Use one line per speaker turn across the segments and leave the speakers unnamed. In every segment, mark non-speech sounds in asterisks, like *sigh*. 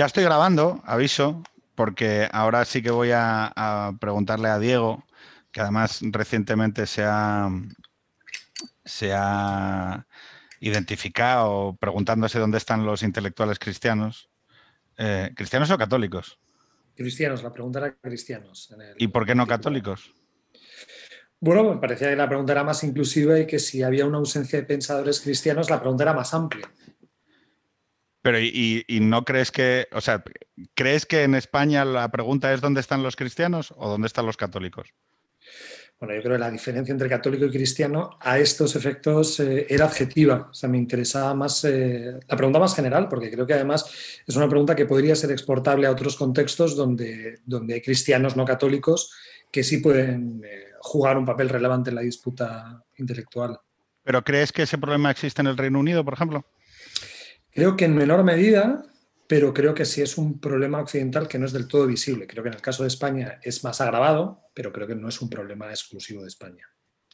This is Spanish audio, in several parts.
Ya estoy grabando, aviso, porque ahora sí que voy a, preguntarle a Diego, que además recientemente se ha, se ha identificado preguntándose dónde están los intelectuales cristianos. Eh, ¿Cristianos o católicos?
Cristianos, la pregunta era cristianos.
¿Y por qué no católicos?
Bueno, me parecía que la pregunta era más inclusiva y que si había una ausencia de pensadores cristianos, la pregunta era más amplia.
Pero y, no crees que, o sea, ¿crees que en España la pregunta es dónde están los cristianos o dónde están los católicos?
Bueno, yo creo que la diferencia entre católico y cristiano a estos efectos eh, era adjetiva. O sea, me interesaba más eh, la pregunta más general, porque creo que además es una pregunta que podría ser exportable a otros contextos donde, donde hay cristianos no católicos que sí pueden eh, jugar un papel relevante en la disputa intelectual.
¿Pero crees que ese problema existe en el Reino Unido, por ejemplo?
Creo que en menor medida, pero creo que sí es un problema occidental que no es del todo visible. Creo que en el caso de España es más agravado, pero creo que no es un problema exclusivo de España.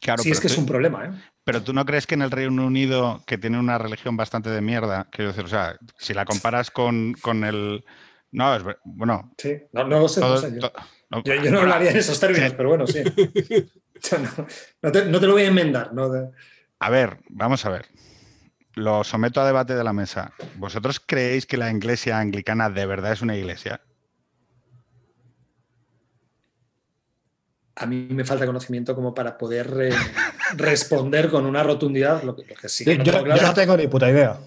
Claro, sí es que es un problema, ¿eh?
Pero tú no crees que en el Reino Unido, que tiene una religión bastante de mierda, quiero decir, o sea, si la comparas con, con el... No, es bueno.
Sí, no, lo sé. yo. no, hablaría en esos términos, pero bueno, sí. *laughs* *laughs* no, te, lo voy a enmendar.
A ver, vamos a ver lo someto a debate de la mesa. ¿Vosotros creéis que la iglesia anglicana de verdad es una iglesia?
A mí me falta conocimiento como para poder eh, *laughs* responder con una rotundidad lo que, sí.
yo, no tengo ni puta idea.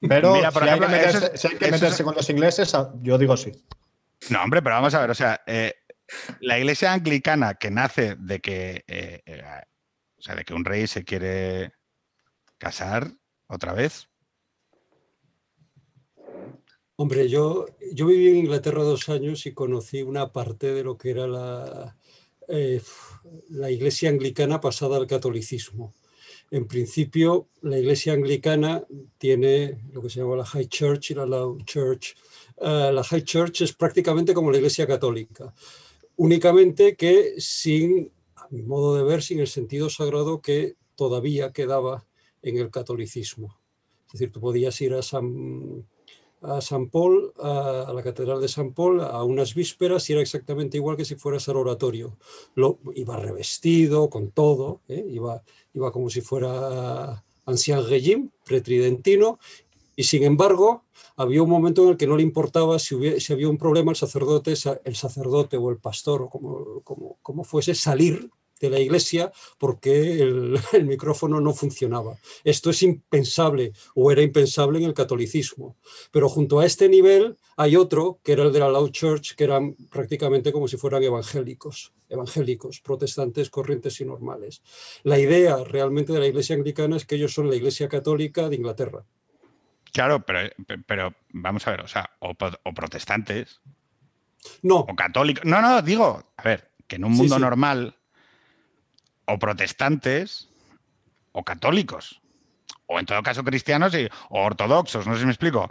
Pero si, hay que meterse, con los ingleses, ah, yo digo sí.
No, hombre, pero vamos a ver, o sea, eh, la iglesia anglicana que nace de que, eh, o sea, de que un rey se quiere casar, otra vez?
Hombre, yo, yo viví en Inglaterra dos años y conocí una parte de lo que era la, eh, la iglesia anglicana pasada al catolicismo. En principio, la iglesia anglicana tiene lo que se llama la High Church y la Low Church. Eh, la High Church es prácticamente como la iglesia católica, únicamente que sin, a mi modo de ver, sin el sentido sagrado que todavía quedaba en el catolicismo. Es decir, tú podías ir a San, a San Paul, a, la Catedral de San Paul, a unas vísperas y era exactamente igual que si fueras al oratorio. Lo, iba revestido con todo, ¿eh? iba, iba como si fuera ancien régime, pretridentino, y sin embargo había un momento en el que no le importaba si, si había un problema el sacerdote, el sacerdote o el pastor o como, como, como fuese salir de la iglesia porque *laughs* el, micrófono no funcionaba. Esto es impensable o era impensable en el catolicismo. Pero junto a este nivel hay otro, que era el de la Loud Church, que eran prácticamente como si fueran evangélicos, evangélicos, protestantes, corrientes y normales. La idea realmente de la iglesia anglicana es que ellos son la iglesia católica de Inglaterra.
Claro, pero, pero vamos a ver, o sea, o, protestantes.
No.
O católicos. No, no, digo, a ver, que en un mundo normal o protestantes o católicos, o en todo caso cristianos y, o ortodoxos, no sé si me explico.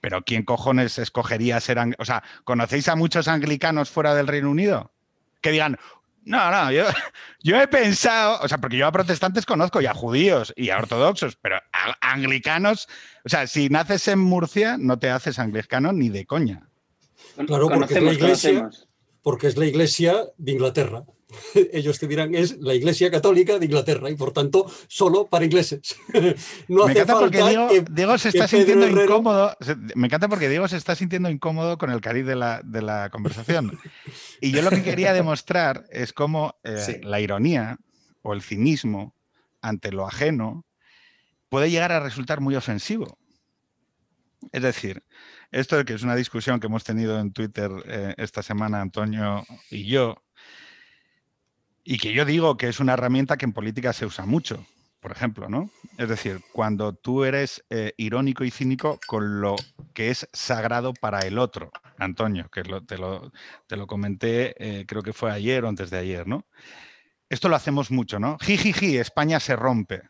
Pero ¿quién cojones escogería ser... O sea, ¿conocéis a muchos anglicanos fuera del Reino Unido? Que digan, no, no, yo, *laughs* yo he pensado, o sea, porque yo a protestantes conozco y a judíos y a ortodoxos, pero a anglicanos, o sea, si naces en Murcia, no te haces anglicano ni de coña.
Claro, porque es la iglesia, porque es la iglesia de Inglaterra. *laughs* ellos te dirán es la Iglesia Católica de Inglaterra y por tanto solo para ingleses. *laughs*
no me encanta porque Diego, se está sintiendo incómodo. Me encanta porque Diego se está sintiendo incómodo con el cariz de la, conversación. Y yo lo que quería *laughs* demostrar es cómo eh, la ironía o el cinismo ante lo ajeno puede llegar a resultar muy ofensivo. Es decir, esto de que es una discusión que hemos tenido en Twitter eh, esta semana Antonio y yo, y que yo digo que es una herramienta que en política se usa mucho, por ejemplo, ¿no? Es decir, cuando tú eres eh, irónico y cínico con lo que es sagrado para el otro, Antonio, que te, lo, te, lo, comenté, eh, creo que fue ayer o antes de ayer, ¿no? Esto lo hacemos mucho, ¿no? Jijiji, España se rompe.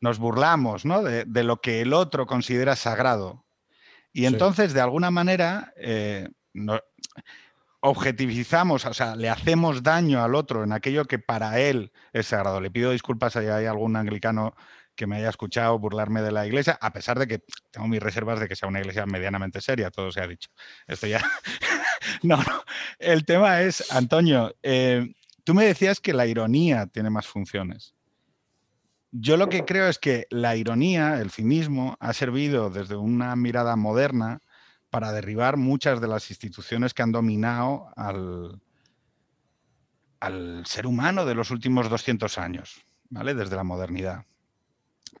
Nos burlamos, ¿no? De, lo que el otro considera sagrado. Y entonces, de alguna manera, eh, no, objetivizamos, o sea, le hacemos daño al otro en aquello que para él es sagrado. Le pido disculpas si hay algún anglicano que me haya escuchado burlarme de la iglesia, a pesar de que tengo mis reservas de que sea una iglesia medianamente seria, todo se ha dicho. Esto ya. *laughs* no, no. El tema es, Antonio, eh, tú me decías que la ironía tiene más funciones. Yo lo que creo es que la ironía, el cinismo, ha servido desde una mirada moderna para derribar muchas de las instituciones que han dominado al, al ser humano de los últimos 200 años, ¿vale? Desde la modernidad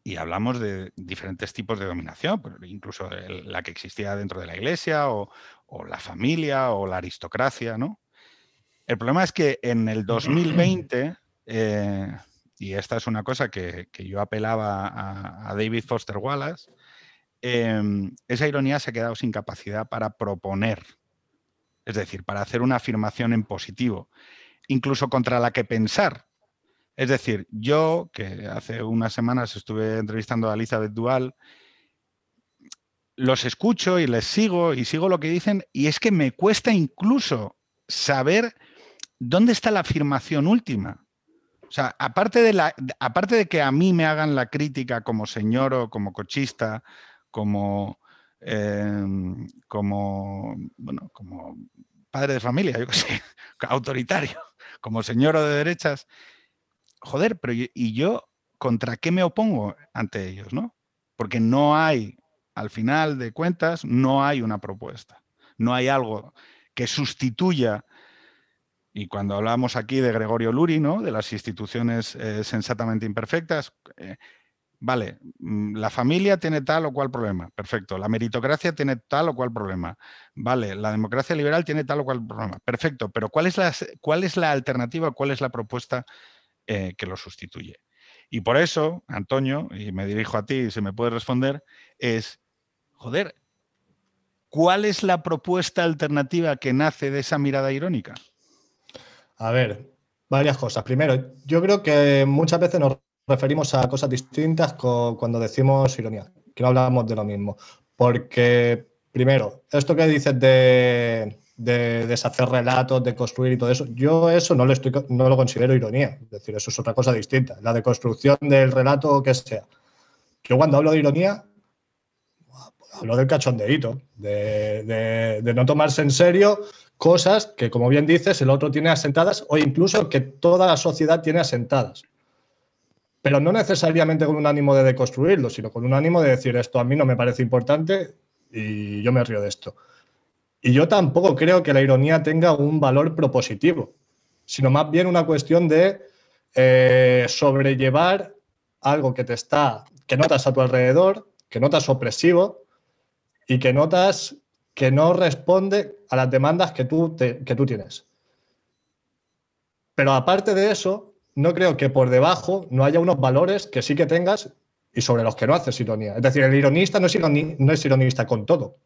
y hablamos de diferentes tipos de dominación, incluso la que existía dentro de la iglesia o, la familia o la aristocracia, ¿no? El problema es que en el 2020, eh, y esta es una cosa que, yo apelaba a, David Foster Wallace, em, esa ironía se ha quedado sin capacidad para proponer, es decir, para hacer una afirmación en positivo, incluso contra la que pensar, es decir, yo, que hace unas semanas estuve entrevistando a Elizabeth Dual, los escucho y les sigo y sigo lo que dicen y es que me cuesta incluso saber dónde está la afirmación última. O sea, aparte de, la, aparte de que a mí me hagan la crítica como señor o como cochista, como, em, como, bueno, como padre de familia, *laughs* yo qué sé, autoritario, *laughs* como señor de derechas, joder, pero ¿y yo contra qué me opongo ante ellos? ¿no? Porque no hay, al final de cuentas, no hay una propuesta. No hay algo que sustituya, y cuando hablamos aquí de Gregorio Luri, ¿no? de las instituciones eh, sensatamente imperfectas, eh, vale, mm, la familia tiene tal o cual problema, perfecto, la meritocracia tiene tal o cual problema, vale, la democracia liberal tiene tal o cual problema, perfecto, pero ¿cuál es la, alternativa, cuál es la propuesta eh, que lo sustituye. Y por eso, Antonio, y me dirijo a ti se me puede responder, es, joder, ¿cuál es la propuesta alternativa que nace de esa mirada irónica?
A ver, varias cosas. Primero, yo creo que muchas veces nos referimos a cosas distintas cuando decimos ironía, que no hablamos de lo mismo. Porque, primero, esto que dices de, de deshacer relatos, de construir y todo eso. Yo eso no lo, estoy, considero ironía, es decir, eso es otra cosa distinta, la de construcción del relato o que sea. Yo cuando hablo de ironía, hablo del cachondeíto, de, de, no tomarse en serio cosas que, como bien dices, el otro tiene asentadas o incluso que toda la sociedad tiene asentadas. Pero no necesariamente con un ánimo de deconstruirlo, sino con un ánimo de decir esto a mí no me parece importante y yo me río de esto. Y yo tampoco creo que la ironía tenga un valor propositivo, sino más bien una cuestión de eh, sobrellevar algo que te está, que notas a tu alrededor, que notas opresivo y que notas que no responde a las demandas que tú, que tú tienes. Pero aparte de eso, no creo que por debajo no haya unos valores que sí que tengas y sobre los que no haces ironía. Es decir, el ironista no es, ironista con todo.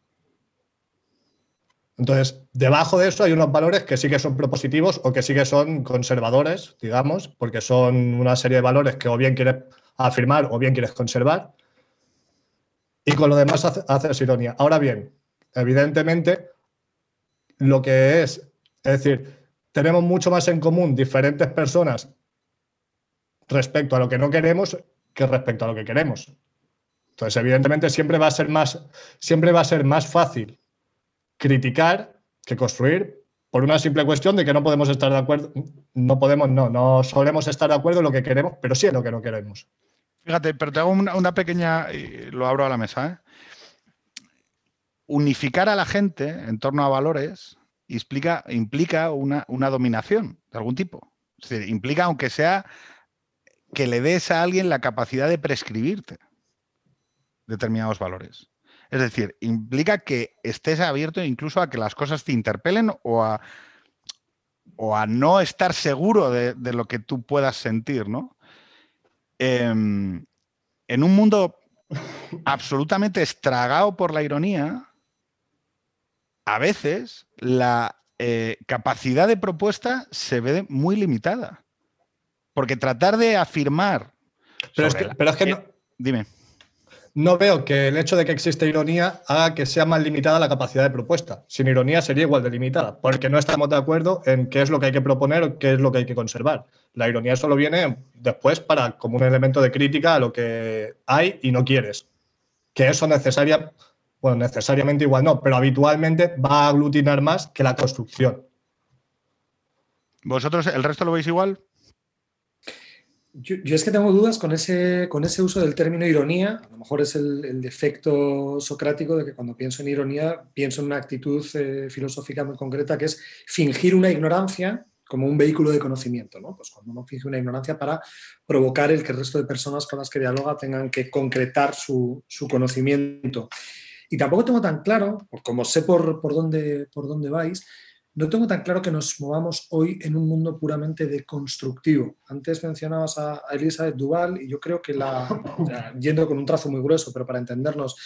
Entonces, debajo de eso hay unos valores que sí que son propositivos o que sí que son conservadores, digamos, porque son una serie de valores que o bien quieres afirmar o bien quieres conservar. Y con lo demás haces ironía. Ahora bien, evidentemente, lo que es, es decir, tenemos mucho más en común diferentes personas respecto a lo que no queremos que respecto a lo que queremos. Entonces, evidentemente, siempre va a ser más, siempre va a ser más fácil criticar que construir por una simple cuestión de que no podemos estar de acuerdo, no podemos, no, no solemos estar de acuerdo en lo que queremos, pero sí en lo que no queremos.
Fíjate, pero te hago una, pequeña, y lo abro a la mesa. ¿eh? Unificar a la gente en torno a valores implica, implica una, una dominación de algún tipo. Es decir, implica, aunque sea que le des a alguien la capacidad de prescribirte determinados valores. Es decir, implica que estés abierto incluso a que las cosas te interpelen o a, o a no estar seguro de, lo que tú puedas sentir, ¿no? Em, en un mundo absolutamente estragado por la ironía, a veces la eh, capacidad de propuesta se ve muy limitada. Porque tratar de afirmar.
Pero, es que, no.
Dime.
no veo que el hecho de que exista ironía haga que sea más limitada la capacidad de propuesta. Sin ironía sería igual de limitada, porque no estamos de acuerdo en qué es lo que hay que proponer o qué es lo que hay que conservar. La ironía solo viene después para como un elemento de crítica a lo que hay y no quieres. Que eso necesaria, bueno, necesariamente igual no, pero habitualmente va a aglutinar más que la construcción.
¿Vosotros el resto lo veis igual?
Yo, es que tengo dudas con ese, con ese uso del término ironía. A lo mejor es el, defecto socrático de que cuando pienso en ironía pienso en una actitud eh, filosófica muy concreta que es fingir una ignorancia como un vehículo de conocimiento. ¿no? Pues cuando uno finge una ignorancia para provocar el que el resto de personas con las que dialoga tengan que concretar su, su conocimiento. Y tampoco tengo tan claro, como sé por, por, dónde, por dónde vais, no tengo tan claro que nos movamos hoy en un mundo puramente deconstructivo. Antes mencionabas a, Elizabeth Duval y yo creo que la, *laughs* yendo con un trazo muy grueso, pero para entendernos,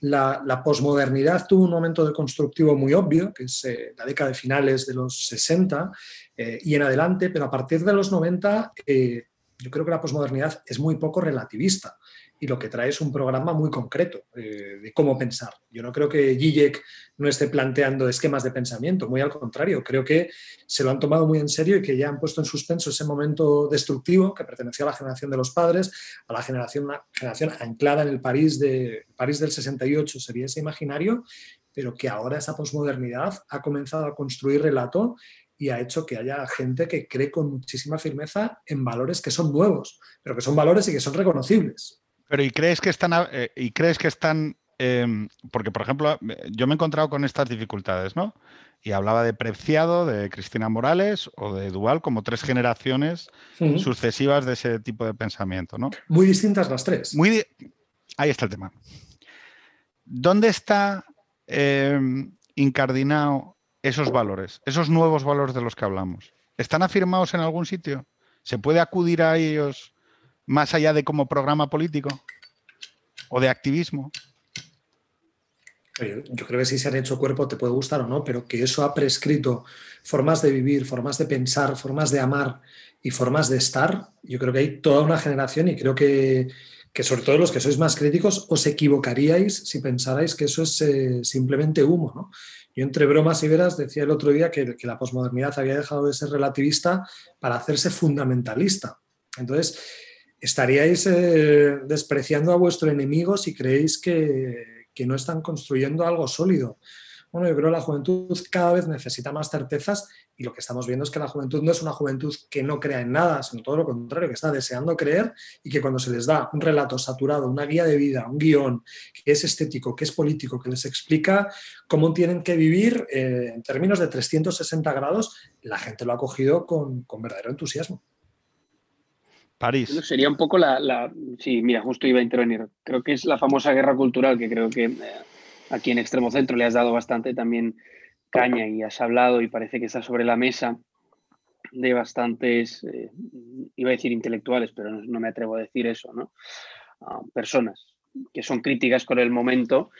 la, la posmodernidad tuvo un momento deconstructivo muy obvio, que es eh, la década de finales de los 60 eh, y en adelante, pero a partir de los 90 eh, yo creo que la posmodernidad es muy poco relativista y lo que trae es un programa muy concreto eh, de cómo pensar. Yo no creo que Zizek no esté planteando esquemas de pensamiento, muy al contrario, creo que se lo han tomado muy en serio y que ya han puesto en suspenso ese momento destructivo que pertenecía a la generación de los padres, a la generación, anclada en el París, París del 68, sería ese imaginario, pero que ahora esa posmodernidad ha comenzado a construir relato y ha hecho que haya gente que cree con muchísima firmeza en valores que son nuevos, pero que son valores y que son reconocibles.
Pero ¿y crees que están, eh, y crees que están, em, porque por ejemplo, yo me he encontrado con estas dificultades, ¿no? Y hablaba de Preciado, de Cristina Morales o de Dual como tres generaciones sucesivas de ese tipo de pensamiento, ¿no?
Muy distintas las tres.
Muy Ahí está el tema. ¿Dónde está em, incardinado esos valores, esos nuevos valores de los que hablamos? ¿Están afirmados en algún sitio? ¿Se puede acudir a ellos más allá de como programa político o de activismo?
Yo creo que si se han hecho cuerpo te puede gustar o no, pero que eso ha prescrito formas de vivir, formas de pensar, formas de amar y formas de estar, yo creo que hay toda una generación y creo que, sobre todo los que sois más críticos os equivocaríais si pensarais que eso es eh, simplemente humo. ¿no? Yo entre bromas y veras decía el otro día que, que la posmodernidad había dejado de ser relativista para hacerse fundamentalista. Entonces, estaríais eh, despreciando a vuestro enemigo si creéis que, no están construyendo algo sólido. Bueno, yo creo que la juventud cada vez necesita más certezas y lo que estamos viendo es que la juventud no es una juventud que no crea en nada, sino todo lo contrario, que está deseando creer y que cuando se les da un relato saturado, una guía de vida, un guion que es estético, que es político, que les explica cómo tienen que vivir eh, en términos de 360 grados, la gente lo ha cogido con verdadero entusiasmo.
París.
sería un poco la, Sí, mira, justo iba a intervenir. Creo que es la famosa guerra cultural que creo que eh, aquí en Extremo Centro le has dado bastante también caña y has hablado y parece que está sobre la mesa de bastantes, eh, iba a decir intelectuales, pero no, me atrevo a decir eso, ¿no? Ah, personas que son críticas con el momento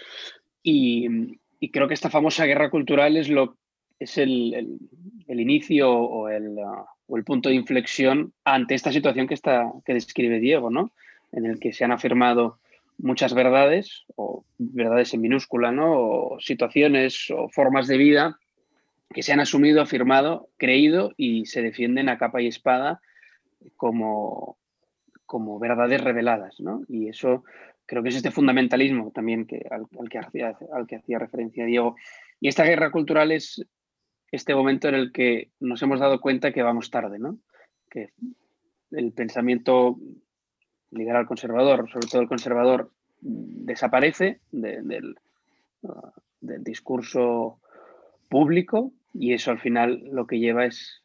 y, creo que esta famosa guerra cultural es, lo, es el, inicio o el... O el punto de inflexión ante esta situación que, está, que describe Diego, ¿no? en el que se han afirmado muchas verdades, o verdades en minúscula, ¿no? o situaciones o formas de vida que se han asumido, afirmado, creído y se defienden a capa y espada como, como verdades reveladas. ¿no? Y eso creo que es este fundamentalismo también que, al, que al que hacía referencia Diego. Y esta guerra cultural es, este momento en el que nos hemos dado cuenta que vamos tarde, ¿no? Que el pensamiento liberal conservador, sobre todo el conservador, desaparece del, uh, del discurso público y eso al final lo que lleva es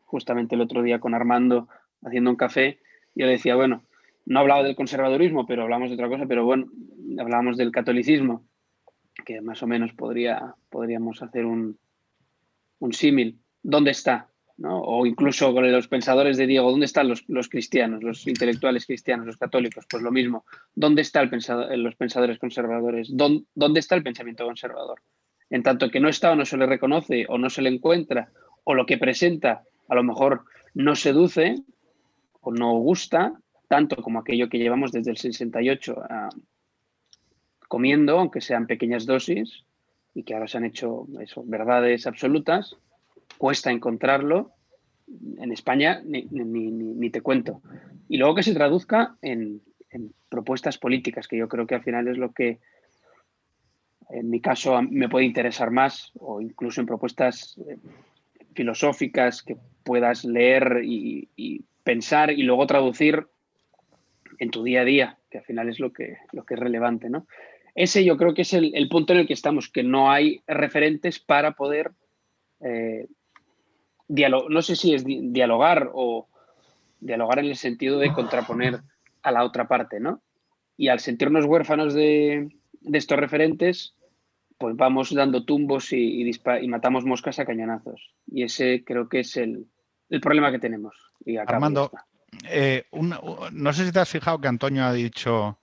justamente el otro día con Armando haciendo un café, yo le decía, bueno, no hablaba del conservadurismo, pero hablamos de otra cosa, pero bueno, hablábamos del catolicismo, que más o menos podría, podríamos hacer un, un símil, ¿dónde está? O incluso con los pensadores de Diego, ¿dónde están los, cristianos, los intelectuales cristianos, los católicos? Pues lo mismo, ¿dónde están los pensadores conservadores? ¿Dónde, ¿Dónde está el pensamiento conservador? En tanto que no está o no se le reconoce o no se le encuentra, o lo que presenta a lo mejor no seduce o no gusta, tanto como aquello que llevamos desde el 68 a, comiendo, aunque sean pequeñas dosis, y que ahora se han hecho eso, verdades absolutas, cuesta encontrarlo. En España ni, te cuento. Y luego que se traduzca en, propuestas políticas, que yo creo que al final es lo que en mi caso me puede interesar más, o incluso en propuestas eh, filosóficas que puedas leer y, y, pensar y luego traducir en tu día a día, que al final es lo que, lo que es relevante. ¿no? Ese yo creo que es el, punto en el que estamos, que no hay referentes para poder, eh, no sé si es dialogar o dialogar en el sentido de contraponer a la otra parte, ¿no? Y al sentirnos huérfanos de, estos referentes, pues vamos dando tumbos y, y, matamos moscas a cañonazos. Y ese creo que es el, problema que tenemos. Y
Armando, eh, no sé si te has fijado que Antonio ha dicho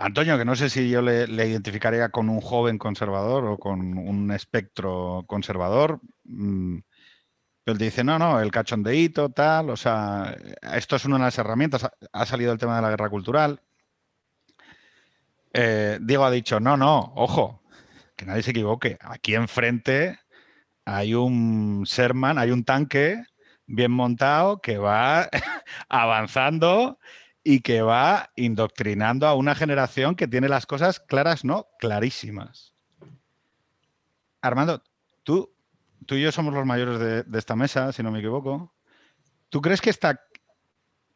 Antonio, que no sé si yo le, identificaría con un joven conservador o con un espectro conservador. Mm, pero él dice, no, no, el cachondeíto, tal, o sea, esto es una de las herramientas. Ha, salido el tema de la guerra cultural. Eh, Diego ha dicho, no, no, ojo, que nadie se equivoque. Aquí enfrente hay un Sherman, hay un tanque bien montado que va *laughs* avanzando y que va indoctrinando a una generación que tiene las cosas claras, no, clarísimas. Armando, tú, tú y yo somos los mayores de, esta mesa, si no me equivoco. ¿Tú crees que está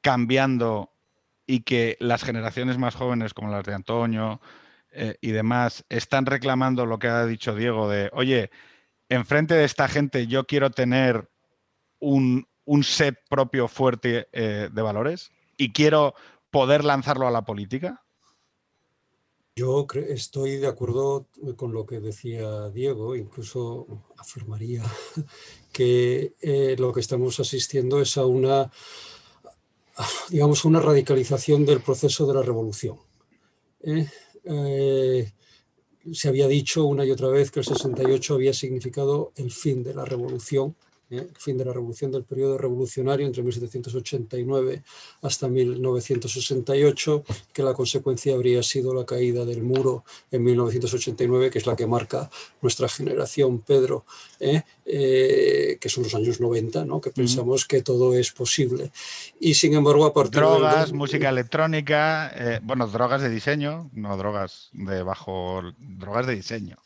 cambiando y que las generaciones más jóvenes, como las de Antonio eh, y demás, están reclamando lo que ha dicho Diego de, oye, enfrente de esta gente yo quiero tener un, set propio fuerte eh, de valores? Y quiero poder lanzarlo a la política?
Yo estoy de acuerdo con lo que decía Diego, incluso afirmaría *laughs* que eh, lo que estamos asistiendo es a una, digamos, una radicalización del proceso de la revolución. ¿eh? Eh, se había dicho una y otra vez que el 68 había significado el fin de la revolución ¿eh? fin de la revolución del periodo revolucionario entre 1789 hasta 1968, que la consecuencia habría sido la caída del muro en 1989, que es la que marca nuestra generación, Pedro, ¿eh? Eh, que son los años 90, ¿no? que pensamos que todo es posible. Y sin embargo, a partir
Drogas, música electrónica, bueno, drogas de diseño, no drogas de bajo, drogas de diseño.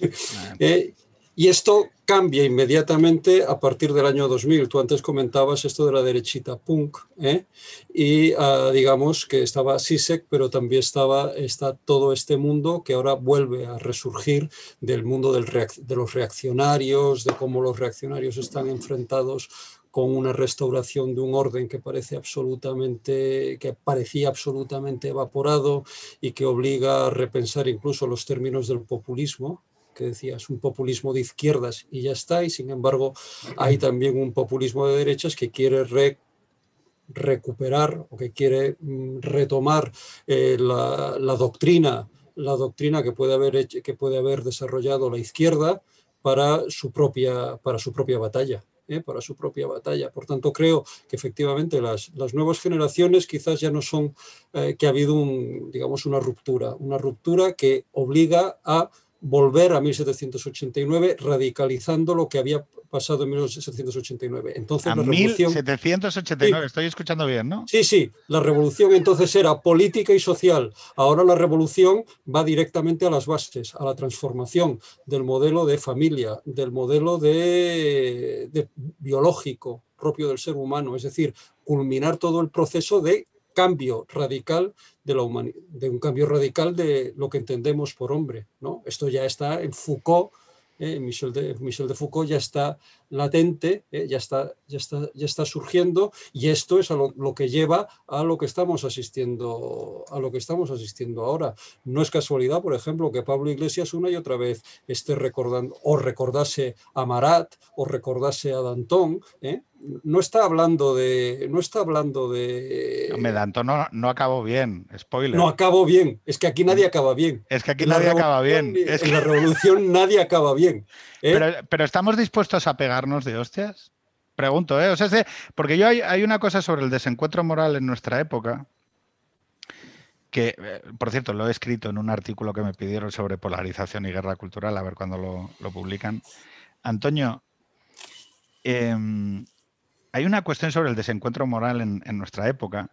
*laughs*
Y esto cambia inmediatamente a partir del año 2000. Tú antes comentabas esto de la derechita punk, ¿eh? y ah, digamos que estaba Sisek, pero también estaba está todo este mundo que ahora vuelve a resurgir del mundo de los reaccionarios, de cómo los reaccionarios están enfrentados con una restauración de un orden que parece absolutamente, que parecía absolutamente evaporado y que obliga a repensar incluso los términos del populismo, que decías, un populismo de izquierdas y ya está, y sin embargo hay también un populismo de derechas que quiere recuperar o que quiere mm, retomar eh, la, doctrina, la doctrina que puede, haber que puede haber desarrollado la izquierda para su propia, para su propia batalla. ¿eh? para su propia batalla. Por tanto, creo que efectivamente las, las nuevas generaciones quizás ya no son eh, que ha habido un, digamos, una ruptura, una ruptura que obliga a volver a 1789 radicalizando lo que había pasado en 1789. Entonces,
a la 1789, estoy escuchando bien, ¿no?
Sí, sí, la revolución entonces era política y social. Ahora la revolución va directamente a las bases, a la transformación del modelo de familia, del modelo de, de biológico propio del ser humano, es decir, culminar todo el proceso de cambio radical de, la de un cambio radical de lo que entendemos por hombre. ¿no? Esto ya está en Foucault, eh, Michel, de, Michel de Foucault ya está latente, eh, ya, está, ya, está, ya está surgiendo y esto es a lo, que lleva a lo que estamos asistiendo a lo que estamos asistiendo ahora. No es casualidad, por ejemplo, que Pablo Iglesias una y otra vez esté recordando o recordase a Marat o recordase a Danton, ¿eh? no está hablando de. No está hablando de.
Me no, no acabó bien, spoiler.
No acabó bien. Es que aquí nadie acaba bien.
Es que aquí nadie acaba bien. Es
en la revolución nadie acaba bien.
¿eh? Pero, estamos dispuestos a pegarnos de hostias. Pregunto, ¿eh? Porque yo hay, hay una cosa sobre el desencuentro moral en nuestra época que, eh, por cierto, lo he escrito en un artículo que me pidieron sobre polarización y guerra cultural, a ver cuándo lo, publican. Antonio, em, hay una cuestión sobre el desencuentro moral en, nuestra época,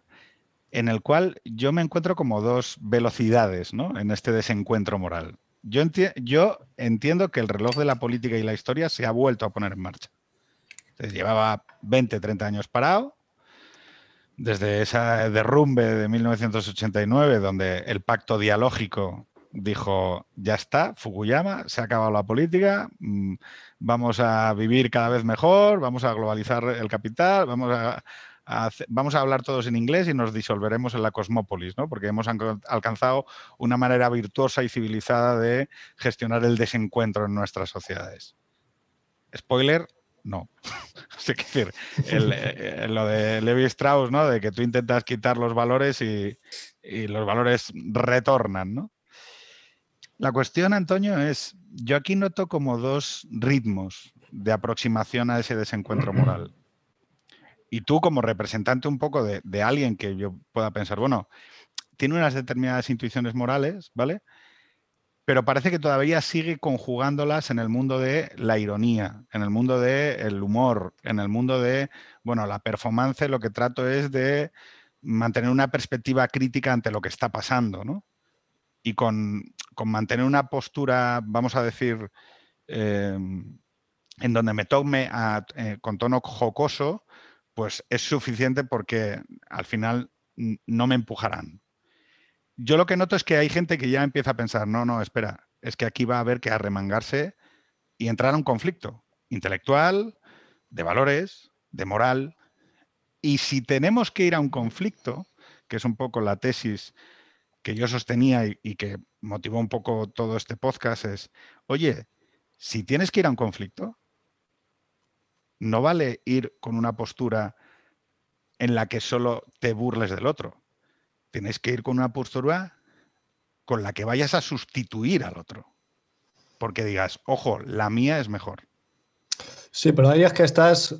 en el cual yo me encuentro como dos velocidades ¿no? en este desencuentro moral. Yo, entiendo que el reloj de la política y la historia se ha vuelto a poner en marcha. llevaba 20, 30 años parado, desde ese derrumbe de 1989, donde el pacto dialógico dijo, ya está, Fukuyama, se ha acabado la política, mm, vamos a vivir cada vez mejor, vamos a globalizar el capital, vamos a, vamos a hablar todos en inglés y nos disolveremos en la cosmópolis, ¿no? porque hemos alcanzado una manera virtuosa y civilizada de gestionar el desencuentro en nuestras sociedades. Spoiler, no. *laughs* es decir, eh, lo de Levi Strauss, ¿no? De que tú intentas quitar los valores y, los valores retornan, ¿no? La cuestión, Antonio, es, yo aquí noto como dos ritmos de aproximación a ese desencuentro moral. Y tú como representante un poco de, de alguien que yo pueda pensar, bueno, tiene unas determinadas intuiciones morales, ¿vale? pero parece que todavía sigue conjugándolas en el mundo de la ironía, en el mundo del humor, en el mundo de, bueno, la performance, lo que trato es de mantener una perspectiva crítica ante lo que está pasando, ¿no? Y con, mantener una postura, vamos a decir, em, en donde me tome eh, con tono jocoso, pues es suficiente porque al final no me empujarán, yo lo que noto es que hay gente que ya empieza a pensar, no, no, espera, es que aquí va a haber que arremangarse y entrar a un conflicto intelectual, de valores, de moral. Y si tenemos que ir a un conflicto, que es un poco la tesis que yo sostenía y, que motivó un poco todo este podcast, es, oye, si tienes que ir a un conflicto, no vale ir con una postura en la que solo te burles del otro tienes que ir con una postura con la que vayas a sustituir al otro. Porque digas, ojo, la mía es mejor.
Sí, pero ahí es que estás.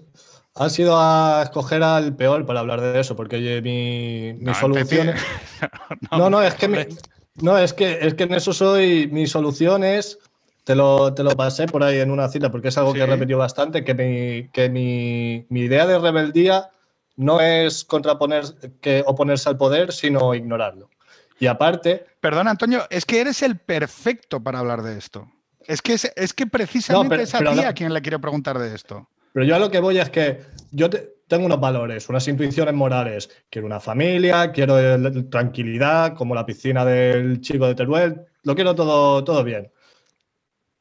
Has ido a escoger al peor para hablar de eso, porque mi, mi solución. *laughs* no, no, es que no, es que es que en eso soy. Mi solución es. Te lo, te lo pasé por ahí en una cita, porque es algo que he repetido bastante, que, mi, que mi, mi idea de rebeldía no es contraponer, que oponerse al poder, sino ignorarlo. Y aparte.
Perdón, Antonio, es que eres el perfecto para hablar de esto. Es que, es, que precisamente es a ti a quien le quiero preguntar de esto.
Pero yo a lo que voy es que yo tengo unos valores, unas intuiciones morales. Quiero una familia, quiero tranquilidad, como la piscina del chico de Teruel. Lo quiero todo, todo bien.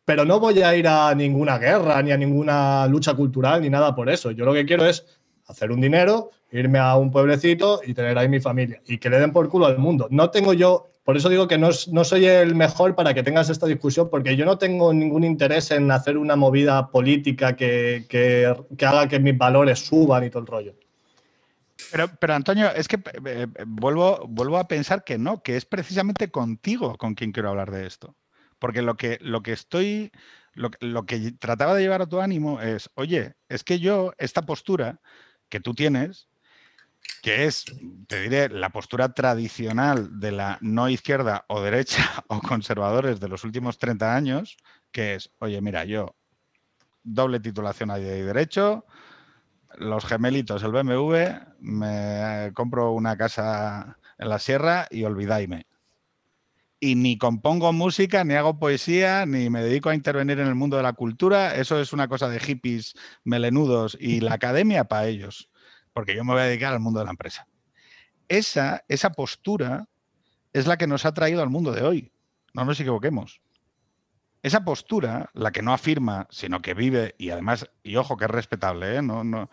Pero no voy a ir a ninguna guerra, ni a ninguna lucha cultural, ni nada por eso. Yo lo que quiero es hacer un dinero, irme a un pueblecito y tener ahí mi familia. Y que le den por culo al mundo. No tengo yo, por eso digo que no, no soy el mejor para que tengas esta discusión, porque yo no tengo ningún interés en hacer una movida política que, que, haga que mis valores suban y todo el rollo.
Pero, pero, Antonio, es que eh, eh, vuelvo, vuelvo a pensar que no, que es precisamente contigo con quien quiero hablar de esto. Porque lo que, lo que estoy, lo, lo que trataba de llevar a tu ánimo es, oye, es que yo, esta postura, que tú tienes, que es, te diré, la postura tradicional de la no izquierda o derecha *laughs* o conservadores de los últimos 30 años, que es, oye, mira, yo doble titulación ahí de derecho, los gemelitos, el BMW, me compro una casa en la sierra y olvidáisme. Y ni compongo música, ni hago poesía, ni me dedico a intervenir en el mundo de la cultura. Eso es una cosa de hippies melenudos y la academia para ellos porque yo me voy a dedicar al mundo de la empresa. Esa, esa postura es la que nos ha traído al mundo de hoy. No nos equivoquemos. Esa postura, la que no afirma, sino que vive, y además, y ojo que es respetable, ¿eh? no, no,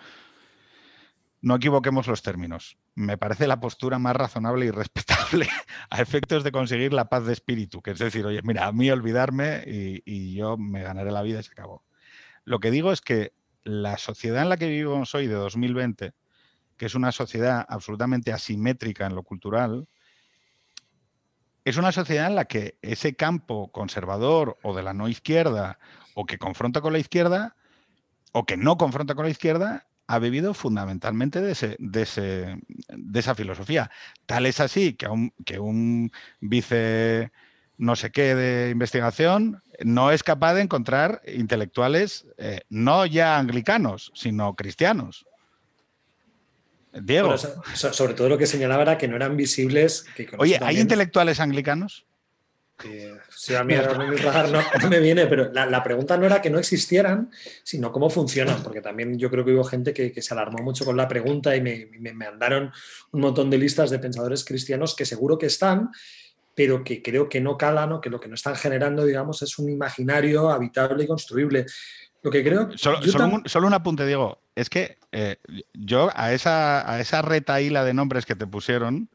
no equivoquemos los términos. Me parece la postura más razonable y respetable *laughs* a efectos de conseguir la paz de espíritu, que es decir, oye, mira, a mí olvidarme y, y yo me ganaré la vida y se acabó. Lo que digo es que la sociedad en la que vivimos hoy de 2020 que es una sociedad absolutamente asimétrica en lo cultural, es una sociedad en la que ese campo conservador o de la no izquierda o que confronta con la izquierda o que no confronta con la izquierda ha bebido fundamentalmente de, ese, de, de esa filosofía. Tal es así que un, que un vice no sé qué de investigación no es capaz de encontrar intelectuales eh, no ya anglicanos, sino cristianos. Diego.
sobre todo lo que señalaba era que no eran visibles.
Oye, ¿hay intelectuales anglicanos?
Sí, a mí *laughs* no, me viene, pero la, pregunta no era que no existieran, sino cómo funcionan, porque también yo creo que hubo gente que, se alarmó mucho con la pregunta y me, me, mandaron un montón de listas de pensadores cristianos que seguro que están, pero que creo que no calan o que lo que no están generando, digamos, es un imaginario habitable y construible. Lo que creo.
Solo, solo, un, apunte, Diego. Es que eh, yo a esa, a esa retaíla de nombres que te pusieron,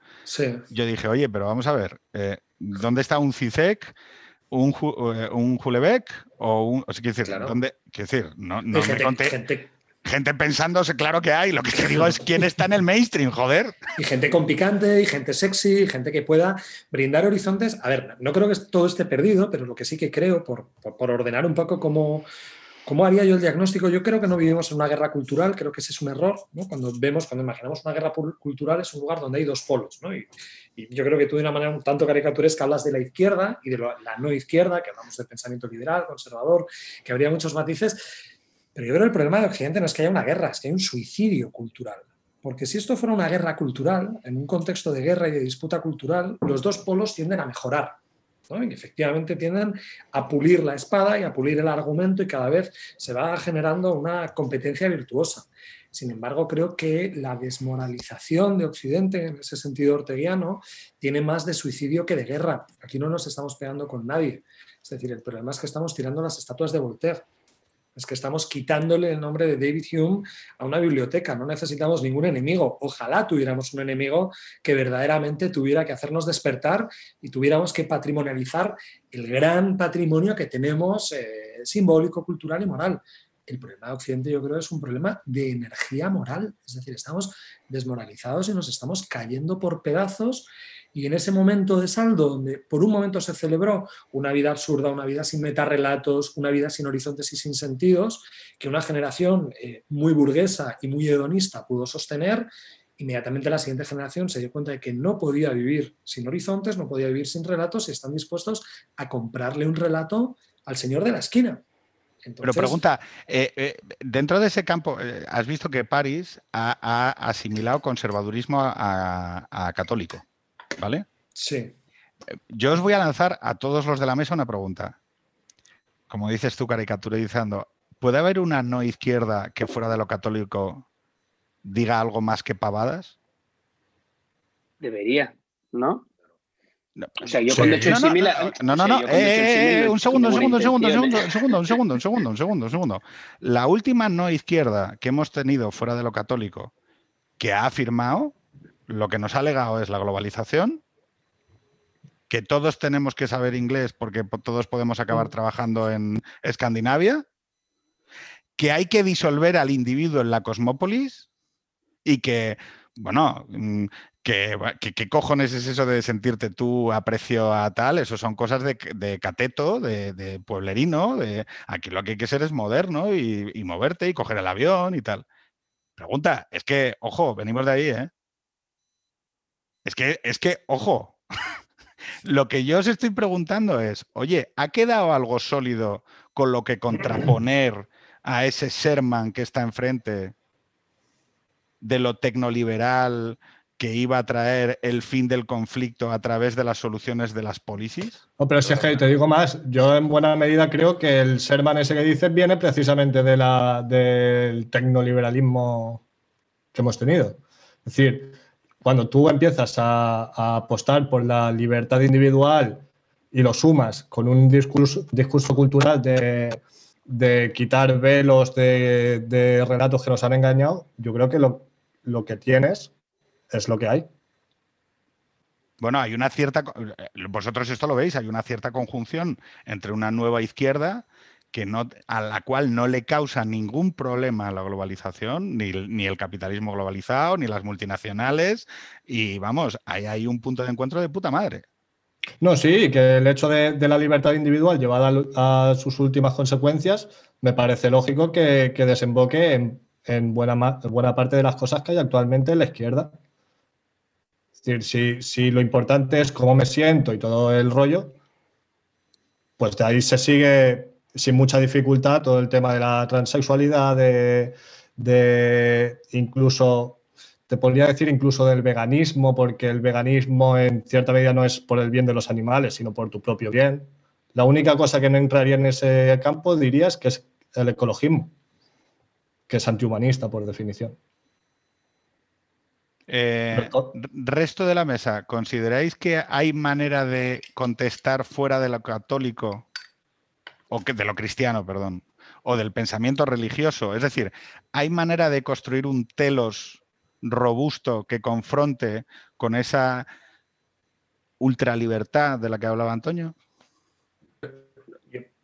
yo dije, oye, pero vamos a ver, eh, ¿dónde está un CISEC? un, eh, un o un. O sea, quiero decir, ¿dónde, quiero decir, no, no me conté. Gente, gente pensándose, claro que hay. Lo que te digo es quién está en el mainstream, joder.
Y gente con picante, y gente sexy, gente que pueda brindar horizontes. A ver, no creo que todo esté perdido, pero lo que sí que creo, por, por ordenar un poco cómo, ¿Cómo haría yo el diagnóstico? Yo creo que no vivimos en una guerra cultural, creo que ese es un error. Cuando vemos, cuando imaginamos una guerra cultural, es un lugar donde hay dos polos. Y, yo creo que tú de una manera un tanto caricaturesca hablas de la izquierda y de la no izquierda, que hablamos de pensamiento liberal, conservador, que habría muchos matices. Pero yo creo que el problema de Occidente no es que haya una guerra, es que hay un suicidio cultural. Porque si esto fuera una guerra cultural, en un contexto de guerra y de disputa cultural, los dos polos tienden a mejorar y efectivamente tienden a pulir la espada y a pulir el argumento y cada vez se va generando una competencia virtuosa. Sin embargo, creo que la desmoralización de Occidente, en ese sentido orteguiano, tiene más de suicidio que de guerra. Aquí no nos estamos pegando con nadie. Es decir, el problema es que estamos tirando las estatuas de Voltaire. Es que estamos quitándole el nombre de David Hume a una biblioteca. No necesitamos ningún enemigo. Ojalá tuviéramos un enemigo que verdaderamente tuviera que hacernos despertar y tuviéramos que patrimonializar el gran patrimonio que tenemos eh, simbólico, cultural y moral. El problema de Occidente yo creo es un problema de energía moral. Es decir, estamos desmoralizados y nos estamos cayendo por pedazos y en ese momento de saldo, donde por un momento se celebró una vida absurda, una vida sin metarrelatos, una vida sin horizontes y sin sentidos, que una generación eh, muy burguesa y muy hedonista pudo sostener, inmediatamente la siguiente generación se dio cuenta de que no podía vivir sin horizontes, no podía vivir sin relatos y están dispuestos a comprarle un relato al señor de la esquina.
Pero pregunta, eh, eh, dentro de ese campo, has visto que París ha, asimilado conservadurismo a católico. ¿Vale?
Sí.
Yo os voy a lanzar a todos los de la mesa una pregunta. Como dices tú, caricaturizando, ¿puede haber una no izquierda que fuera de lo católico diga algo más que pavadas?
Debería, ¿no? O sea, yo cuando he hecho
no, No, no, no. un segundo, un segundo, un segundo, un segundo, un *laughs* segundo, un segundo, un segundo, un segundo, un segundo. La última no izquierda que hemos tenido fuera de lo católico que ha afirmado lo que nos ha legado es la globalización, que todos tenemos que saber inglés porque todos podemos acabar trabajando en Escandinavia, que hay que disolver al individuo en la cosmópolis y que, bueno, mm, ¿qué cojones es eso de sentirte tú aprecio a tal? Eso son cosas de, cateto, de, pueblerino, de aquí lo que hay que ser es moderno y, y moverte y coger el avión y tal. Pregunta, es que, ojo, venimos de ahí, ¿eh? Es que, es que, ojo, *laughs* lo que yo os estoy preguntando es, oye, ¿ha quedado algo sólido con lo que *clears throat* contraponer a ese Sherman que está enfrente de lo tecnoliberal que iba a traer el fin del conflicto a través de las soluciones de las policies?
No, pero si es que te digo más, yo en buena medida creo que el Sherman ese que dices viene precisamente de del tecnoliberalismo que hemos tenido. Es decir, cuando tú empiezas a, apostar por la libertad individual y lo sumas con un discurso, discurso cultural de, quitar velos de, relatos que nos han engañado, yo creo que lo, lo que tienes es lo que hay.
Bueno, hay una cierta, vosotros esto lo veis, hay una cierta conjunción entre una nueva izquierda que no, a la cual no le causa ningún problema la globalización, ni, el capitalismo globalizado, ni las multinacionales. Y vamos, ahí hay un punto de encuentro de puta madre.
No, sí, que el hecho de, la libertad individual llevada a, sus últimas consecuencias, me parece lógico que, desemboque en buena, buena parte de las cosas que hay actualmente en la izquierda. Es decir, si, lo importante es cómo me siento y todo el rollo, pues de ahí se sigue sin mucha dificultad todo el tema de la transexualidad, de, incluso, te podría decir incluso del veganismo, porque el veganismo en cierta medida no es por el bien de los animales, sino por tu propio bien. La única cosa que no entraría en ese campo dirías que es el ecologismo que es antihumanista por definición.
Eh, resto de la mesa, ¿consideráis que hay manera de contestar fuera de lo católico o que, de lo cristiano, perdón, o del pensamiento religioso? Es decir, ¿hay manera de construir un telos robusto que confronte con esa ultralibertad de la que hablaba Antonio?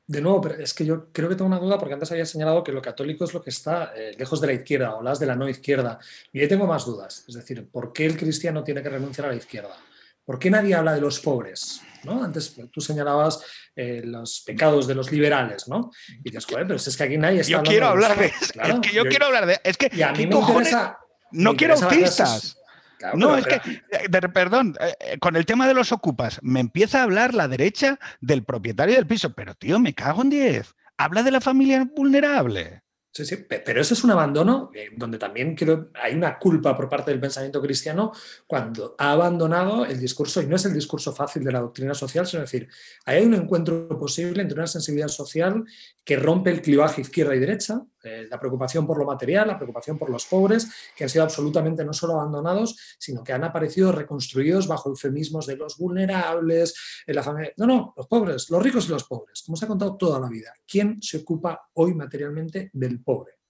De nuevo, pero es que yo creo que tengo una duda porque antes había señalado que lo católico es lo que está eh, lejos de la izquierda o las de la no izquierda. Y ahí tengo más dudas. Es decir, ¿por qué el cristiano tiene que renunciar a la izquierda? ¿Por qué nadie habla de los pobres? ¿no? Antes tú señalaba eh, los pecados de los liberales, ¿no? Y dices, joder, pero es que aquí nadie está
Yo quiero hablar de, es que yo, quiero hablar de. Es que.
Y a mí me interesa.
No quiero autistas no, es que, eh, perdón, eh, eh, con el tema de los ocupas, me empieza a hablar la derecha del propietario del piso, pero tío, me cago en 10. Habla de la familia vulnerable.
Sí, sí, pero eso es un abandono donde también creo hay una culpa por parte del pensamiento cristiano cuando ha abandonado el discurso, y no es el discurso fácil de la doctrina social, sino decir, hay un encuentro posible entre una sensibilidad social que rompe el clivaje izquierda y derecha, eh, la preocupación por lo material, la preocupación por los pobres, que han sido absolutamente no solo abandonados, sino que han aparecido reconstruidos bajo eufemismos de los vulnerables, en la familia. No, no, los pobres, los ricos y los pobres, como se ha contado toda la vida. ¿Quién se ocupa hoy materialmente del pobre?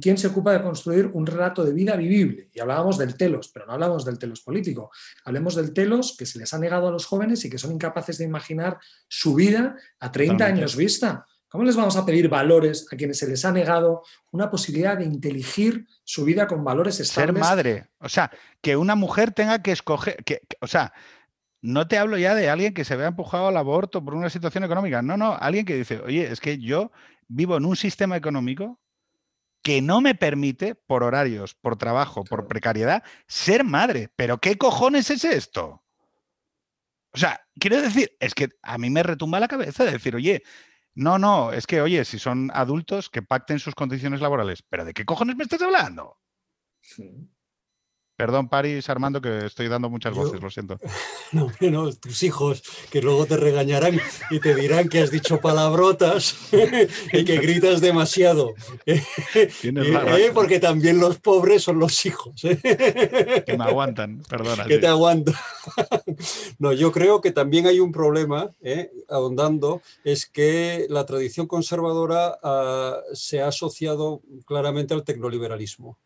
¿Quién se ocupa de construir un relato de vida vivible? Y hablábamos del telos, pero no hablamos del telos político. Hablemos del telos que se les ha negado a los jóvenes y que son incapaces de imaginar su vida a 30 años vista. ¿Cómo les vamos a pedir valores a quienes se les ha negado una posibilidad de inteligir su vida con valores estables?
Ser madre. O sea, que una mujer tenga que escoger. Que, o sea, no te hablo ya de alguien que se vea empujado al aborto por una situación económica. No, no, alguien que dice, oye, es que yo vivo en un sistema económico que no me permite, por horarios, por trabajo, por precariedad, ser madre. Pero ¿qué cojones es esto? O sea, quiero decir, es que a mí me retumba la cabeza de decir, oye, no, no, es que, oye, si son adultos, que pacten sus condiciones laborales. ¿Pero de qué cojones me estás hablando? Perdón, Paris, Armando, que estoy dando muchas voces, lo siento. *laughs*
No, no, tus hijos, que luego te regañarán y te dirán que has dicho palabrotas *laughs* y que gritas demasiado. *laughs* Tienes ¿Eh? Porque también los pobres son los hijos.
¿eh? Que me aguantan, perdona.
Que te aguantan. No, yo creo que también hay un problema, ¿eh? ahondando, es que la tradición conservadora ah, se ha asociado claramente al tecnoliberalismo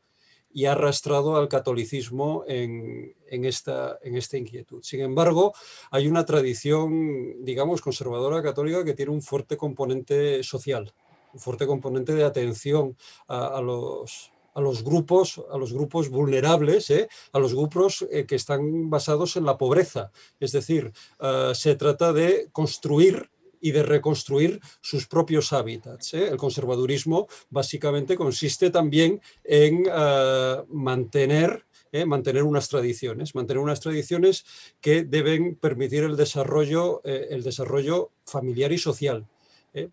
y ha arrastrado al catolicismo en, esta, en esta inquietud. Sin embargo, hay una tradición, digamos, conservadora católica que tiene un fuerte componente social, un fuerte componente de atención a, los, a los grupos, a los grupos vulnerables, ¿eh? a los grupos eh, que están basados en la pobreza. Es decir, ah, se trata de construir y de reconstruir sus propios hábitats. ¿eh? El conservadurismo básicamente consiste también en eh, mantener ¿eh? mantener unas tradiciones, mantener unas tradiciones que deben permitir el desarrollo, el desarrollo familiar y social.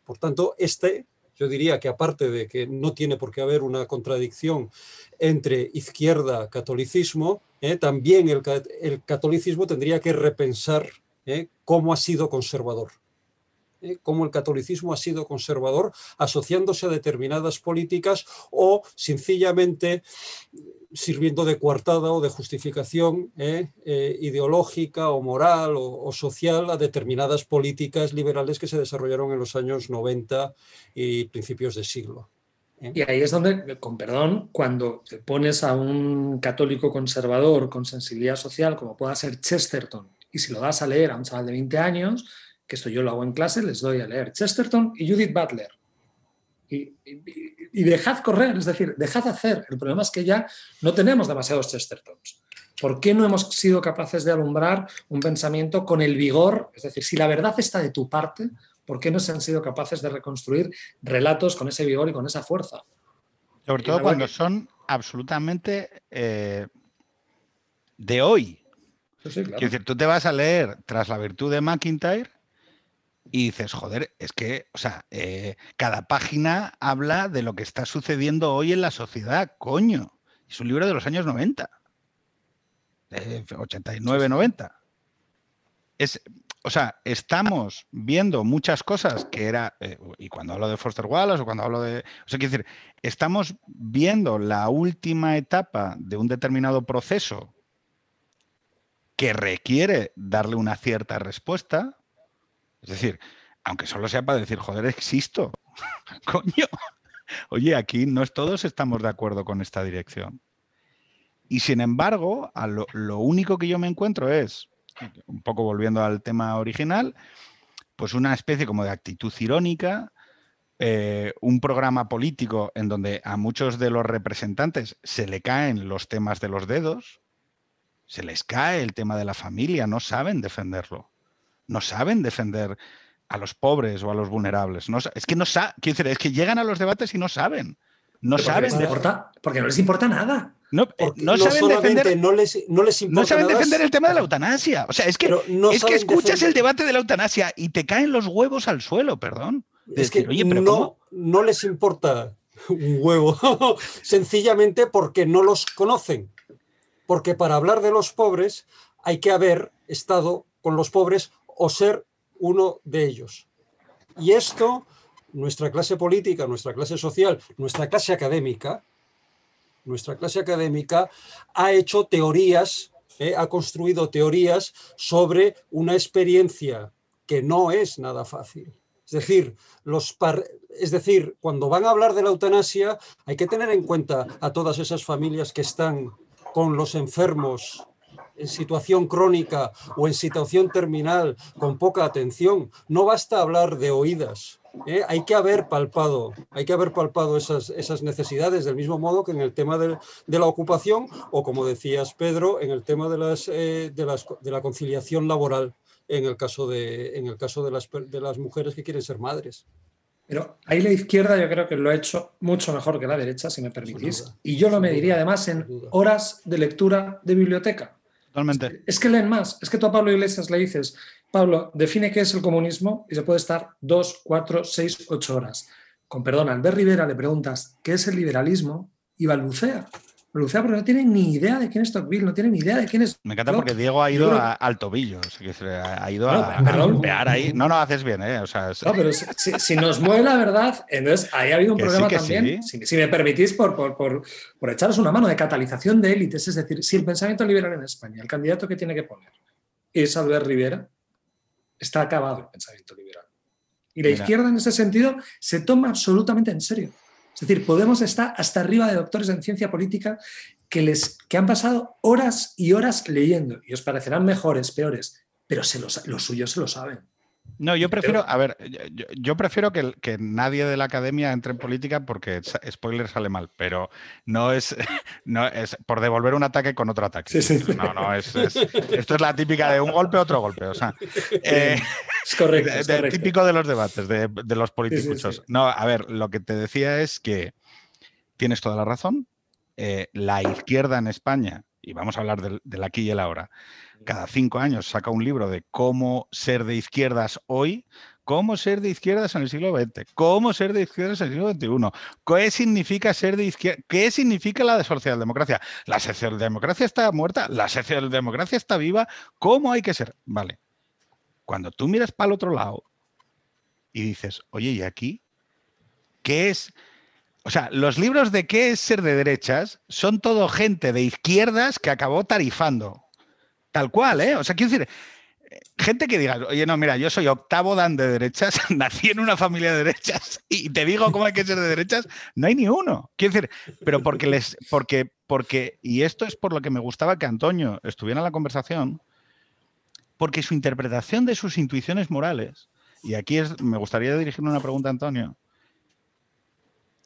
Por tanto, este, yo diría que aparte de que no tiene por qué haber una contradicción entre izquierda, catolicismo, también el, el, catolicismo tendría que repensar cómo ha sido conservador. ¿Eh? cómo el catolicismo ha sido conservador asociándose a determinadas políticas o sencillamente sirviendo de coartada o de justificación ¿eh? Eh, ideológica o moral o, social a determinadas políticas liberales que se desarrollaron en los años 90 y principios de siglo.
Y ahí es donde, con perdón, cuando te pones a un católico conservador con sensibilidad social, como pueda ser Chesterton, y si lo das a leer a un chaval de 20 años, que esto yo lo hago en clase, les doy a leer Chesterton y Judith Butler. Y, dejad correr, es decir, dejad hacer. El problema es que ya no tenemos demasiados Chestertons. ¿Por qué no hemos sido capaces de alumbrar un pensamiento con el vigor? Es decir, si la verdad está de tu parte, ¿por qué no se han sido capaces de reconstruir relatos con ese vigor y con esa fuerza?
Sobre todo cuando son absolutamente eh, de hoy. Quiero decir, tú te vas a leer tras la virtud de McIntyre y dices, joder, es que, o sea, eh, cada página habla de lo que está sucediendo hoy en la sociedad, coño. Es un libro de los años 90, 89, 90. Es, o sea, estamos viendo muchas cosas que era, eh, y cuando hablo de Foster Wallace o cuando hablo de, o sea, quiero decir, estamos viendo la última etapa de un determinado proceso que requiere darle una cierta respuesta, es decir, aunque solo sea para decir, joder, existo, *laughs* coño, oye, aquí no todos estamos de acuerdo con esta dirección. Y sin embargo, lo único que yo me encuentro es, un poco volviendo al tema original, pues una especie como de actitud irónica, eh, un programa político en donde a muchos de los representantes se le caen los temas de los dedos, se les cae el tema de la familia, no saben defenderlo, no saben defender a los pobres o a los vulnerables. No, es que no saben, es que llegan a los debates y no saben. No saben.
porque no les importa nada.
No, eh, no, saben defender, no, les, saben defender el tema de la eutanasia. O sea, es que, es que escuchas el debate de la eutanasia y te caen los huevos al suelo, perdón.
Es que no, no les importa un huevo, *laughs* sencillamente porque no los conocen. Porque para hablar de los pobres hay que haber estado con los pobres o ser uno de ellos. Y esto, nuestra clase política, nuestra clase social, nuestra clase académica, nuestra clase académica ha hecho teorías, eh, ha construido teorías sobre una experiencia que no es nada fácil. Es decir, los es decir, cuando van a hablar de la eutanasia hay que tener en cuenta a todas esas familias que están con los enfermos en situación crónica o en situación terminal con poca atención. No basta hablar de oídas, ¿eh? hay que haber palpado, hay que haber palpado esas, esas necesidades del mismo modo que en el tema de, la ocupación o como decías Pedro, en el tema de, las, eh, de, las, de la conciliación laboral en el caso, de, en el caso de, las, de las mujeres que quieren ser madres.
Pero ahí la izquierda yo creo que lo ha hecho mucho mejor que la derecha, si me permitís. y yo lo mediría además en horas de lectura de biblioteca.
Totalmente.
Es que leen más. Es que tú a Pablo Iglesias le dices, Pablo, define qué es el comunismo y se puede estar dos, cuatro, seis, ocho horas. Con perdón, Albert Rivera le preguntas qué es el liberalismo y balbucea. Balbucea porque no tiene ni idea de quién es Tocqueville, no tiene ni idea de quién es.
Me encanta porque Diego ha ido al tobillo, ha ido a, golpear ahí. No, no, haces bien, ¿eh?
No, pero si, nos mueve la verdad, entonces ahí ha habido un problema también. Si, me permitís, por, por, por, por echaros una mano de catalización de élites, es decir, si el pensamiento liberal en España, el candidato que tiene que poner es Albert Rivera, está acabado el pensamiento liberal. Y la izquierda en ese sentido se toma absolutamente en serio. Es decir, Podemos estar hasta arriba de doctores en ciencia política que, les, que han pasado horas y horas leyendo y os parecerán mejores, peores, pero se los, los suyos se lo saben.
No, yo prefiero, a ver, yo, prefiero que, que, nadie de la academia entre en política porque spoiler sale mal, pero no es, *laughs* no es por devolver un ataque con otro ataque. No, no, es, esto es la típica de un golpe, otro golpe. O sea, *laughs*
eh, es correcto.
Típico de los debates, de, los políticos. No, a ver, lo que te decía es que tienes toda la razón. Eh, la izquierda en España, y vamos a hablar del, del aquí y el ahora, cada cinco años saca un libro de cómo ser de izquierdas hoy, cómo ser de izquierdas en el siglo XX, cómo ser de izquierdas en el siglo XXI, qué significa ser de izquierda, qué significa la socialdemocracia. La socialdemocracia está muerta, la socialdemocracia está viva, ¿cómo hay que ser? Vale. Cuando tú miras para el otro lado y dices, oye, ¿y aquí? ¿Qué es? O sea, los libros de qué es ser de derechas son todo gente de izquierdas que acabó tarifando. Tal cual, ¿eh? O sea, quiero decir, gente que diga, oye, no, mira, yo soy octavo dan de derechas, *laughs* nací en una familia de derechas y te digo cómo hay que ser de derechas, no hay ni uno. Quiero decir, pero porque les, porque, porque, y esto es por lo que me gustaba que Antonio estuviera en la conversación, porque su interpretación de sus intuiciones morales, y aquí es, me gustaría dirigirle una pregunta a Antonio,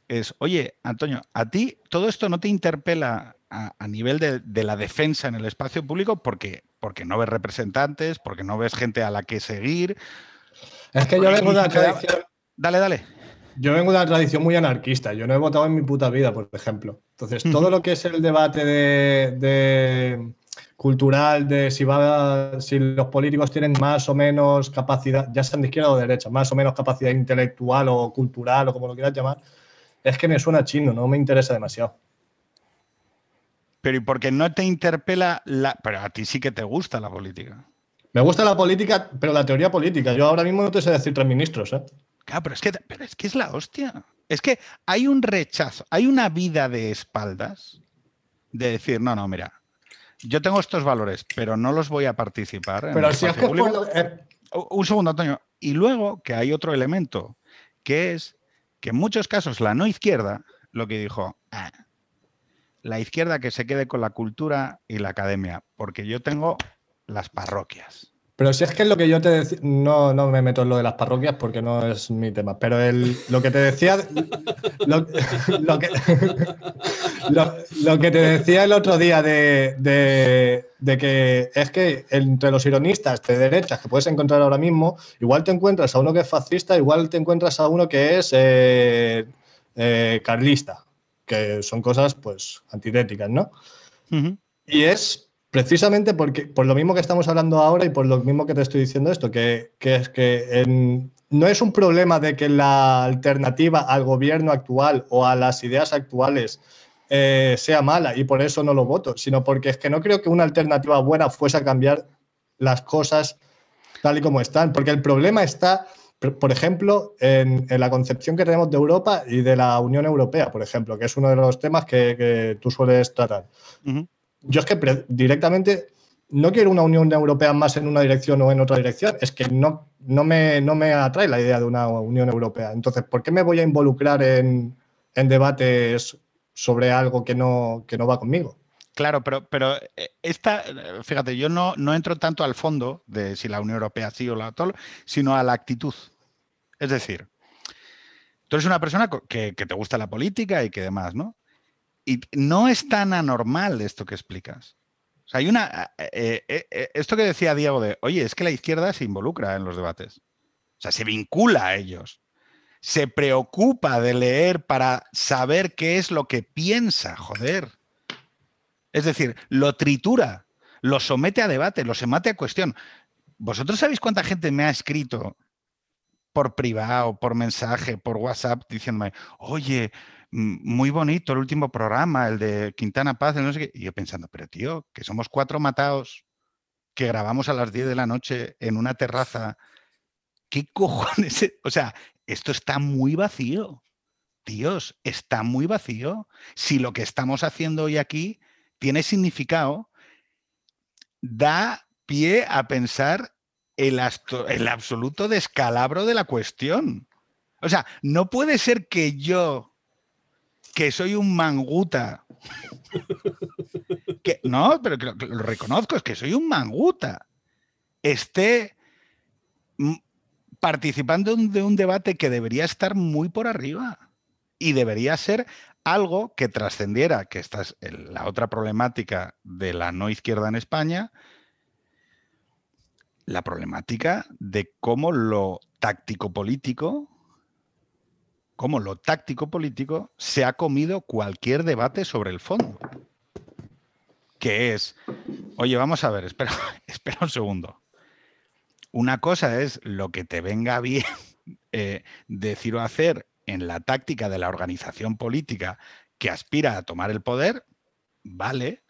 es, oye, Antonio, ¿a ti todo esto no te interpela a, nivel de, la defensa en el espacio público porque, porque no ves representantes, porque no ves gente a la que seguir.
Es que yo vengo de una tradición.
Dale, dale.
Yo vengo de una tradición muy anarquista. Yo no he votado en mi puta vida, por ejemplo. Entonces, todo lo que es el debate de, cultural, de si, va, si los políticos tienen más o menos capacidad, ya sean de izquierda o de derecha, más o menos capacidad intelectual o cultural o como lo quieras llamar, es que me suena chino, no me interesa demasiado.
Pero ¿y por qué no te interpela la... Pero a ti sí que te gusta la política.
Me gusta la política, pero la teoría política. Yo ahora mismo no te sé decir tres ministros, ¿eh?
Claro, pero es que, pero es, que es la hostia. Es que hay un rechazo, hay una vida de espaldas de decir, no, no, mira, yo tengo estos valores, pero no los voy a participar.
pero si es que eh,
Un segundo, Antonio. Y luego que hay otro elemento, que es que en muchos casos la no izquierda lo que dijo, ah, la izquierda que se quede con la cultura y la academia, porque yo tengo las parroquias.
Pero si es que es lo que yo te decía, no, no me meto en lo de las parroquias porque no es mi tema, pero el, lo que te decía, lo, que, lo, que, te decía el otro día de, de, que es que entre los ironistas de derechas que puedes encontrar ahora mismo, igual te encuentras a uno que es fascista, igual te encuentras a uno que es eh, eh, carlista, que son cosas pues antitéticas, ¿no? Y es Precisamente porque, por lo mismo que estamos hablando ahora y por lo mismo que te estoy diciendo esto, que, es que no es un problema de que la alternativa al gobierno actual o a las ideas actuales eh, sea mala y por eso no lo voto, sino porque es que no creo que una alternativa buena fuese a cambiar las cosas tal y como están, porque el problema está, por ejemplo, en, la concepción que tenemos de Europa y de la Unión Europea, por ejemplo, que es uno de los temas que, tú sueles tratar yo es que directamente no quiero una Unión Europea más en una dirección o en otra dirección. Es que no, no, me, no me atrae la idea de una Unión Europea. Entonces, ¿por qué me voy a involucrar en, debates sobre algo que no, que no va conmigo?
Claro, pero, pero eh, esta, fíjate, yo no, no entro tanto al fondo de si la Unión Europea sí o la todo, sino a la actitud. Es decir, tú eres una persona que, que te gusta la política y que demás, ¿no? Y no es tan anormal esto que explicas. O sea, hay una. Eh, eh, eh, esto que decía Diego de, oye, es que la izquierda se involucra en los debates. O sea, se vincula a ellos. Se preocupa de leer para saber qué es lo que piensa, joder. Es decir, lo tritura, lo somete a debate, lo somete a cuestión. ¿Vosotros sabéis cuánta gente me ha escrito por privado, por mensaje, por WhatsApp, diciéndome, oye, muy bonito el último programa, el de Quintana Paz, no sé qué. Y yo pensando, pero tío, que somos cuatro matados que grabamos a las 10 de la noche en una terraza. ¿Qué *laughs* cojones? O sea, esto está muy vacío. Dios, está muy vacío. Si lo que estamos haciendo hoy aquí tiene significado, da pie a pensar el, el absoluto descalabro de la cuestión. O sea, no puede ser que yo que soy un manguta. *laughs* que, no, pero lo, lo reconozco, es que soy un manguta. Esté participando de un debate que debería estar muy por arriba y debería ser algo que trascendiera, que esta es la otra problemática de la no izquierda en España, la problemática de cómo lo táctico político cómo lo táctico político se ha comido cualquier debate sobre el fondo. Que es, oye, vamos a ver, espera, *laughs* espera un segundo. Una cosa es lo que te venga bien *laughs* eh, decir o hacer en la táctica de la organización política que aspira a tomar el poder, vale.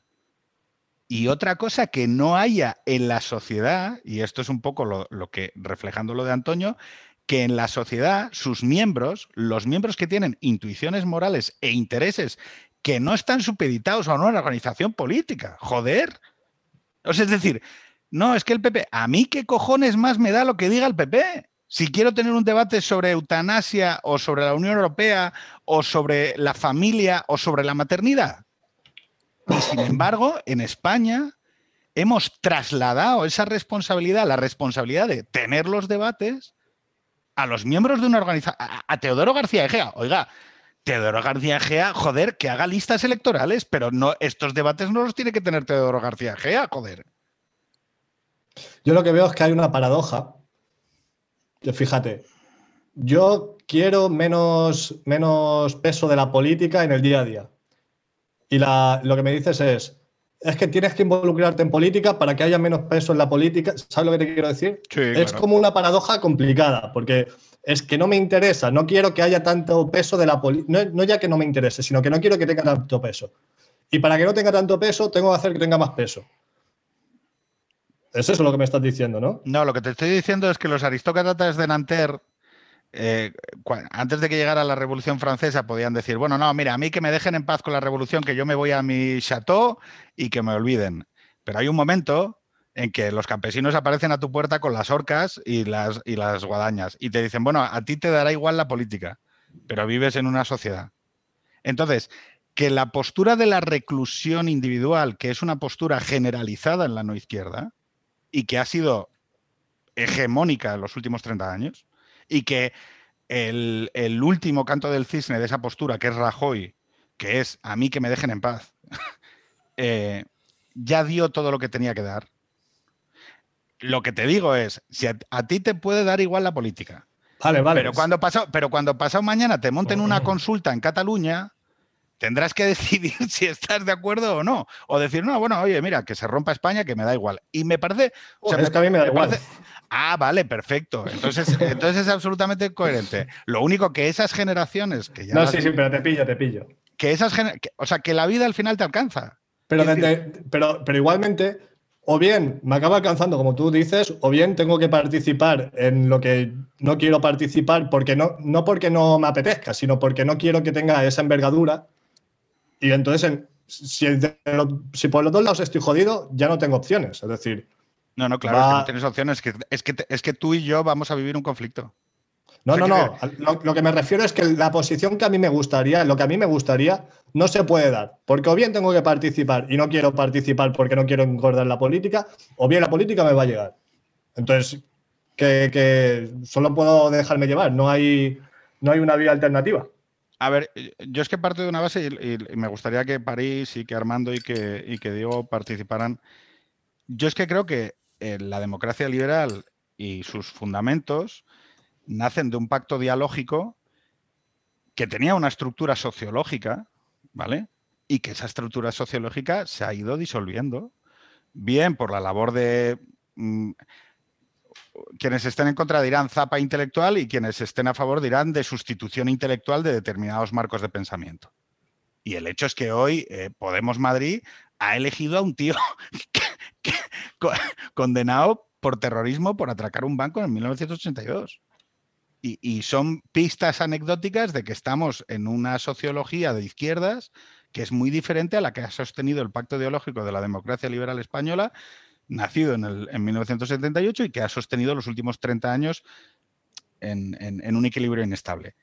Y otra cosa que no haya en la sociedad, y esto es un poco lo, lo que, reflejando lo de Antonio, que en la sociedad sus miembros, los miembros que tienen intuiciones morales e intereses que no están supeditados a una organización política, joder. O sea, es decir, no, es que el PP, a mí qué cojones más me da lo que diga el PP. Si quiero tener un debate sobre eutanasia o sobre la Unión Europea o sobre la familia o sobre la maternidad. Y sin embargo, en España hemos trasladado esa responsabilidad, la responsabilidad de tener los debates a los miembros de una organización, a, Teodoro García Egea, oiga, Teodoro García Egea, joder, que haga listas electorales, pero no, estos debates no los tiene que tener Teodoro García Egea, joder.
Yo lo que veo es que hay una paradoja. fíjate, yo quiero menos, menos peso de la política en el día a día. Y lo que me dices es, es que tienes que involucrarte en política para que haya menos peso en la política. ¿Sabes lo que te quiero decir? es como una paradoja complicada, porque es que no me interesa, no quiero que haya tanto peso de la política, no, ya que no me interese, sino que no quiero que tenga tanto peso. Y para que no tenga tanto peso, tengo que hacer que tenga más peso. Eso es lo que me estás diciendo, ¿no?
No, lo que te estoy diciendo es que los aristócratas de Nanterre eh, antes de que llegara la Revolución Francesa podían decir, bueno, no, mira, a mí que me dejen en paz con la Revolución, que yo me voy a mi chateau y que me olviden. Pero hay un momento en que los campesinos aparecen a tu puerta con las orcas y las, y las guadañas y te dicen, bueno, a ti te dará igual la política, pero vives en una sociedad. Entonces, que la postura de la reclusión individual, que es una postura generalizada en la no izquierda y que ha sido hegemónica en los últimos 30 años, y que el, último canto del cisne de esa postura, que es Rajoy, que es a mí que me dejen en paz, *laughs* eh, ya dio todo lo que tenía que dar. Lo que te digo es, si a, ti te puede dar igual la política,
vale, vale.
Pero cuando pasó, pero cuando pasado mañana te monten una consulta en Cataluña, tendrás que *laughs* decidir si estás de acuerdo o no. O decir, no, bueno, oye, mira, que se rompa España, que me da igual. Y me parece.
O sea, es que a mí me da igual.
Ah, vale, perfecto. Entonces, *laughs* entonces es absolutamente coherente. Lo único que esas generaciones que ya.
No, sí, sí, pero te pillo, te pillo.
Que esas o sea, que la vida al final te alcanza.
Pero, pero, pero igualmente, o bien me acaba alcanzando, como tú dices, o bien tengo que participar en lo que no quiero participar, porque no, no porque no me apetezca, sino porque no quiero que tenga esa envergadura y entonces, si, si, por los dos lados estoy jodido, ya no tengo opciones. Es decir.
No, no, claro, es que no tienes opciones. Es que, es que, tú y yo vamos a vivir un conflicto.
No, no, no. Lo, que me refiero es que la posición que a mí me gustaría, lo que a mí me gustaría, no se puede dar. Porque o bien tengo que participar y no quiero participar porque no quiero engordar la política, o bien la política me va a llegar. Entonces, que, que solo puedo dejarme llevar. No hay, no hay una vía alternativa.
A ver, yo es que parto de una base y, me gustaría que París y que Armando y que, que Diego participaran. Yo es que creo que eh, la democracia liberal y sus fundamentos nacen de un pacto dialógico que tenía una estructura sociológica, ¿vale? Y que esa estructura sociológica se ha ido disolviendo, bien por la labor de mm, quienes estén en contra dirán zapa intelectual y quienes estén a favor dirán de sustitución intelectual de determinados marcos de pensamiento. Y el hecho es que hoy eh, Podemos Madrid ha elegido a un tío *laughs* condenado por terrorismo por atracar un banco en 1982. Y, y, son pistas anecdóticas de que estamos en una sociología de izquierdas que es muy diferente a la que ha sostenido el pacto ideológico de la democracia liberal española nacido en, el, en 1978 y que ha sostenido los últimos 30 años en, un equilibrio inestable.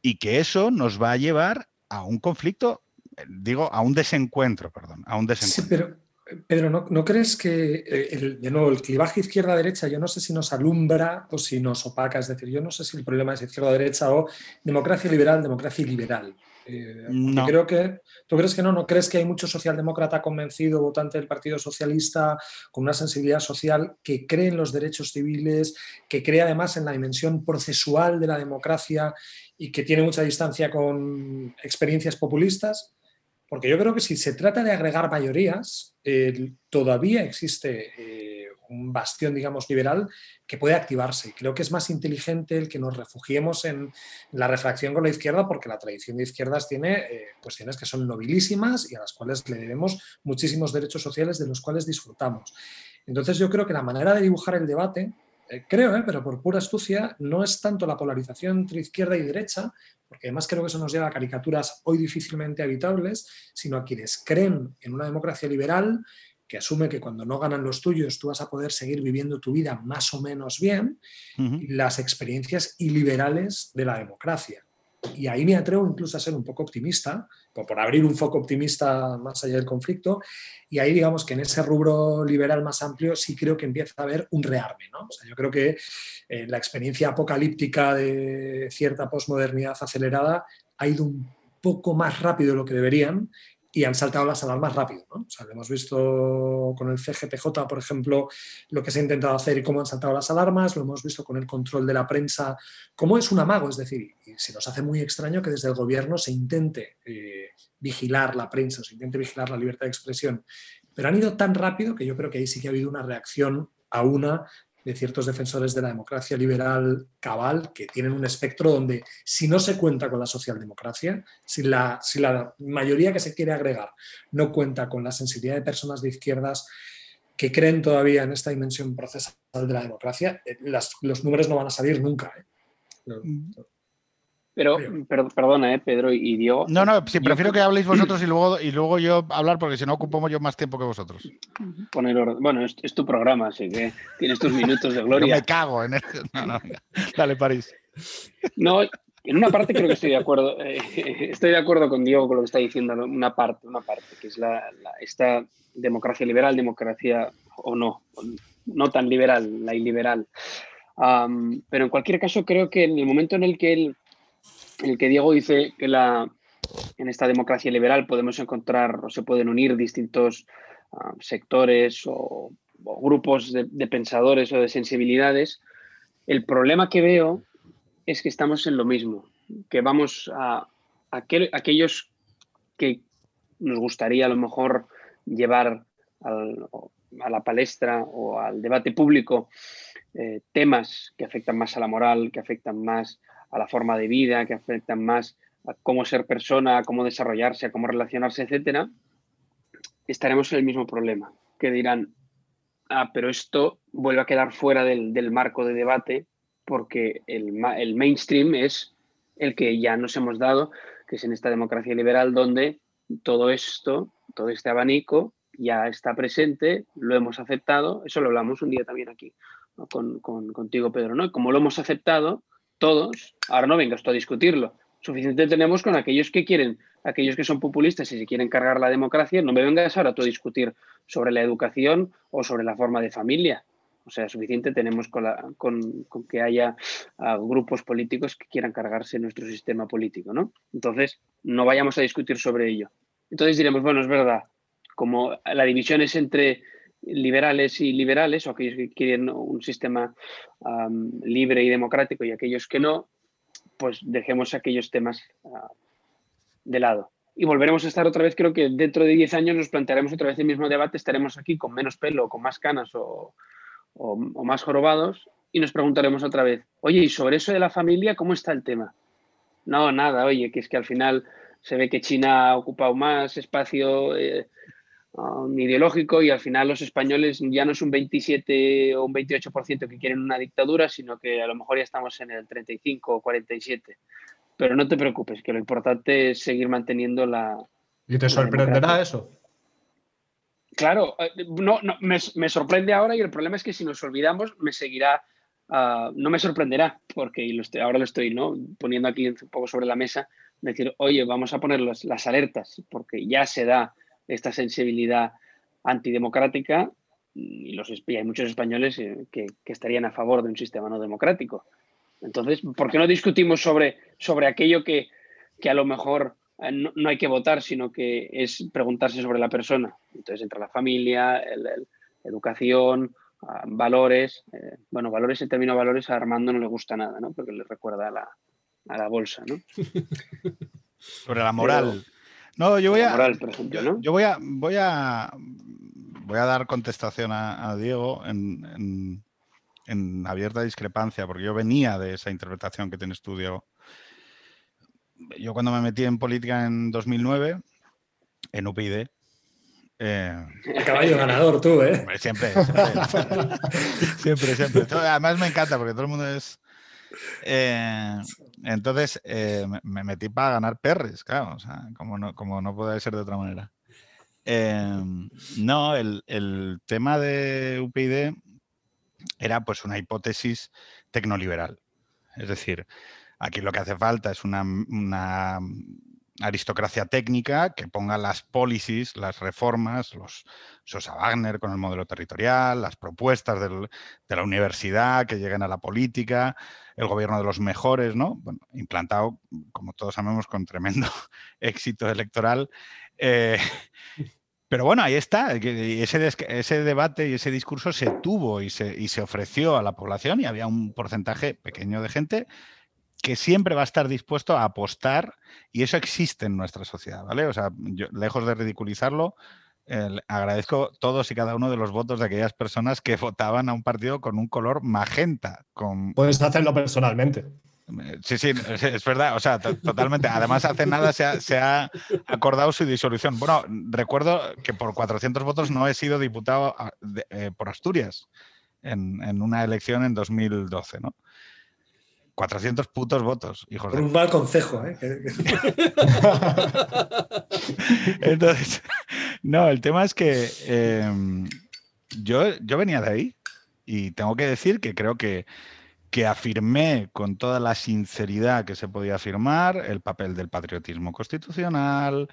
Y que eso nos va a llevar a un conflicto, digo, a un desencuentro, perdón, a un desencuentro.
Sí, pero Pedro, ¿no, crees que, eh, el, de nuevo, el clivaje izquierda-derecha, yo no sé si nos alumbra o si nos opaca? Es decir, yo no sé si el problema es izquierda-derecha o democracia liberal, democracia liberal. Eh, no. creo que, ¿Tú crees que no? ¿No crees que hay mucho socialdemócrata convencido, votante del Partido Socialista, con una sensibilidad social que cree en los derechos civiles, que cree además en la dimensión procesual de la democracia y que tiene mucha distancia con experiencias populistas? Porque yo creo que si se trata de agregar mayorías, todavía existe eh, un bastión, digamos, liberal que puede activarse. Creo que es más inteligente el que nos refugiemos en, la refracción con la izquierda porque la tradición de izquierdas tiene eh, cuestiones que son nobilísimas y a las cuales le debemos muchísimos derechos sociales de los cuales disfrutamos. Entonces yo creo que la manera de dibujar el debate, eh, creo, pero por pura astucia, no es tanto la polarización entre izquierda y derecha, porque además creo que eso nos lleva a caricaturas hoy difícilmente habitables, sino a quienes creen en una democracia liberal que asume que cuando no ganan los tuyos tú vas a poder seguir viviendo tu vida más o menos bien, las experiencias iliberales de la democracia. Y ahí me atrevo incluso a ser un poco optimista, por abrir un foco optimista más allá del conflicto, y ahí digamos que en ese rubro liberal más amplio sí creo que empieza a haber un rearme. ¿no? yo creo que eh, la experiencia apocalíptica de cierta posmodernidad acelerada ha ido un poco más rápido de lo que deberían y han saltado las alarmas rápido. ¿no? Lo hemos visto con el CGPJ, por ejemplo, lo que se ha intentado hacer y cómo han saltado las alarmas, lo hemos visto con el control de la prensa, cómo es un amago, es decir, se nos hace muy extraño que desde el gobierno se intente eh, vigilar la prensa, se intente vigilar la libertad de expresión, pero han ido tan rápido que yo creo que ahí sí que ha habido una reacción a una de ciertos defensores de la democracia liberal cabal que tienen un espectro donde si no se cuenta con la socialdemocracia, si la, si la mayoría que se quiere agregar no cuenta con la sensibilidad de personas de izquierdas que creen todavía en esta dimensión procesal de la democracia, eh, los números no van a salir nunca. ¿eh?
Mm. Pero, perdona, ¿eh, Pedro y Diego.
No, no, sí, prefiero que habléis vosotros y luego, y luego yo hablar, porque si no ocupamos yo más tiempo que vosotros.
Poner Bueno, es, tu programa, así que tienes tus minutos de *laughs* gloria.
Yo me cago en eso. No, no, Dale, París.
No, en una parte creo que estoy de acuerdo. Eh, *laughs* estoy de acuerdo con Diego con lo que está diciendo, una parte, una parte, que es la, esta democracia liberal, democracia o no, no tan liberal, la iliberal. pero en cualquier caso, creo que en el momento en el que él en el que Diego dice que la, en esta democracia liberal podemos encontrar o se pueden unir distintos ah, sectores o, grupos de, pensadores o de sensibilidades, el problema que veo es que estamos en lo mismo, que vamos a, aquellos que nos gustaría a lo mejor llevar a la palestra o al debate público eh, temas que afectan más a la moral, que afectan más a la forma de vida, que afectan más a cómo ser persona, a cómo desarrollarse, a cómo relacionarse, etcétera, estaremos en el mismo problema, que dirán, ah, pero esto vuelve a quedar fuera del, marco de debate porque el, el, mainstream es el que ya nos hemos dado, que es en esta democracia liberal donde todo esto, todo este abanico ya está presente, lo hemos aceptado, eso lo hablamos un día también aquí con, contigo, Pedro, ¿no? Como lo hemos aceptado, todos, ahora no vengas tú a discutirlo. Suficiente tenemos con aquellos que quieren, aquellos que son populistas y se quieren cargar la democracia, no me vengas ahora tú a discutir sobre la educación o sobre la forma de familia. O sea, suficiente tenemos con, que haya ah, grupos políticos que quieran cargarse nuestro sistema político, ¿no? Entonces, no vayamos a discutir sobre ello. Entonces diremos, bueno, es verdad, como la división es entre liberales y liberales, o aquellos que quieren un sistema libre y democrático y aquellos que no, pues dejemos aquellos temas ah, de lado. Y volveremos a estar otra vez, creo que dentro de 10 años nos plantearemos otra vez el mismo debate, estaremos aquí con menos pelo, con más canas o, más jorobados y nos preguntaremos otra vez, oye, ¿y sobre eso de la familia cómo está el tema? No, nada, oye, que es que al final se ve que China ha ocupado más espacio eh, Um, ideológico y al final los españoles ya no es un 27 o un 28% que quieren una dictadura, sino que a lo mejor ya estamos en el 35 o 47. Pero no te preocupes, que lo importante es seguir manteniendo la...
¿Y te sorprenderá eso?
Claro, eh, no, me, sorprende ahora y el problema es que si nos olvidamos me seguirá, ah, no me sorprenderá, porque lo ahora lo estoy ¿no? poniendo aquí un poco sobre la mesa, decir, oye, vamos a poner las alertas, porque ya se da esta sensibilidad antidemocrática y, los, hay muchos españoles eh, que, estarían a favor de un sistema no democrático. Entonces, ¿por qué no discutimos sobre, sobre aquello que, que a lo mejor eh, no, hay que votar, sino que es preguntarse sobre la persona? Entonces, entre la familia, la educación, ah, valores. Eh, bueno, valores, el término valores a Armando no le gusta nada, ¿no? Porque le recuerda a la, a la bolsa, ¿no? *laughs*
sobre la moral. No, yo voy a. Yo voy a, voy a, voy a dar contestación a, Diego en, abierta discrepancia, porque yo venía de esa interpretación que tienes tú, Diego. Yo cuando me metí en política en 2009, en UPyD,
eh, el caballo ganador tú, ¿eh? *laughs*
Siempre, siempre, siempre, Además me encanta porque todo el mundo es, eh, entonces eh, me metí para ganar perres, claro, o sea, como no, como no puede ser de otra manera. Em, no, el, tema de UPyD era pues una hipótesis tecnoliberal. Es decir, aquí lo que hace falta es una, aristocracia técnica que ponga las policies, las reformas, los Sosa Wagner con el modelo territorial, las propuestas de la universidad que lleguen a la política, el gobierno de los mejores, ¿no? Implantado, como todos sabemos, con tremendo *laughs* éxito electoral. Eh, pero bueno, ahí está. Ese, ese, debate y ese discurso se tuvo y se ofreció a la población y había un porcentaje pequeño de gente que siempre va a estar dispuesto a apostar y eso existe en nuestra sociedad, ¿vale? O sea, yo, lejos de ridiculizarlo, agradezco todos y cada uno de los votos de aquellas personas que *laughs* votaban a un partido con un color magenta. Con...
Puedes hacerlo personalmente.
Sí, sí, es verdad, o sea, totalmente. Además, hace nada se ha, acordado su disolución. Bueno, recuerdo que por 400 votos no he sido diputado eh, por Asturias en, en, una elección en 2012, ¿no? 400 putos votos, hijos
Por un mal consejo, ¿eh? *laughs*
Entonces, no, el tema es que em, yo, yo venía de ahí y tengo que decir que creo que, que afirmé con toda la sinceridad que se podía afirmar el papel del patriotismo constitucional,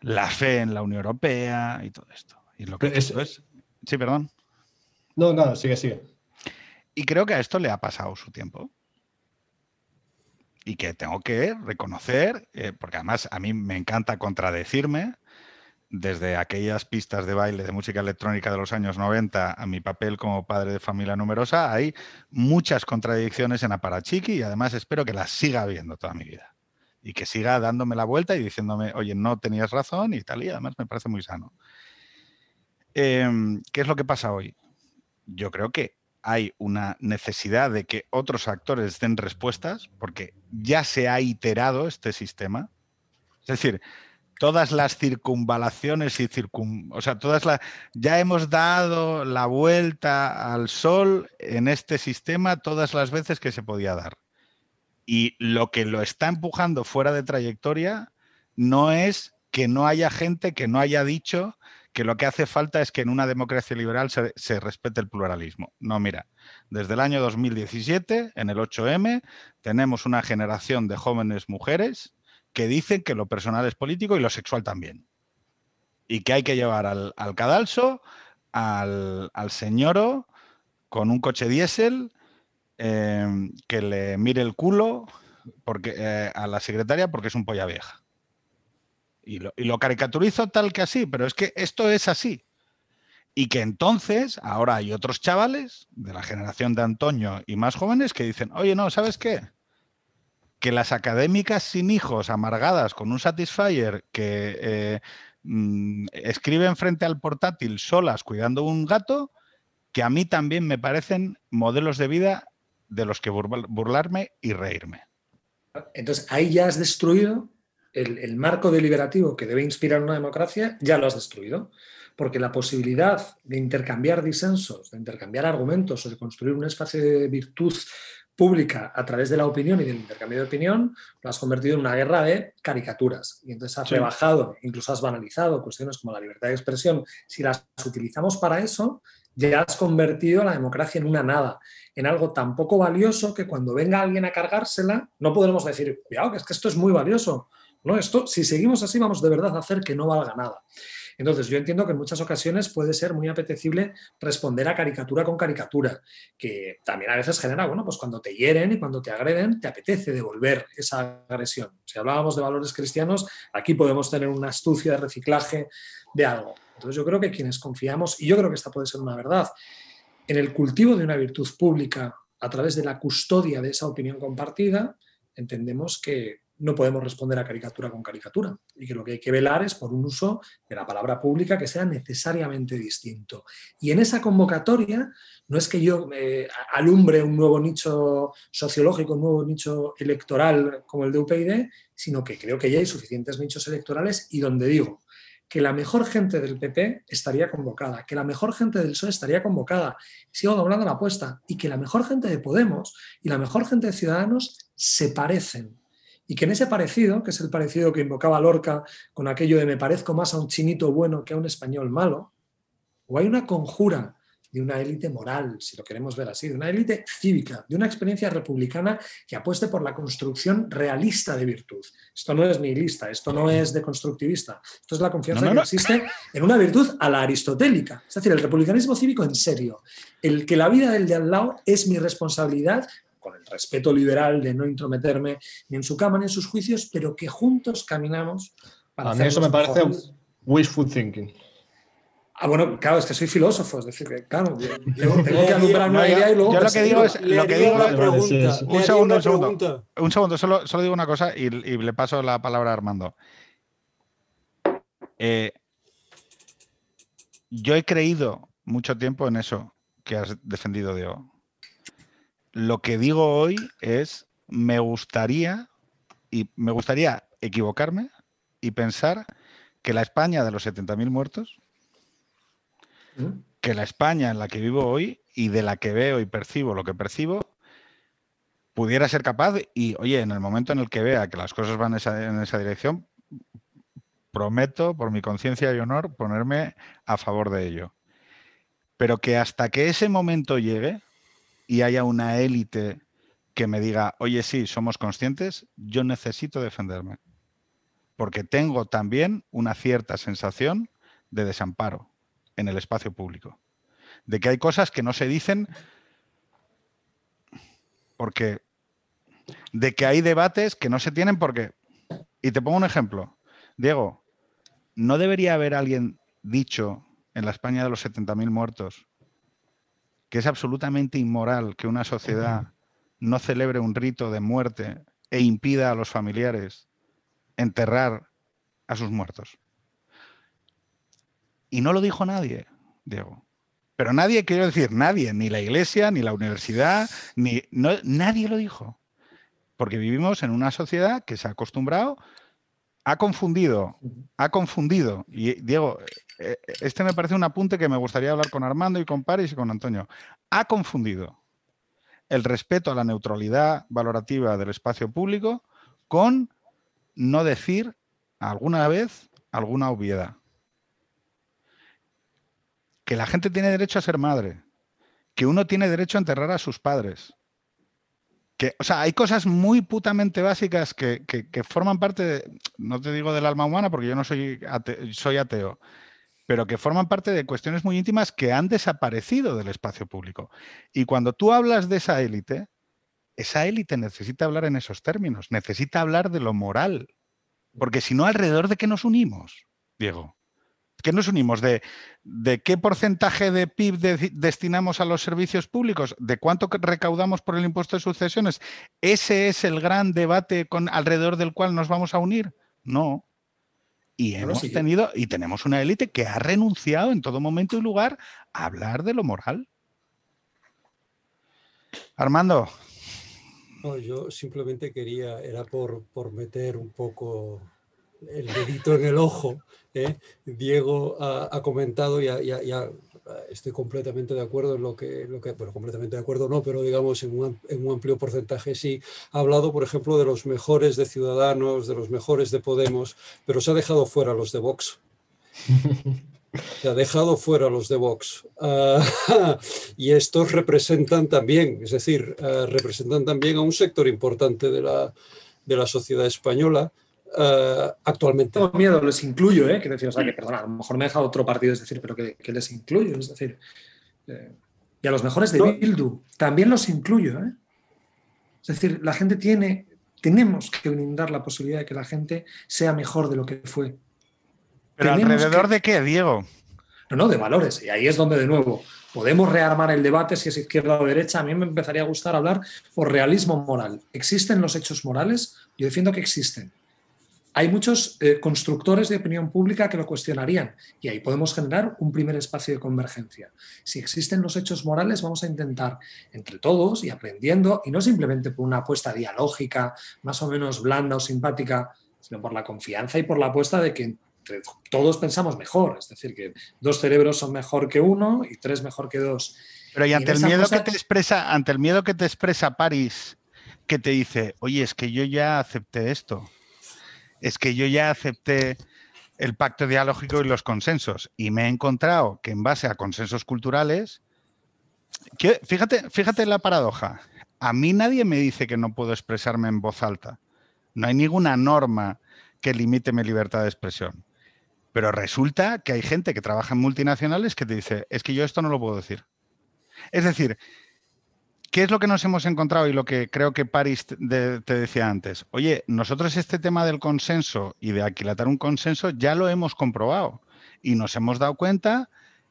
la fe en la Unión Europea y todo esto. Y lo que es... Sí, perdón.
No, no, sigue, sigue.
Y creo que a esto le ha pasado su tiempo. Y que tengo que reconocer, eh, porque además a mí me encanta contradecirme, desde aquellas pistas de baile de música electrónica de los años 90 a mi papel como padre de familia numerosa, hay muchas contradicciones en Aparachiqui y además espero que las siga habiendo toda mi vida. Y que siga dándome la vuelta y diciéndome, oye, no tenías razón y tal, y además me parece muy sano. Em, ¿Qué es lo que pasa hoy? Yo creo que hay una necesidad de que otros actores den respuestas, porque ya se ha iterado este sistema. Es decir, todas las circunvalaciones y circun, o sea, todas las ya hemos dado la vuelta al sol en este sistema todas las veces que se podía dar. Y lo que lo está empujando fuera de trayectoria no es que no haya gente que no haya dicho que lo que hace falta es que en una democracia liberal se, respete el pluralismo. No, mira, desde el año 2017, en el 8M, tenemos una generación de jóvenes mujeres que dicen que lo personal es político y lo sexual también. Y que hay que llevar al, cadalso, al, al, señoro, con un coche diésel, em, que le mire el culo porque, eh, a la secretaria porque es un polla vieja. Y lo, caricaturizo tal que así, pero es que esto es así. Y que entonces ahora hay otros chavales de la generación de Antonio y más jóvenes que dicen, oye, no, ¿sabes qué? que las académicas sin hijos, amargadas, con un Satisfyer que eh, mm, escriben frente al portátil solas cuidando un gato, que a mí también me parecen modelos de vida de los que burlarme y reírme.
Entonces, ahí ya has destruido el, el, marco deliberativo que debe inspirar una democracia, ya lo has destruido. Porque la posibilidad de intercambiar disensos, de intercambiar argumentos o de construir un espacio de virtud pública a través de la opinión y del intercambio de opinión, lo has convertido en una guerra de caricaturas. Y entonces has sí. rebajado, incluso has banalizado cuestiones como la libertad de expresión. Si las utilizamos para eso, ya has convertido la democracia en una nada, en algo tan poco valioso que cuando venga alguien a cargársela, no podremos decir, cuidado, que es que esto es muy valioso. No, esto, si seguimos así, vamos de verdad a hacer que no valga nada. Entonces, yo entiendo que en muchas ocasiones puede ser muy apetecible responder a caricatura con caricatura, que también a veces genera, bueno, pues cuando te hieren y cuando te agreden, te apetece devolver esa agresión. Si hablábamos de valores cristianos, aquí podemos tener una astucia de reciclaje de algo. Entonces, yo creo que quienes confiamos, y yo creo que esta puede ser una verdad, en el cultivo de una virtud pública a través de la custodia de esa opinión compartida, entendemos que no podemos responder a caricatura con caricatura. Y que lo que hay que velar es por un uso de la palabra pública que sea necesariamente distinto. Y en esa convocatoria no es que yo eh, alumbre un nuevo nicho sociológico, un nuevo nicho electoral como el de UPyD, sino que creo que ya hay suficientes nichos electorales y donde digo que la mejor gente del PP estaría convocada, que la mejor gente del PSOE estaría convocada, sigo doblando la apuesta, y que la mejor gente de Podemos y la mejor gente de Ciudadanos se parecen y que en ese parecido, que es el parecido que invocaba Lorca con aquello de me parezco más a un chinito bueno que a un español malo, o hay una conjura de una élite moral, si lo queremos ver así, de una élite cívica, de una experiencia republicana que apueste por la construcción realista de virtud. Esto no es nihilista, esto no es deconstructivista, esto es la confianza que existe en una virtud a la aristotélica. Es decir, el republicanismo cívico en serio, el que la vida del de al lado es mi responsabilidad con el respeto liberal de no intrometerme ni en su cama ni en sus juicios, pero que juntos caminamos
para... A mí eso me parece wishful thinking.
Ah, bueno, claro, es que soy filósofo, es decir, que claro, tengo, que *laughs* alumbrar una idea y luego.
Yo lo que digo es. Lo que digo, pregunta, un segundo, un segundo. Un segundo, solo, solo digo una cosa y, y, le paso la palabra a Armando. Eh, yo he creído mucho tiempo en eso que has defendido, Diego. Lo que digo hoy es, me gustaría, y me gustaría equivocarme y pensar que la España de los 70.000 muertos que la España en la que vivo hoy y de la que veo y percibo lo que percibo, pudiera ser capaz y, oye, en el momento en el que vea que las cosas van en esa, dirección, prometo, por mi conciencia y honor, ponerme a favor de ello. Pero que hasta que ese momento llegue y haya una élite que me diga, oye, sí, somos conscientes, yo necesito defenderme. Porque tengo también una cierta sensación de desamparo en el espacio público. De que hay cosas que no se dicen porque... De que hay debates que no se tienen porque... Y te pongo un ejemplo. Diego, ¿no debería haber alguien dicho en la España de los 70.000 muertos que es absolutamente inmoral que una sociedad no celebre un rito de muerte e impida a los familiares enterrar a sus muertos? Y no lo dijo nadie, Diego. Pero nadie, quiero decir, nadie, ni la iglesia, ni la universidad, ni nadie lo dijo. Porque vivimos en una sociedad que se ha acostumbrado, ha confundido, ha confundido. Y Diego, eh, este me parece un apunte que me gustaría hablar con Armando y con Paris y con Antonio. Ha confundido el respeto a la neutralidad valorativa del espacio público con no decir alguna vez alguna obviedad que la gente tiene derecho a ser madre, que uno tiene derecho a enterrar a sus padres. Que, o sea, hay cosas muy putamente básicas que, forman parte, de, no te digo del alma humana porque yo no soy soy ateo, pero que forman parte de cuestiones muy íntimas que han desaparecido del espacio público. Y cuando tú hablas de esa élite, esa élite necesita hablar en esos términos, necesita hablar de lo moral, porque si no, alrededor de qué nos unimos, Diego. ¿Qué nos unimos? ¿De, ¿De, qué porcentaje de PIB destinamos a los servicios públicos? ¿De cuánto recaudamos por el impuesto de sucesiones? ¿Ese es el gran debate con, alrededor del cual nos vamos a unir? No. Y hemos tenido, y tenemos una élite que ha renunciado en todo momento y lugar a hablar de lo moral. Armando.
yo simplemente quería, era por, por meter un poco el dedito en el ojo. ¿eh? Diego ha, comentado y ya, estoy completamente de acuerdo en lo que, lo que, bueno, completamente de acuerdo no, pero digamos en un, en un, amplio porcentaje sí. Ha hablado, por ejemplo, de los mejores de Ciudadanos, de los mejores de Podemos, pero se ha dejado fuera los de Vox. Se ha dejado fuera los de Vox. Ah, *laughs* y estos representan también, es decir, ah, representan también a un sector importante de la, de la sociedad española uh, actualmente.
Tengo miedo, les incluyo, ¿eh? Quiero decir, o sea, que perdona, a lo mejor me he dejado otro partido, es decir, pero que, que les incluyo, es decir. Eh, y a los mejores de no. Bildu también los incluyo, ¿eh? Es decir, la gente tiene, tenemos que brindar la posibilidad de que la gente sea mejor de lo que fue.
¿Pero tenemos alrededor que... de qué, Diego?
No, no, de valores. Y ahí es donde, de nuevo, podemos rearmar el debate si es izquierda o derecha. A mí me empezaría a gustar hablar por realismo moral. ¿Existen los hechos morales? Yo defiendo que existen hay muchos eh, constructores de opinión pública que lo cuestionarían y ahí podemos generar un primer espacio de convergencia. Si existen los hechos morales, vamos a intentar entre todos y aprendiendo, y no simplemente por una apuesta dialógica, más o menos blanda o simpática, sino por la confianza y por la apuesta de que entre todos pensamos mejor, es decir, que dos cerebros son mejor que uno y tres mejor que dos.
Pero y ante y el miedo cosa... que te expresa, ante el miedo que te expresa París, que te dice, oye, es que yo ya acepté esto es que yo ya acepté el pacto dialógico y los consensos y me he encontrado que en base a consensos culturales fíjate, fíjate la paradoja. A mí nadie me dice que no puedo expresarme en voz alta. No hay ninguna norma que limite mi libertad de expresión. Pero resulta que hay gente que trabaja en multinacionales que te dice, es que yo esto no lo puedo decir. Es decir, ¿qué es lo que nos hemos encontrado y lo que creo que París te, decía antes? Oye, nosotros este tema del consenso y de aquilatar un consenso ya lo hemos comprobado y nos hemos dado cuenta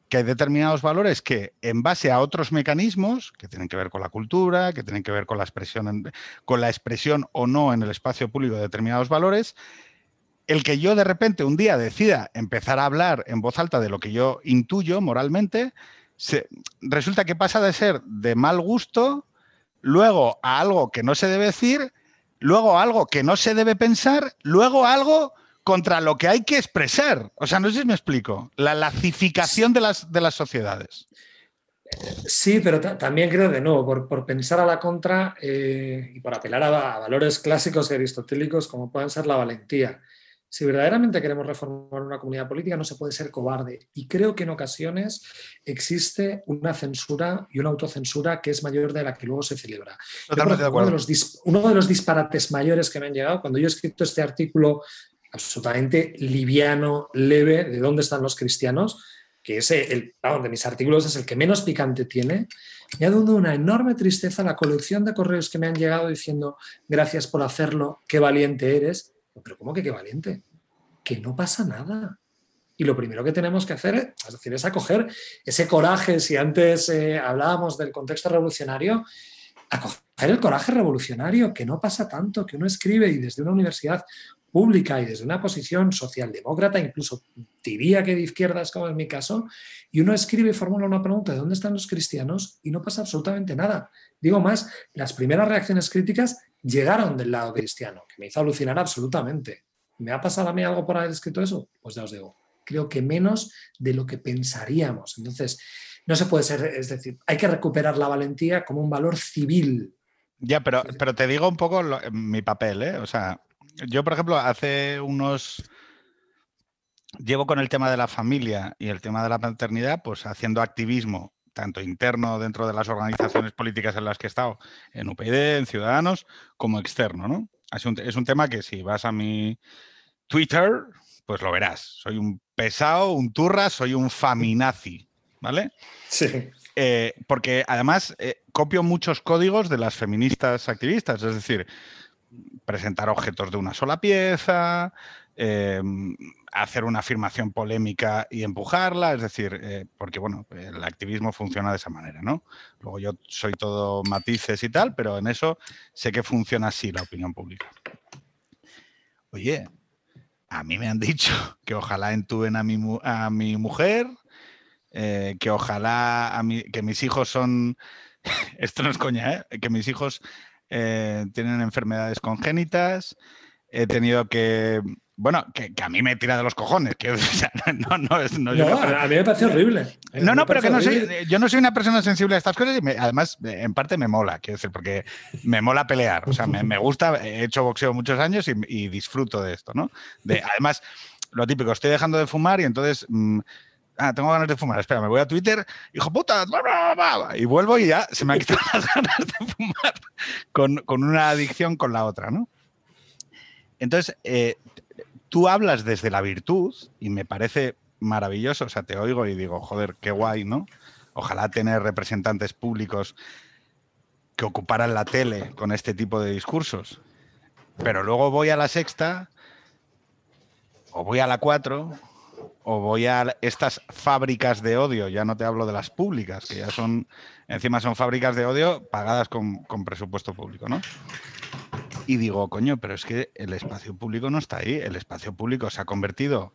que hay determinados valores que en base a otros mecanismos que tienen que ver con la cultura, que tienen que ver con la expresión, con la expresión o no en el espacio público de determinados valores, el que yo de repente un día decida empezar a hablar en voz alta de lo que yo intuyo moralmente, resulta que pasa de ser de mal gusto, luego a algo que no se debe decir, luego a algo que no se debe pensar, luego a algo contra lo que hay que expresar. O sea, no sé si me explico. La lacificación de las, de las sociedades.
Sí, pero también creo de nuevo, por, pensar a la contra eh, y por apelar a, valores clásicos y aristotélicos como pueden ser la valentía. Si verdaderamente queremos reformar una comunidad política, no se puede ser cobarde. Y creo que en ocasiones existe una censura y una autocensura que es mayor de la que luego se celebra. Uno, de los uno de los disparates mayores que me han llegado, cuando yo he escrito este artículo absolutamente liviano, leve, de dónde están los cristianos, que es el, de mis artículos es el que menos picante tiene, me ha dado una enorme tristeza la colección de correos que me han llegado diciendo gracias por hacerlo, qué valiente eres. Pero ¿cómo que qué valiente? Que no pasa nada. Y lo primero que tenemos que hacer es, es acoger ese coraje, si antes eh, hablábamos del contexto revolucionario, acoger el coraje revolucionario, que no pasa tanto, que uno escribe y desde una universidad pública y desde una posición socialdemócrata, incluso diría que de izquierdas, como en mi caso, y uno escribe y formula una pregunta de dónde están los cristianos y no pasa absolutamente nada. Digo más, las primeras reacciones críticas llegaron del lado cristiano, que me hizo alucinar absolutamente. ¿Me ha pasado a mí algo por haber escrito eso? Pues ya os digo, creo que menos de lo que pensaríamos. Entonces, no se puede ser, es decir, hay que recuperar la valentía como un valor civil.
Ya, pero, pero te digo un poco mi papel, ¿eh? O sea, yo, por ejemplo, hace unos... Llevo con el tema de la familia y el tema de la paternidad, pues haciendo activismo, tanto interno dentro de las organizaciones políticas en las que he estado, en UPyD, en Ciudadanos, como externo, ¿no? Es un, es un tema que si vas a mi Twitter, pues lo verás. Soy un pesado, un turra, soy un faminazi, ¿vale?
Sí.
Eh, porque además eh, copio muchos códigos de las feministas activistas, es decir, presentar objetos de una sola pieza, em, hacer una afirmación polémica y empujarla, es decir, eh, porque bueno, el activismo funciona de esa manera, ¿no? Luego yo soy todo matices y tal, pero en eso sé que funciona así la opinión pública. Oye, a mí me han dicho *laughs* que ojalá entuben a mi, a mi mujer, eh, que ojalá a que mis hijos son, *laughs* esto no es coña, ¿eh? que mis hijos eh, tienen enfermedades congénitas, he tenido que... Bueno, que, a mí me tira de los cojones. Que, *laughs*
no, no, a mí me parece horrible.
No, no, pero que no soy, yo no soy una persona sensible a estas cosas y además, en parte me mola, quiero decir, porque me mola pelear. O sea, me, gusta, he hecho boxeo muchos años y, disfruto de esto, ¿no? De, además, lo típico, estoy dejando de fumar y entonces mm, ah, tengo ganas de fumar, espera, me voy a Twitter, hijo puta, y vuelvo y ya se me han quitado *laughs* las ganas de fumar con, una adicción con la otra, ¿no? Entonces, eh, tú hablas desde la virtud y me parece maravilloso, o sea, te oigo y digo, joder, qué guay, ¿no? Ojalá tener representantes públicos que ocuparan la tele con este tipo de discursos. Pero luego voy a la sexta o voy a la cuatro o voy a estas fábricas de odio, ya no te hablo de las públicas, que ya son, encima son fábricas de odio pagadas con, presupuesto público, ¿no? Y digo, coño, pero es que el espacio público no está ahí, el espacio público se ha convertido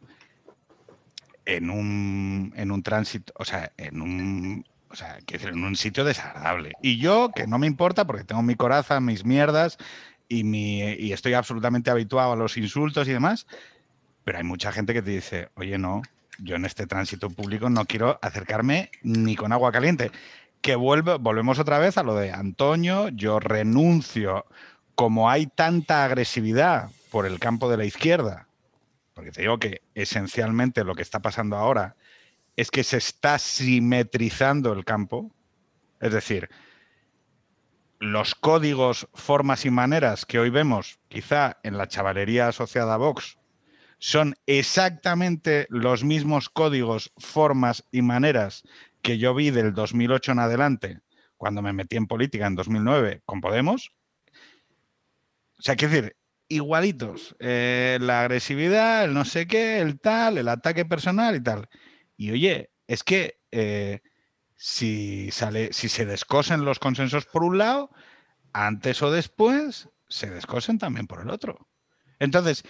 en un, en un tránsito, o sea, en un, o sea, en un sitio desagradable. Y yo, que no me importa porque tengo mi coraza, mis mierdas y, mi, y estoy absolutamente habituado a los insultos y demás, pero hay mucha gente que te dice, oye, no, yo en este tránsito público no quiero acercarme ni con agua caliente. Que vuelve, volvemos otra vez a lo de Antonio, yo renuncio. Como hay tanta agresividad por el campo de la izquierda, porque te digo que esencialmente lo que está pasando ahora es que se está simetrizando el campo, Es decir, los códigos, formas y maneras que hoy vemos, quizá en la chavalería asociada a Vox, son exactamente los mismos códigos, formas y maneras que yo vi del 2008 en adelante, cuando me metí en política en 2009 con Podemos. O sea, quiero decir, igualitos. Eh, la agresividad, el no sé qué, el tal, el ataque personal y tal. Y oye, es que eh, si, sale, si se descosen los consensos por un lado, antes o después se descosen también por el otro. Entonces,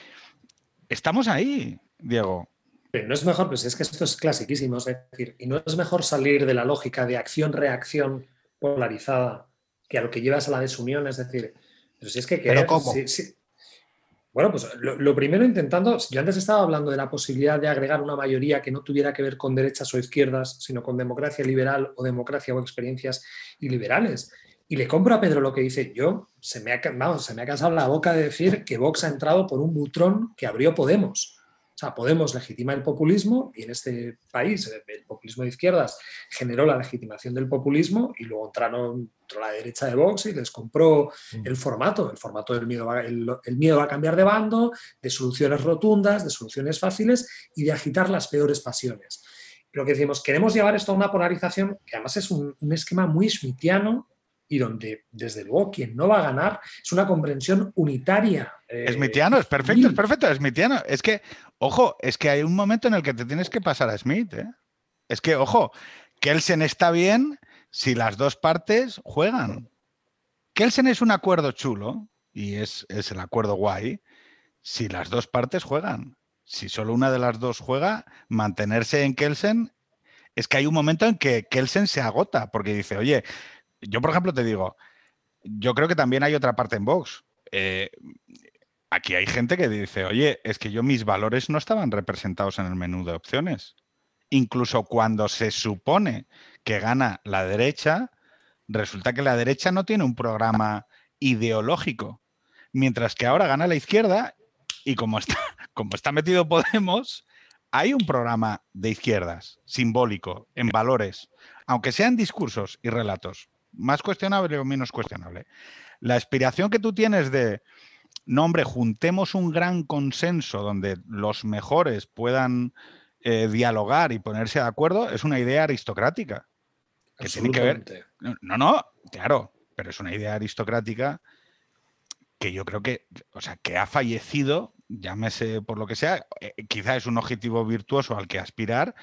estamos ahí, Diego.
Pero no es mejor, pues es que esto es clasiquísimo, es decir, y no es mejor salir de la lógica de acción-reacción polarizada que a lo que llevas a la desunión, es decir, pero si es que...
¿Pero cómo?
Bueno, pues lo, primero intentando, yo antes estaba hablando de la posibilidad de agregar una mayoría que no tuviera que ver con derechas o izquierdas, sino con democracia liberal o democracia o experiencias iliberales. Y le compro a Pedro lo que dice yo, se me ha, vamos, se me ha cansado la boca de decir que Vox ha entrado por un butrón que abrió Podemos. Sea, Podemos legitima el populismo y en este país el populismo de izquierdas generó la legitimación del populismo y luego entraron la derecha de Vox y les compró mm. el formato. El formato del miedo, el, miedo a cambiar de bando, de soluciones rotundas, de soluciones fáciles y de agitar las peores pasiones. Lo que decimos, queremos llevar esto a una polarización que además es un, esquema muy smithiano y donde, desde luego, quien no va a ganar es una comprensión unitaria.
Eh, Smithiano, es perfecto, es perfecto, es Smithiano. Es que, ojo, es que hay un momento en el que te tienes que pasar a Smith. ¿eh? Es que, ojo, Kelsen está bien si las dos partes juegan. Kelsen es un acuerdo chulo y es, es el acuerdo guay si las dos partes juegan. Si solo una de las dos juega, mantenerse en Kelsen es que hay un momento en que Kelsen se agota porque dice, oye, yo, por ejemplo, te digo, yo creo que también hay otra parte en Vox. Eh, aquí hay gente que dice, oye, es que yo mis valores no estaban representados en el menú de opciones. Incluso cuando se supone que gana la derecha, resulta que la derecha no tiene un programa ideológico. Mientras que ahora gana la izquierda y como está, *laughs* como está metido Podemos, hay un programa de izquierdas simbólico en valores, aunque sean discursos y relatos más cuestionable o menos cuestionable. La aspiración que tú tienes de, no hombre, juntemos un gran consenso donde los mejores puedan eh, dialogar y ponerse de acuerdo, es una idea aristocrática. Que tiene que ver. No, no, claro, pero es una idea aristocrática que yo creo que, o sea, que ha fallecido, llámese por lo que sea, eh, quizá es un objetivo virtuoso al que aspirar,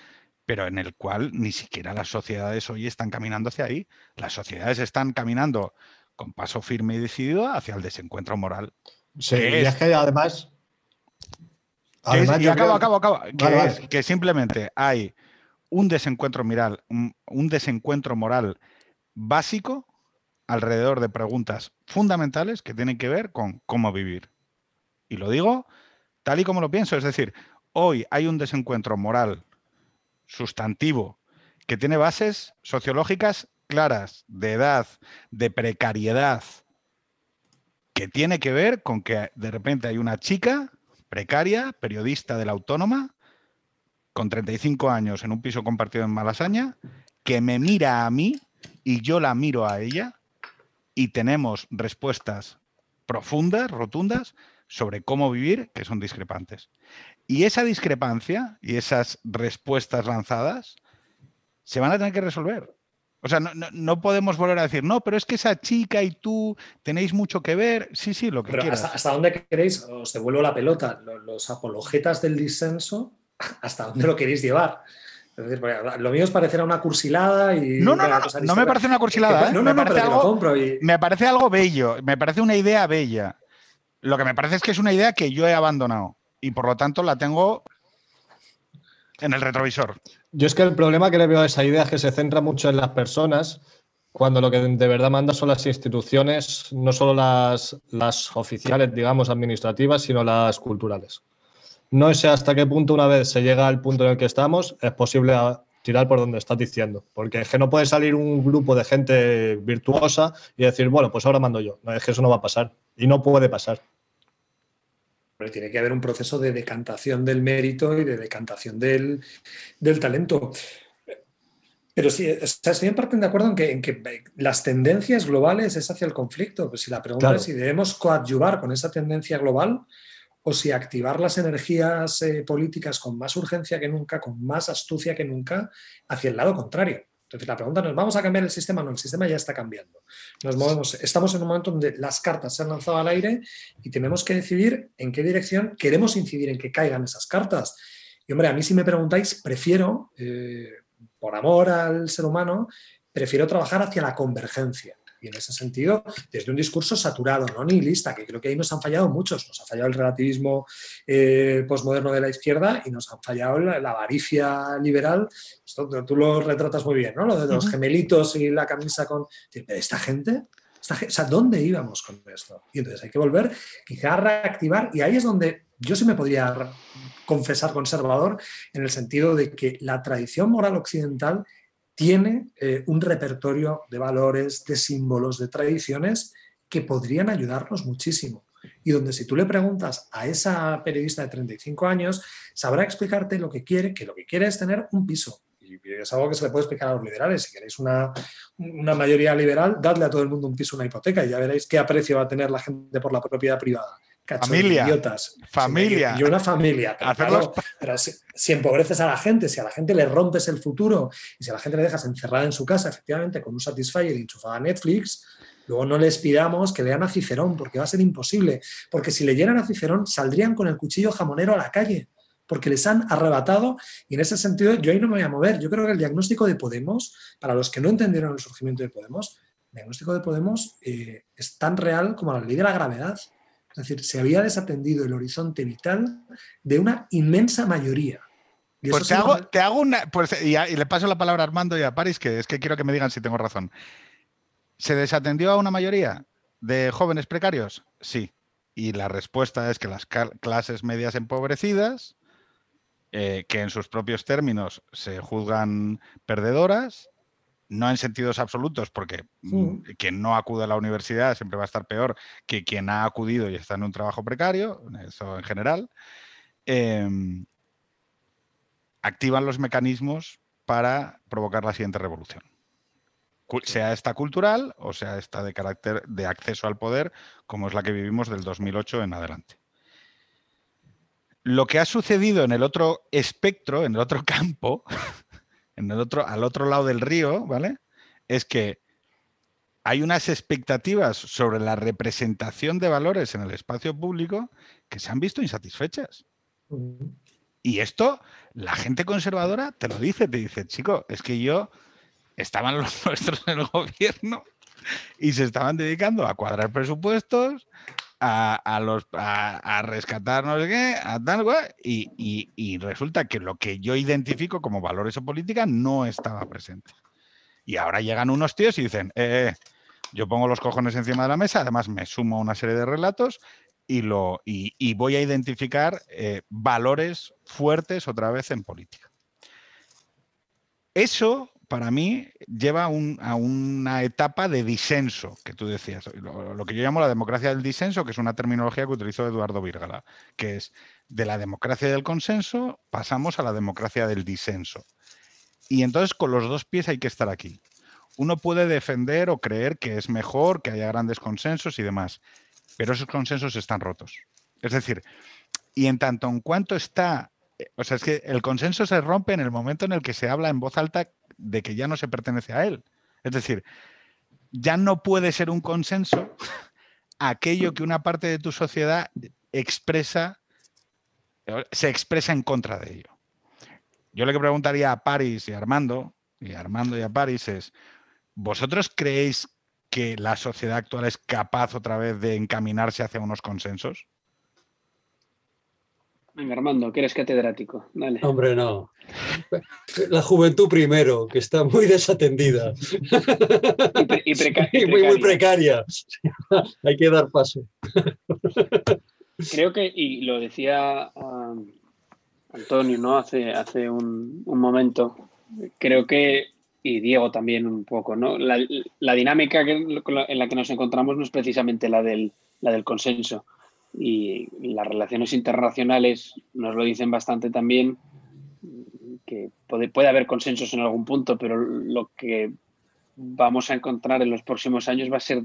pero en el cual ni siquiera las sociedades hoy están caminando hacia ahí. Las sociedades están caminando con paso firme y decidido hacia el desencuentro moral.
Sí, y es, que además...
y acabo, acabo, acabo. Que, es, que simplemente hay un desencuentro moral, un desencuentro moral básico alrededor de preguntas fundamentales que tienen que ver con cómo vivir. Y lo digo tal y como lo pienso, es decir, hoy hay un desencuentro moral sustantivo, que tiene bases sociológicas claras, de edad, de precariedad, que tiene que ver con que de repente hay una chica precaria, periodista de la autónoma, con 35 años en un piso compartido en Malasaña, que me mira a mí y yo la miro a ella y tenemos respuestas profundas, rotundas, sobre cómo vivir que son discrepantes. Y esa discrepancia y esas respuestas lanzadas se van a tener que resolver. O sea, no, podemos volver a decir, no, pero es que esa chica y tú tenéis mucho que ver. Sí, sí, lo que pero
Hasta, dónde queréis? Os devuelvo la pelota. Los, apologetas del disenso, ¿hasta dónde lo queréis llevar? lo mío es parecer una cursilada y.
No, no, no, no, me parece una cursilada. ¿eh? no, no, me, parece algo, me parece algo bello, me parece una idea bella. Lo que me parece es que es una idea que yo he abandonado y por lo tanto la tengo en el retrovisor.
Yo es que el problema que le veo a esa idea es que se centra mucho en las personas cuando lo que de verdad manda son las instituciones, no solo las, las oficiales, digamos, administrativas, sino las culturales. No sé hasta qué punto una vez se llega al punto en el que estamos, es posible tirar por donde estás diciendo. Porque es que no puede salir un grupo de gente virtuosa y decir, bueno, pues ahora mando yo. No, es que eso no va a pasar. Y no puede pasar
tiene que haber un proceso de decantación del mérito y de decantación del, talento. Pero sí, estoy en parte de acuerdo en que, en que, las tendencias globales es hacia el conflicto. Pues si la pregunta es si debemos coadyuvar con esa tendencia global o si activar las energías eh, políticas con más urgencia que nunca, con más astucia que nunca, hacia el lado contrario. Entonces la pregunta no es, ¿vamos a cambiar el sistema? No, el sistema ya está cambiando. Nos movemos, estamos en un momento donde las cartas se han lanzado al aire y tenemos que decidir en qué dirección queremos incidir en que caigan esas cartas. Y hombre, a mí si me preguntáis, prefiero, eh, por amor al ser humano, prefiero trabajar hacia la convergencia. Y en ese sentido, desde un discurso saturado, no nihilista, que creo que ahí nos han fallado muchos. Nos ha fallado el relativismo eh, postmoderno de la izquierda y nos ha fallado la, avaricia liberal. Esto tú lo retratas muy bien, ¿no? Lo de los gemelitos y la camisa con... ¿Esta gente? Esta, o sea, ¿dónde íbamos con esto? Y entonces hay que volver quizá a reactivar y ahí es donde yo sí me podría confesar conservador en el sentido de que la tradición moral occidental tiene eh, un repertorio de valores, de símbolos, de tradiciones que podrían ayudarnos muchísimo. Y donde si tú le preguntas a esa periodista de 35 años, sabrá explicarte lo que quiere, que lo que quiere es tener un piso. Y es algo que se le puede explicar a los liberales. Si queréis una, una mayoría liberal, dadle a todo el mundo un piso, una hipoteca, y ya veréis qué aprecio va a tener la gente por la propiedad privada
familia,
idiotas.
Familia.
Y una familia. Pero, *laughs* si, empobreces a la gente, si a la gente le rompes el futuro y si a la gente le dejas encerrada en su casa, efectivamente, con un Satisfyer y enchufada a Netflix, luego no les pidamos que lean a Cicerón, porque va a ser imposible. Porque si leyeran a Cicerón, saldrían con el cuchillo jamonero a la calle porque les han arrebatado y en ese sentido yo ahí no me voy a mover. Yo creo que el diagnóstico de Podemos, para los que no entendieron el surgimiento de Podemos, el diagnóstico de Podemos eh, es tan real como la ley de la gravedad. Es decir, se había desatendido el horizonte vital de una inmensa mayoría.
pues te hago, te hago, una. Pues, y, le paso la palabra a Armando y a París, que es que quiero que me digan si tengo razón. ¿Se desatendió a una mayoría de jóvenes precarios? Sí. Y la respuesta es que las clases medias empobrecidas, eh, que en sus propios términos se juzgan perdedoras, no en sentidos absolutos, porque mm, quien no acude a la universidad siempre va a estar peor que quien ha acudido y está en un trabajo precario, eso en general, em, activan los mecanismos para provocar la siguiente revolución. Sea esta cultural o sea esta de carácter de acceso al poder, como es la que vivimos del 2008 en adelante. Lo que ha sucedido en el otro espectro, en el otro *laughs* campo, en el otro, al otro lado del río, ¿vale? Es que hay unas expectativas sobre la representación de valores en el espacio público que se han visto insatisfechas. Y esto, la gente conservadora te lo dice, te dice, chico, es que yo estaban los *laughs* nuestros en el gobierno y se estaban dedicando a cuadrar presupuestos, a, los, a, rescatar no sé qué, a tal, y, y, resulta que lo que yo identifico como valores o política no estaba presente. Y ahora llegan unos tíos y dicen, eh, yo pongo los cojones encima de la mesa, además me sumo a una serie de relatos y, lo, y, voy a identificar eh, valores fuertes otra vez en política. Eso para mí lleva a una etapa de disenso, que tú decías, lo, que yo llamo la democracia del disenso, que es una terminología que utilizó Eduardo Vírgala, que es de la democracia del consenso pasamos a la democracia del disenso. Y entonces con los dos pies hay que estar aquí. Uno puede defender o creer que es mejor, que haya grandes consensos y demás, pero esos consensos están rotos. Es decir, y en tanto en cuanto está, o sea, es que el consenso se rompe en el momento en el que se habla en voz alta de que ya no se pertenece a él. Es decir, ya no puede ser un consenso aquello que una parte de tu sociedad expresa, se expresa en contra de ello. Yo lo que preguntaría a París y a Armando, y a Armando y a París es, ¿vosotros creéis que la sociedad actual es capaz otra vez de encaminarse hacia unos consensos?
Venga, Armando, que eres catedrático. Dale.
Hombre, no. La juventud primero, que está muy desatendida. Y, precaria. muy, muy precaria. Hay que dar paso.
Creo que, y lo decía ah, Antonio ¿no? hace, hace un, momento, creo que, y Diego también un poco, ¿no? la, dinámica en la que nos encontramos no es precisamente la del, la del consenso y las relaciones internacionales nos lo dicen bastante también, puede, puede haber consensos en algún punto, pero lo que vamos a encontrar en los próximos años va a ser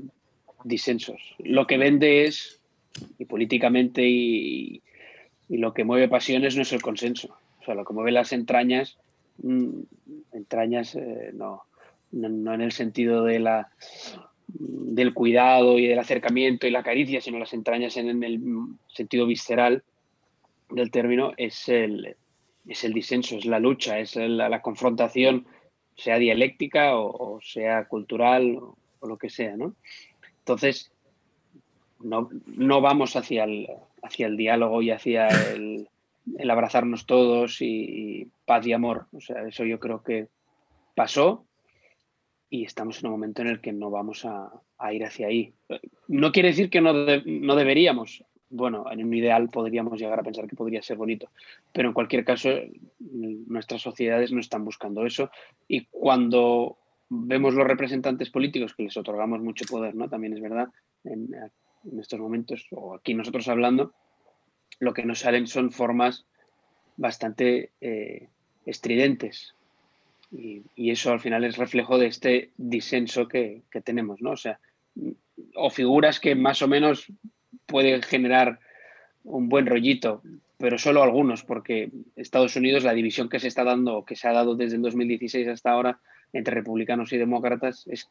disensos. Lo que vende es, y políticamente, y, lo que mueve pasiones no es el consenso. O sea, lo que mueve las entrañas, mm, entrañas eh, no, no, en el sentido de la, del cuidado y del acercamiento y la caricia, sino las entrañas en, el sentido visceral del término, es el, es el disenso, es la lucha, es la, confrontación, sea dialéctica o, sea cultural o, lo que sea. ¿no? Entonces, no, no vamos hacia el, hacia el diálogo y hacia el, abrazarnos todos y, paz y amor. O sea, eso yo creo que pasó y estamos en un momento en el que no vamos a, ir hacia ahí. No quiere decir que no, no deberíamos. Bueno, en un ideal podríamos llegar a pensar que podría ser bonito, pero en cualquier caso nuestras sociedades no están buscando eso y cuando vemos los representantes políticos que les otorgamos mucho poder, ¿no? También es verdad, en, estos momentos, o aquí nosotros hablando, lo que nos salen son formas bastante eh, estridentes, y, eso al final es reflejo de este disenso que, tenemos, ¿no? O sea, o figuras que más o menos pueden generar un buen rollito, pero solo algunos, porque Estados Unidos, la división que se está dando, que se ha dado desde el 2016 hasta ahora entre republicanos y demócratas, es,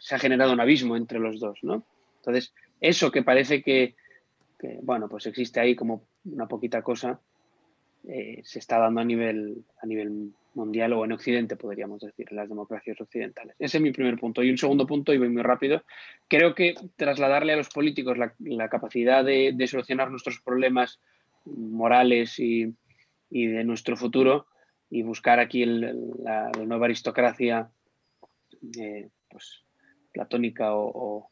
se ha generado un abismo entre los dos, ¿no? Entonces, eso que parece que, que bueno, pues existe ahí como una poquita cosa, eh, se está dando a nivel, a nivel mundial o en Occidente, podríamos decir, en las democracias occidentales. Ese es mi primer punto. Y un segundo punto, y voy muy rápido, creo que trasladarle a los políticos la, capacidad de, solucionar nuestros problemas morales y, de nuestro futuro y buscar aquí la, nueva aristocracia eh, pues, platónica o,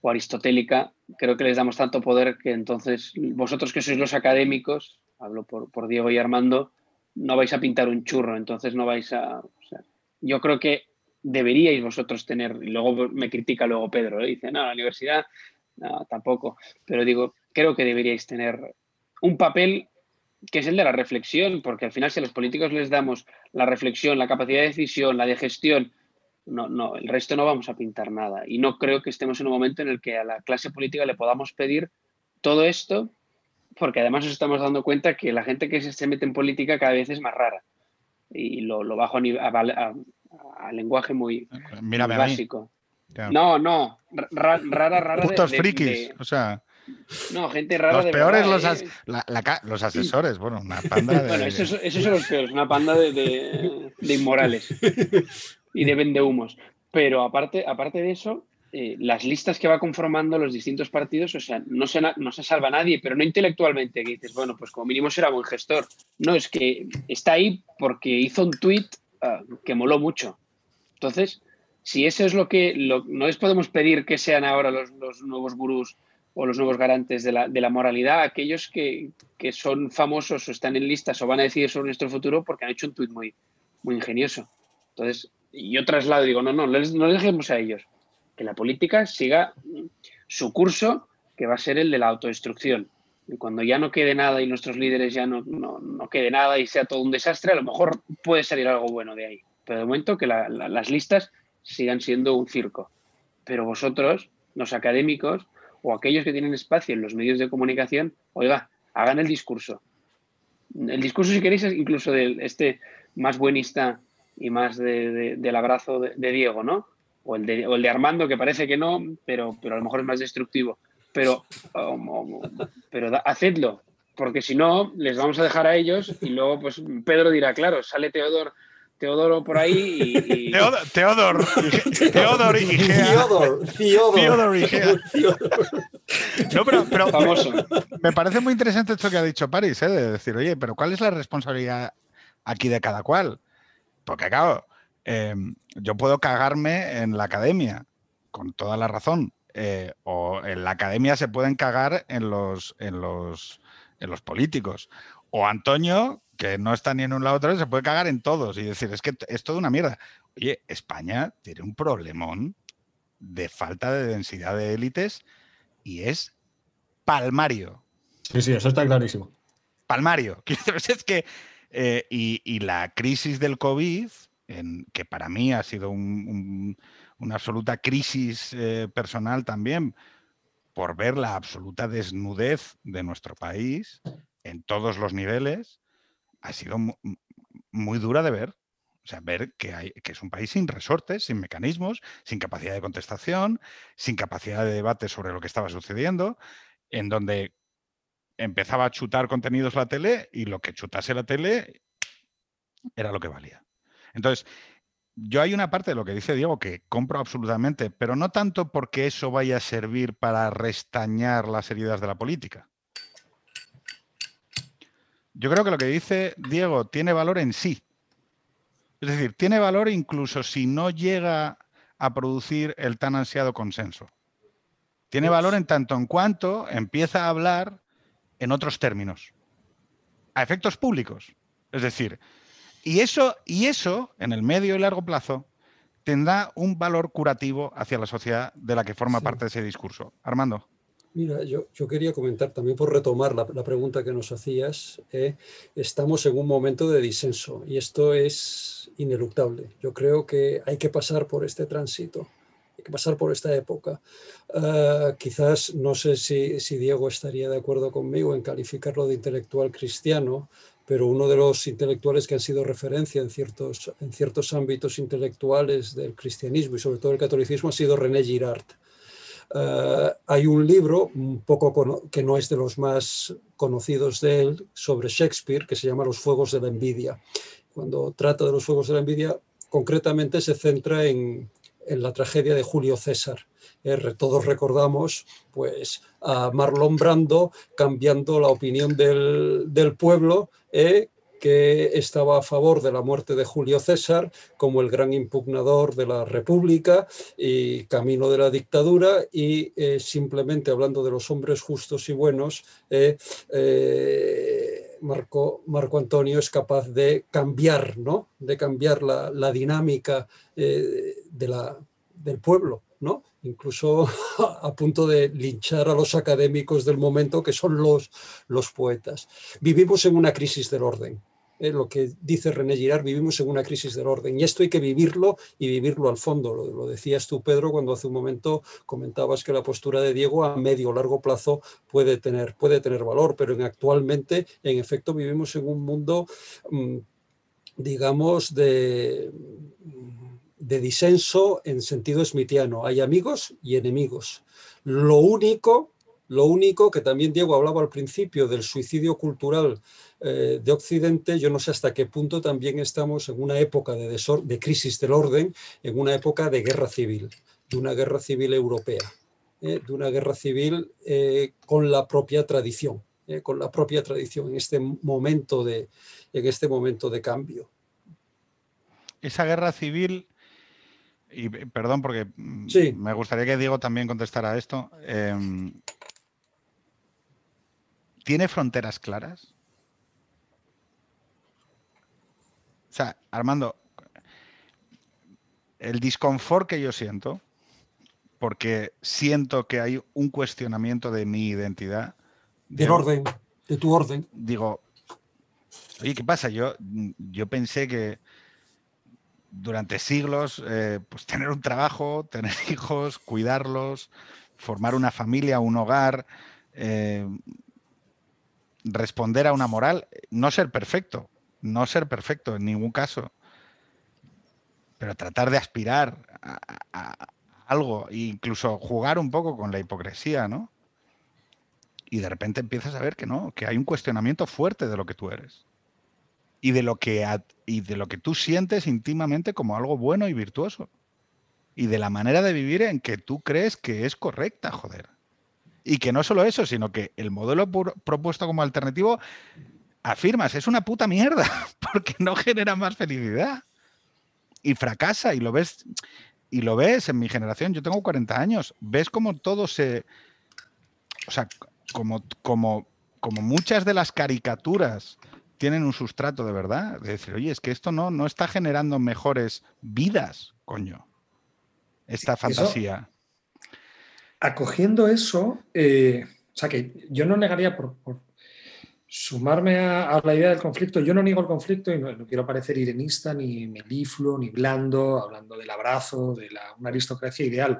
o aristotélica, creo que les damos tanto poder que entonces vosotros que sois los académicos, hablo por, Diego y Armando, no vais a pintar un churro, entonces no vais a... yo creo que deberíais vosotros tener, y luego me critica luego Pedro, ¿eh? dice, no, la universidad, no, tampoco, pero digo, creo que deberíais tener un papel que es el de la reflexión, porque al final si a los políticos les damos la reflexión, la capacidad de decisión, la de gestión, no, no, el resto no vamos a pintar nada. Y no creo que estemos en un momento en el que a la clase política le podamos pedir todo esto porque además nos estamos dando cuenta que la gente que se mete en política cada vez es más rara. Y lo, bajo a, a, lenguaje muy, básico. No, no, rara, rara.
Putos frikis, o sea.
No, gente rara.
Los peores los, los, asesores, bueno, una panda de.
Bueno, esos, son los peores, una panda de, de inmorales *laughs* y de vendehumos. Pero aparte, aparte de eso, eh, las listas que va conformando los distintos partidos, o sea, no se, no se salva nadie, pero no intelectualmente, que dices, bueno, pues como mínimo será buen gestor. No, es que está ahí porque hizo un tuit ah, que moló mucho. Entonces, si eso es lo que, no les podemos pedir que sean ahora los, nuevos gurús o los nuevos garantes de la, moralidad, aquellos que, son famosos o están en listas o van a decidir sobre nuestro futuro porque han hecho un tuit muy, muy ingenioso. Entonces, yo traslado, digo, no, no, no les dejemos a ellos que la política siga su curso, que va a ser el de la autodestrucción. Y cuando ya no quede nada y nuestros líderes ya no, no, quede nada y sea todo un desastre, a lo mejor puede salir algo bueno de ahí. Pero de momento que las listas sigan siendo un circo. Pero vosotros, los académicos o aquellos que tienen espacio en los medios de comunicación, oiga, hagan el discurso. El discurso, si queréis, es incluso de este más buenista y más del abrazo de Diego, ¿no? O el, de, Armando, que parece que no, pero, pero a lo mejor es más destructivo. Pero, um, pero hacedlo, porque si no, les vamos a dejar a ellos y luego pues Pedro dirá, claro, sale Teodoro, Teodoro por ahí y...
Teodoro, Teodoro y *laughs* Teodoro, y *laughs* No, pero, pero Famoso. Me parece muy interesante esto que ha dicho París, ¿eh? de decir, oye, pero ¿cuál es la responsabilidad aquí de cada cual? Porque claro, Em, yo puedo cagarme en la academia, con toda la razón. Eh, o en la academia se pueden cagar en los, en los, en los políticos. O Antonio, que no está ni en un lado otro, se puede cagar en todos y decir, es que es toda una mierda. Oye, España tiene un problemón de falta de densidad de élites y es palmario.
Sí, sí, eso está clarísimo.
Palmario. *laughs* Es que Eh, y, la crisis del COVID, en, que para mí ha sido una absoluta crisis eh, personal también, por ver la absoluta desnudez de nuestro país en todos los niveles, ha sido muy, dura de ver. O sea, ver que, que es un país sin resortes, sin mecanismos, sin capacidad de contestación, sin capacidad de debate sobre lo que estaba sucediendo, en donde empezaba a chutar contenidos la tele y lo que chutase la tele era lo que valía. Entonces, yo hay una parte de lo que dice Diego que compro absolutamente, pero no tanto porque eso vaya a servir para restañar las heridas de la política. Yo creo que lo que dice Diego tiene valor en sí. Es decir, tiene valor incluso si no llega a producir el tan ansiado consenso. Tiene valor en tanto en cuanto empieza a hablar en otros términos, a efectos públicos. Es decir, y eso, y eso en el medio y largo plazo tendrá un valor curativo hacia la sociedad de la que forma parte de ese discurso. Armando.
Mira, yo, yo, quería comentar también por retomar la, pregunta que nos hacías. Eh, estamos en un momento de disenso y esto es ineluctable. Yo creo que hay que pasar por este tránsito que pasar por esta época. Ah, quizás, no sé si, si, Diego estaría de acuerdo conmigo en calificarlo de intelectual cristiano, pero uno de los intelectuales que han sido referencia en ciertos, ámbitos intelectuales del cristianismo y sobre todo el catolicismo ha sido René Girard. Ah, hay un libro un poco que no es de los más conocidos de él sobre Shakespeare que se llama Los Fuegos de la Envidia. Cuando trata de los Fuegos de la Envidia, concretamente se centra en, en la tragedia de Julio César. Eh, todos recordamos pues, a Marlon Brando cambiando la opinión del, pueblo, eh, que estaba a favor de la muerte de Julio César como el gran impugnador de la República y camino de la dictadura y eh, simplemente hablando de los hombres justos y buenos, Marco, Marco, Antonio es capaz de cambiar, ¿no? de cambiar la, dinámica eh, de la, del pueblo, ¿no? Incluso *laughs* a punto de linchar a los académicos del momento que son los, los poetas. Vivimos en una crisis del orden. Eh, lo que dice René Girard, vivimos en una crisis del orden y esto hay que vivirlo y vivirlo al fondo. Lo, decías tú, Pedro, cuando hace un momento comentabas que la postura de Diego a medio o largo plazo puede tener, puede tener valor, pero en actualmente, en efecto, vivimos en un mundo, mm, digamos, de, de disenso en sentido smithiano. Hay amigos y enemigos. Lo único, lo único que también Diego hablaba al principio del suicidio cultural eh, de Occidente, yo no sé hasta qué punto también estamos en una época de, crisis del orden, en una época de guerra civil, de una guerra civil europea, eh, de una guerra civil eh, con la propia tradición, con la propia tradición en este momento de, en este momento de cambio.
Esa guerra civil, y perdón porque mm, me gustaría que Diego también contestara a esto, em, ¿tiene fronteras claras? O sea, Armando, el disconfort que yo siento, porque siento que hay un cuestionamiento de mi identidad.
Del orden, de tu orden.
Digo, oye, ¿qué pasa? Yo, yo pensé que durante siglos, eh, pues tener un trabajo, *laughs* tener hijos, cuidarlos, formar una familia, un hogar, eh, responder a una moral, no ser perfecto, no ser perfecto en ningún caso, pero tratar de aspirar a, algo, e incluso jugar un poco con la hipocresía, ¿no? Y de repente empiezas a ver que no, que hay un cuestionamiento fuerte de lo que tú eres y de lo que, y de lo que tú sientes íntimamente como algo bueno y virtuoso. Y de la manera de vivir en que tú crees que es correcta, joder. Y que no solo eso, sino que el modelo propuesto como alternativo afirmas, es una puta mierda, *laughs* porque no genera más felicidad. Y fracasa, y lo ves, y lo ves en mi generación, yo tengo 40 años, ves como todo se. O sea, como, como, como muchas de las caricaturas tienen un sustrato de verdad, de decir, oye, es que esto no, no está generando mejores vidas, coño. Esta fantasía.
acogiendo eso, eh, o sea que yo no negaría por Sumarme a, la idea del conflicto. Yo no niego el conflicto y no, quiero parecer irenista, ni melifluo, ni blando, hablando del abrazo, de la, una aristocracia ideal.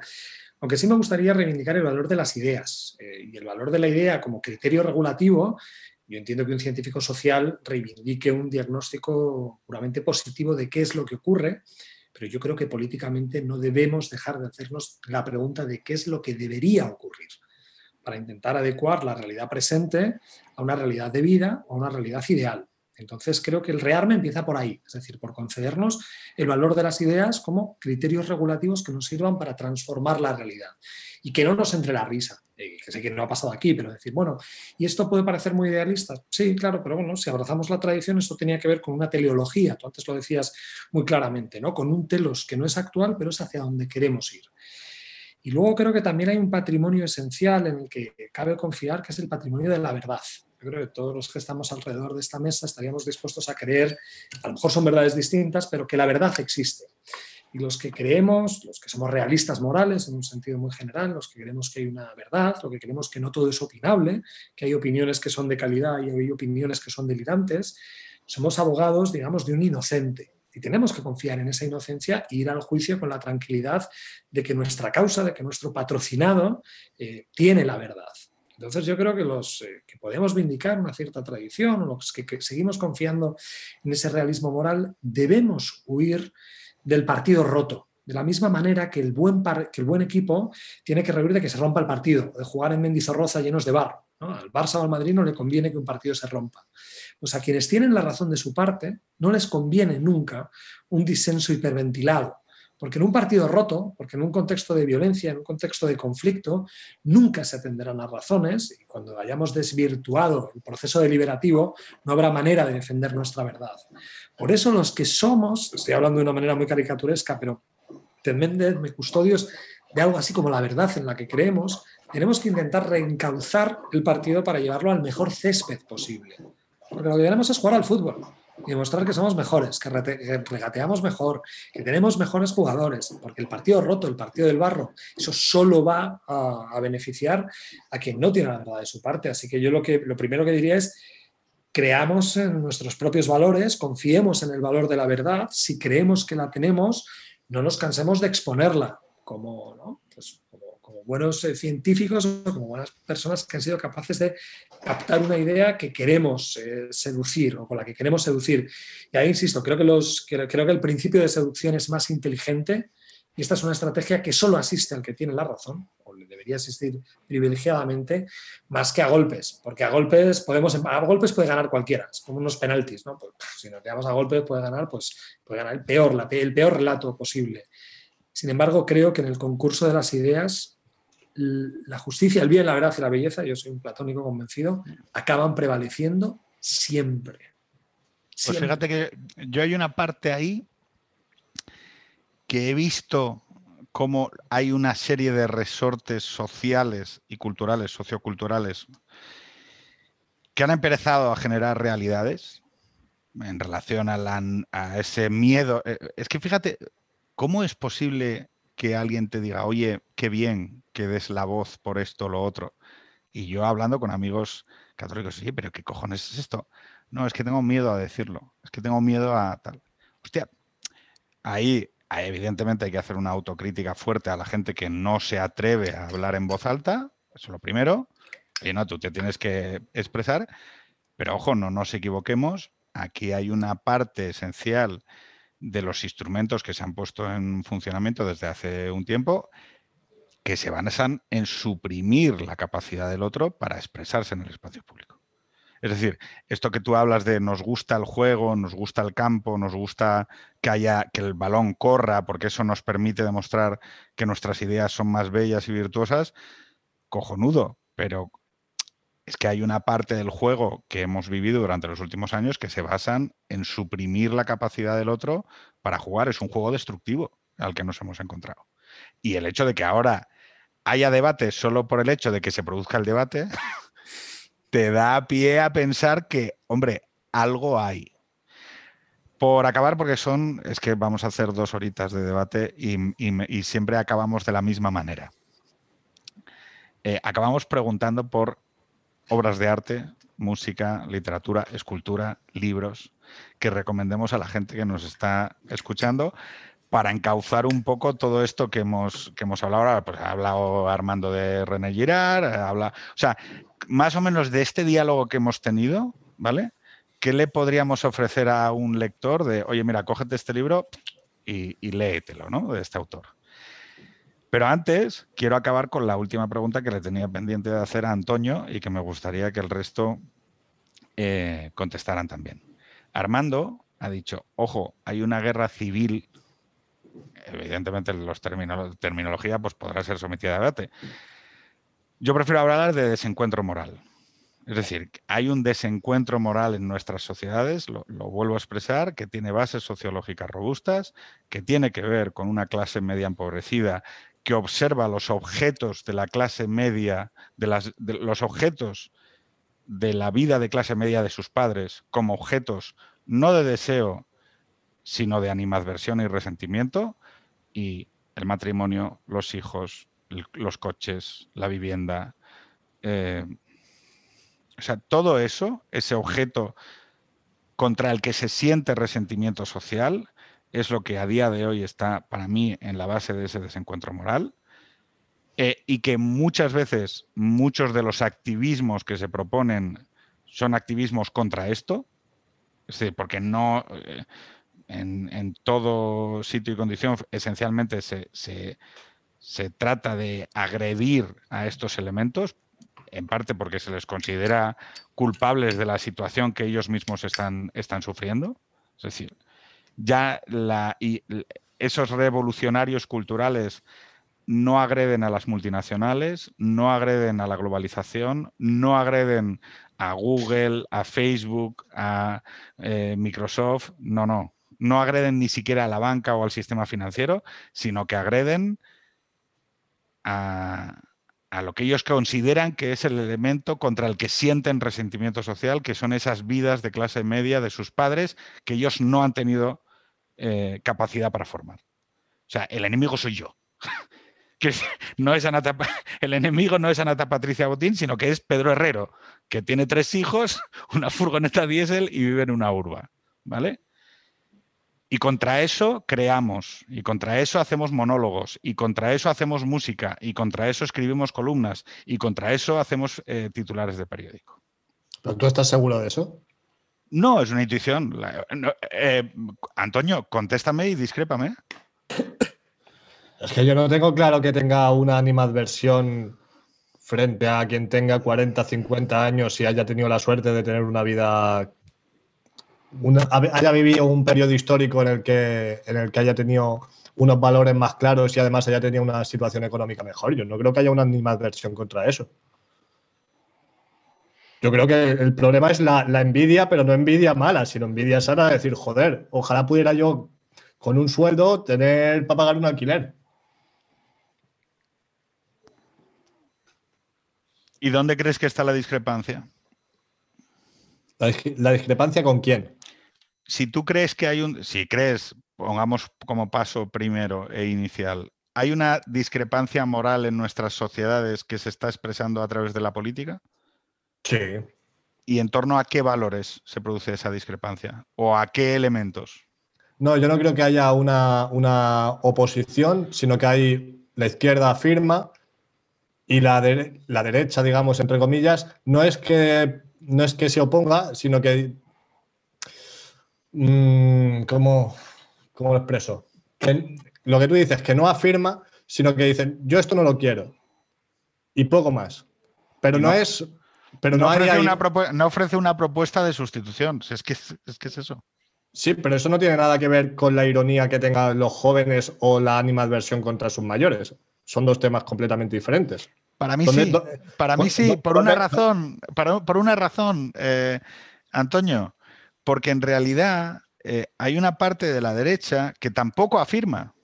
Aunque sí me gustaría reivindicar el valor de las ideas eh, y el valor de la idea como criterio regulativo. Yo entiendo que un científico social reivindique un diagnóstico puramente positivo de qué es lo que ocurre, pero yo creo que políticamente no debemos dejar de hacernos la pregunta de qué es lo que debería ocurrir para intentar adecuar la realidad presente a una realidad de vida o a una realidad ideal. Entonces creo que el rearme empieza por ahí, es decir, por concedernos el valor de las ideas como criterios regulativos que nos sirvan para transformar la realidad y que no nos entre la risa, eh, que sé que no ha pasado aquí, pero decir, bueno, ¿y esto puede parecer muy idealista? Sí, claro, pero bueno, si abrazamos la tradición, esto tenía que ver con una teleología, tú antes lo decías muy claramente, ¿no? Con un telos que no es actual, pero es hacia donde queremos ir. Y luego creo que también hay un patrimonio esencial en el que cabe confiar, que es el patrimonio de la verdad. Yo creo que todos los que estamos alrededor de esta mesa estaríamos dispuestos a creer, a lo mejor son verdades distintas, pero que la verdad existe. Y los que creemos, los que somos realistas morales en un sentido muy general, los que creemos que hay una verdad, los que creemos que no todo es opinable, que hay opiniones que son de calidad y hay opiniones que son delirantes, somos abogados, digamos, de un inocente. Y tenemos que confiar en esa inocencia e ir al juicio con la tranquilidad de que nuestra causa, de que nuestro patrocinado eh, tiene la verdad. Entonces yo creo que los eh, que podemos vindicar una cierta tradición, los que, seguimos confiando en ese realismo moral, debemos huir del partido roto. De la misma manera que el buen, equipo tiene que rehuir de que se rompa el partido, de jugar en Mendizorroza llenos de barro. Al Barça o al Madrid no le conviene que un partido se rompa. Pues a quienes tienen la razón de su parte no les conviene nunca un disenso hiperventilado, porque en un partido roto, porque en un contexto de violencia, en un contexto de conflicto, nunca se atenderán a razones y cuando hayamos desvirtuado el proceso deliberativo, no habrá manera de defender nuestra verdad. Por eso los que somos, estoy hablando de una manera muy caricaturesca, pero me custodios de algo así como la verdad en la que creemos, tenemos que intentar reencauzar el partido para llevarlo al mejor césped posible. Porque lo que queremos es jugar al fútbol y demostrar que somos mejores, que regateamos mejor, que tenemos mejores jugadores, porque el partido roto, el partido del barro, eso solo va a, beneficiar a quien no tiene la verdad de su parte. Así que yo lo, que, lo primero que diría es creamos en nuestros propios valores, confiemos en el valor de la verdad, si creemos que la tenemos, no nos cansemos de exponerla, como, ¿no? pues, buenos eh, científicos o como buenas personas que han sido capaces de captar una idea que queremos eh, seducir o con la que queremos seducir. Y ahí insisto, creo que, los, creo, que el principio de seducción es más inteligente y esta es una estrategia que solo asiste al que tiene la razón, o le debería asistir privilegiadamente, más que a golpes, porque a golpes podemos a golpes puede ganar cualquiera, es como unos penaltis, ¿no? Pues, si nos quedamos a golpes puede ganar, pues puede ganar el peor, la, el peor relato posible. Sin embargo, creo que en el concurso de las ideas la justicia, el bien, la verdad y la belleza, yo soy un platónico convencido, acaban prevaleciendo siempre.
Pues fíjate que yo hay una parte ahí que he visto cómo hay una serie de resortes sociales y culturales, socioculturales, que han empezado a generar realidades en relación a, a ese miedo. Eh, es que fíjate, ¿cómo es posible que alguien te diga, oye, qué bien que des la voz por esto o lo otro. Y yo hablando con amigos católicos, sí, pero ¿qué cojones es esto? No, es que tengo miedo a decirlo, es que tengo miedo a tal. Hostia, ahí evidentemente hay que hacer una autocrítica fuerte a la gente que no se atreve a hablar en voz alta, eso es lo primero. Y no, tú te tienes que expresar, pero ojo, no nos equivoquemos, aquí hay una parte esencial de los instrumentos que se han puesto en funcionamiento desde hace un tiempo que se basan en suprimir la capacidad del otro para expresarse en el espacio público. Es decir, esto que tú hablas de nos gusta el juego, nos gusta el campo, nos gusta que haya que el balón corra, porque eso nos permite demostrar que nuestras ideas son más bellas y virtuosas, cojonudo, pero es que hay una parte del juego que hemos vivido durante los últimos años que se basan en suprimir la capacidad del otro para jugar. Es un juego destructivo al que nos hemos encontrado. Y el hecho de que ahora haya debate solo por el hecho de que se produzca el debate, *laughs* te da pie a pensar que, hombre, algo hay. Por acabar, porque son, es que vamos a hacer dos horitas de debate y, siempre acabamos de la misma manera. Eh, acabamos preguntando por obras de arte música, literatura, escultura, libros que recomendemos a la gente que nos está escuchando para encauzar un poco todo esto que hemos, que hemos hablado ahora. Pues ha hablado Armando de René Girard, habla, o sea, más o menos de este diálogo que hemos tenido, ¿vale? ¿Qué le podríamos ofrecer a un lector de, oye, mira, cógete este libro y, léetelo, ¿no? De este autor. Pero antes quiero acabar con la última pregunta que le tenía pendiente de hacer a Antonio y que me gustaría que el resto eh, contestaran también. Armando ha dicho, ojo, hay una guerra civil, evidentemente los terminología pues podrá ser sometida a debate. Yo prefiero hablar de desencuentro moral. Es decir, hay un desencuentro moral en nuestras sociedades, lo, vuelvo a expresar, que tiene bases sociológicas robustas, que tiene que ver con una clase media empobrecida que observa los objetos de la clase media, de, los objetos de la vida de clase media de sus padres como objetos no de deseo, sino de animadversión y resentimiento, y el matrimonio, los hijos, los coches, la vivienda. Eh, o sea, todo eso, ese objeto contra el que se siente resentimiento social, es lo que a día de hoy está para mí en la base de ese desencuentro moral. Eh, y que muchas veces muchos de los activismos que se proponen son activismos contra esto, es decir, porque no eh, en, todo sitio y condición esencialmente se, se, trata de agredir a estos elementos, en parte porque se les considera culpables de la situación que ellos mismos están, están sufriendo. Es decir, ya la, y esos revolucionarios culturales no agreden a las multinacionales, no agreden a la globalización, no agreden a Google, a Facebook, a eh, Microsoft, no, no, no agreden ni siquiera a la banca o al sistema financiero, sino que agreden a, lo que ellos consideran que es el elemento contra el que sienten resentimiento social, que son esas vidas de clase media de sus padres que ellos no han tenido eh, capacidad para formar. O sea, el enemigo soy yo. *laughs* que no es *laughs* el enemigo no es Anata Patricia Botín, sino que es Pedro Herrero, que tiene tres hijos, *laughs* una furgoneta diésel y vive en una urba. ¿Vale? Y contra eso creamos, y contra eso hacemos monólogos, y contra eso hacemos música, y contra eso escribimos columnas, y contra eso hacemos eh, titulares de periódico.
¿Pero tú estás seguro de eso?
No, es una intuición. Eh, Antonio, contéstame y discrépame. *coughs*
Es que yo no tengo claro que tenga una animadversión frente a quien tenga 40, 50 años y haya tenido la suerte de tener una vida, haya vivido un periodo histórico en el, que, en el que haya tenido unos valores más claros y además haya tenido una situación económica mejor. Yo no creo que haya una animadversión contra eso. Yo creo que el problema es la, envidia, pero no envidia mala, sino envidia sana, decir, joder, ojalá pudiera yo con un sueldo tener para pagar un alquiler.
¿Y dónde crees que está la discrepancia?
¿La, discrepancia con quién?
Si tú crees que hay un, si crees, pongamos como paso primero e inicial, ¿hay una discrepancia moral en nuestras sociedades que se está expresando a través de la política?
Sí.
¿Y en torno a qué valores se produce esa discrepancia? ¿O a qué elementos?
No, yo no creo que haya una, oposición, sino que hay la izquierda firma y la, la derecha, digamos, entre comillas, no es que, no es que se oponga, sino que... Mm, ¿cómo, lo expreso? lo que tú dices, que no afirma, sino que dicen, yo esto no lo quiero. Y poco más. Pero no es pero no,
ofrece una no, ofrece una propuesta de sustitución. Es que es, que es eso.
Sí, pero eso no tiene nada que ver con la ironía que tengan los jóvenes o la animadversión contra sus mayores. Son dos temas completamente diferentes.
Para mí sí. Para mí sí, por una razón, por una razón, eh, Antonio, porque en realidad eh, hay una parte de la derecha que tampoco afirma.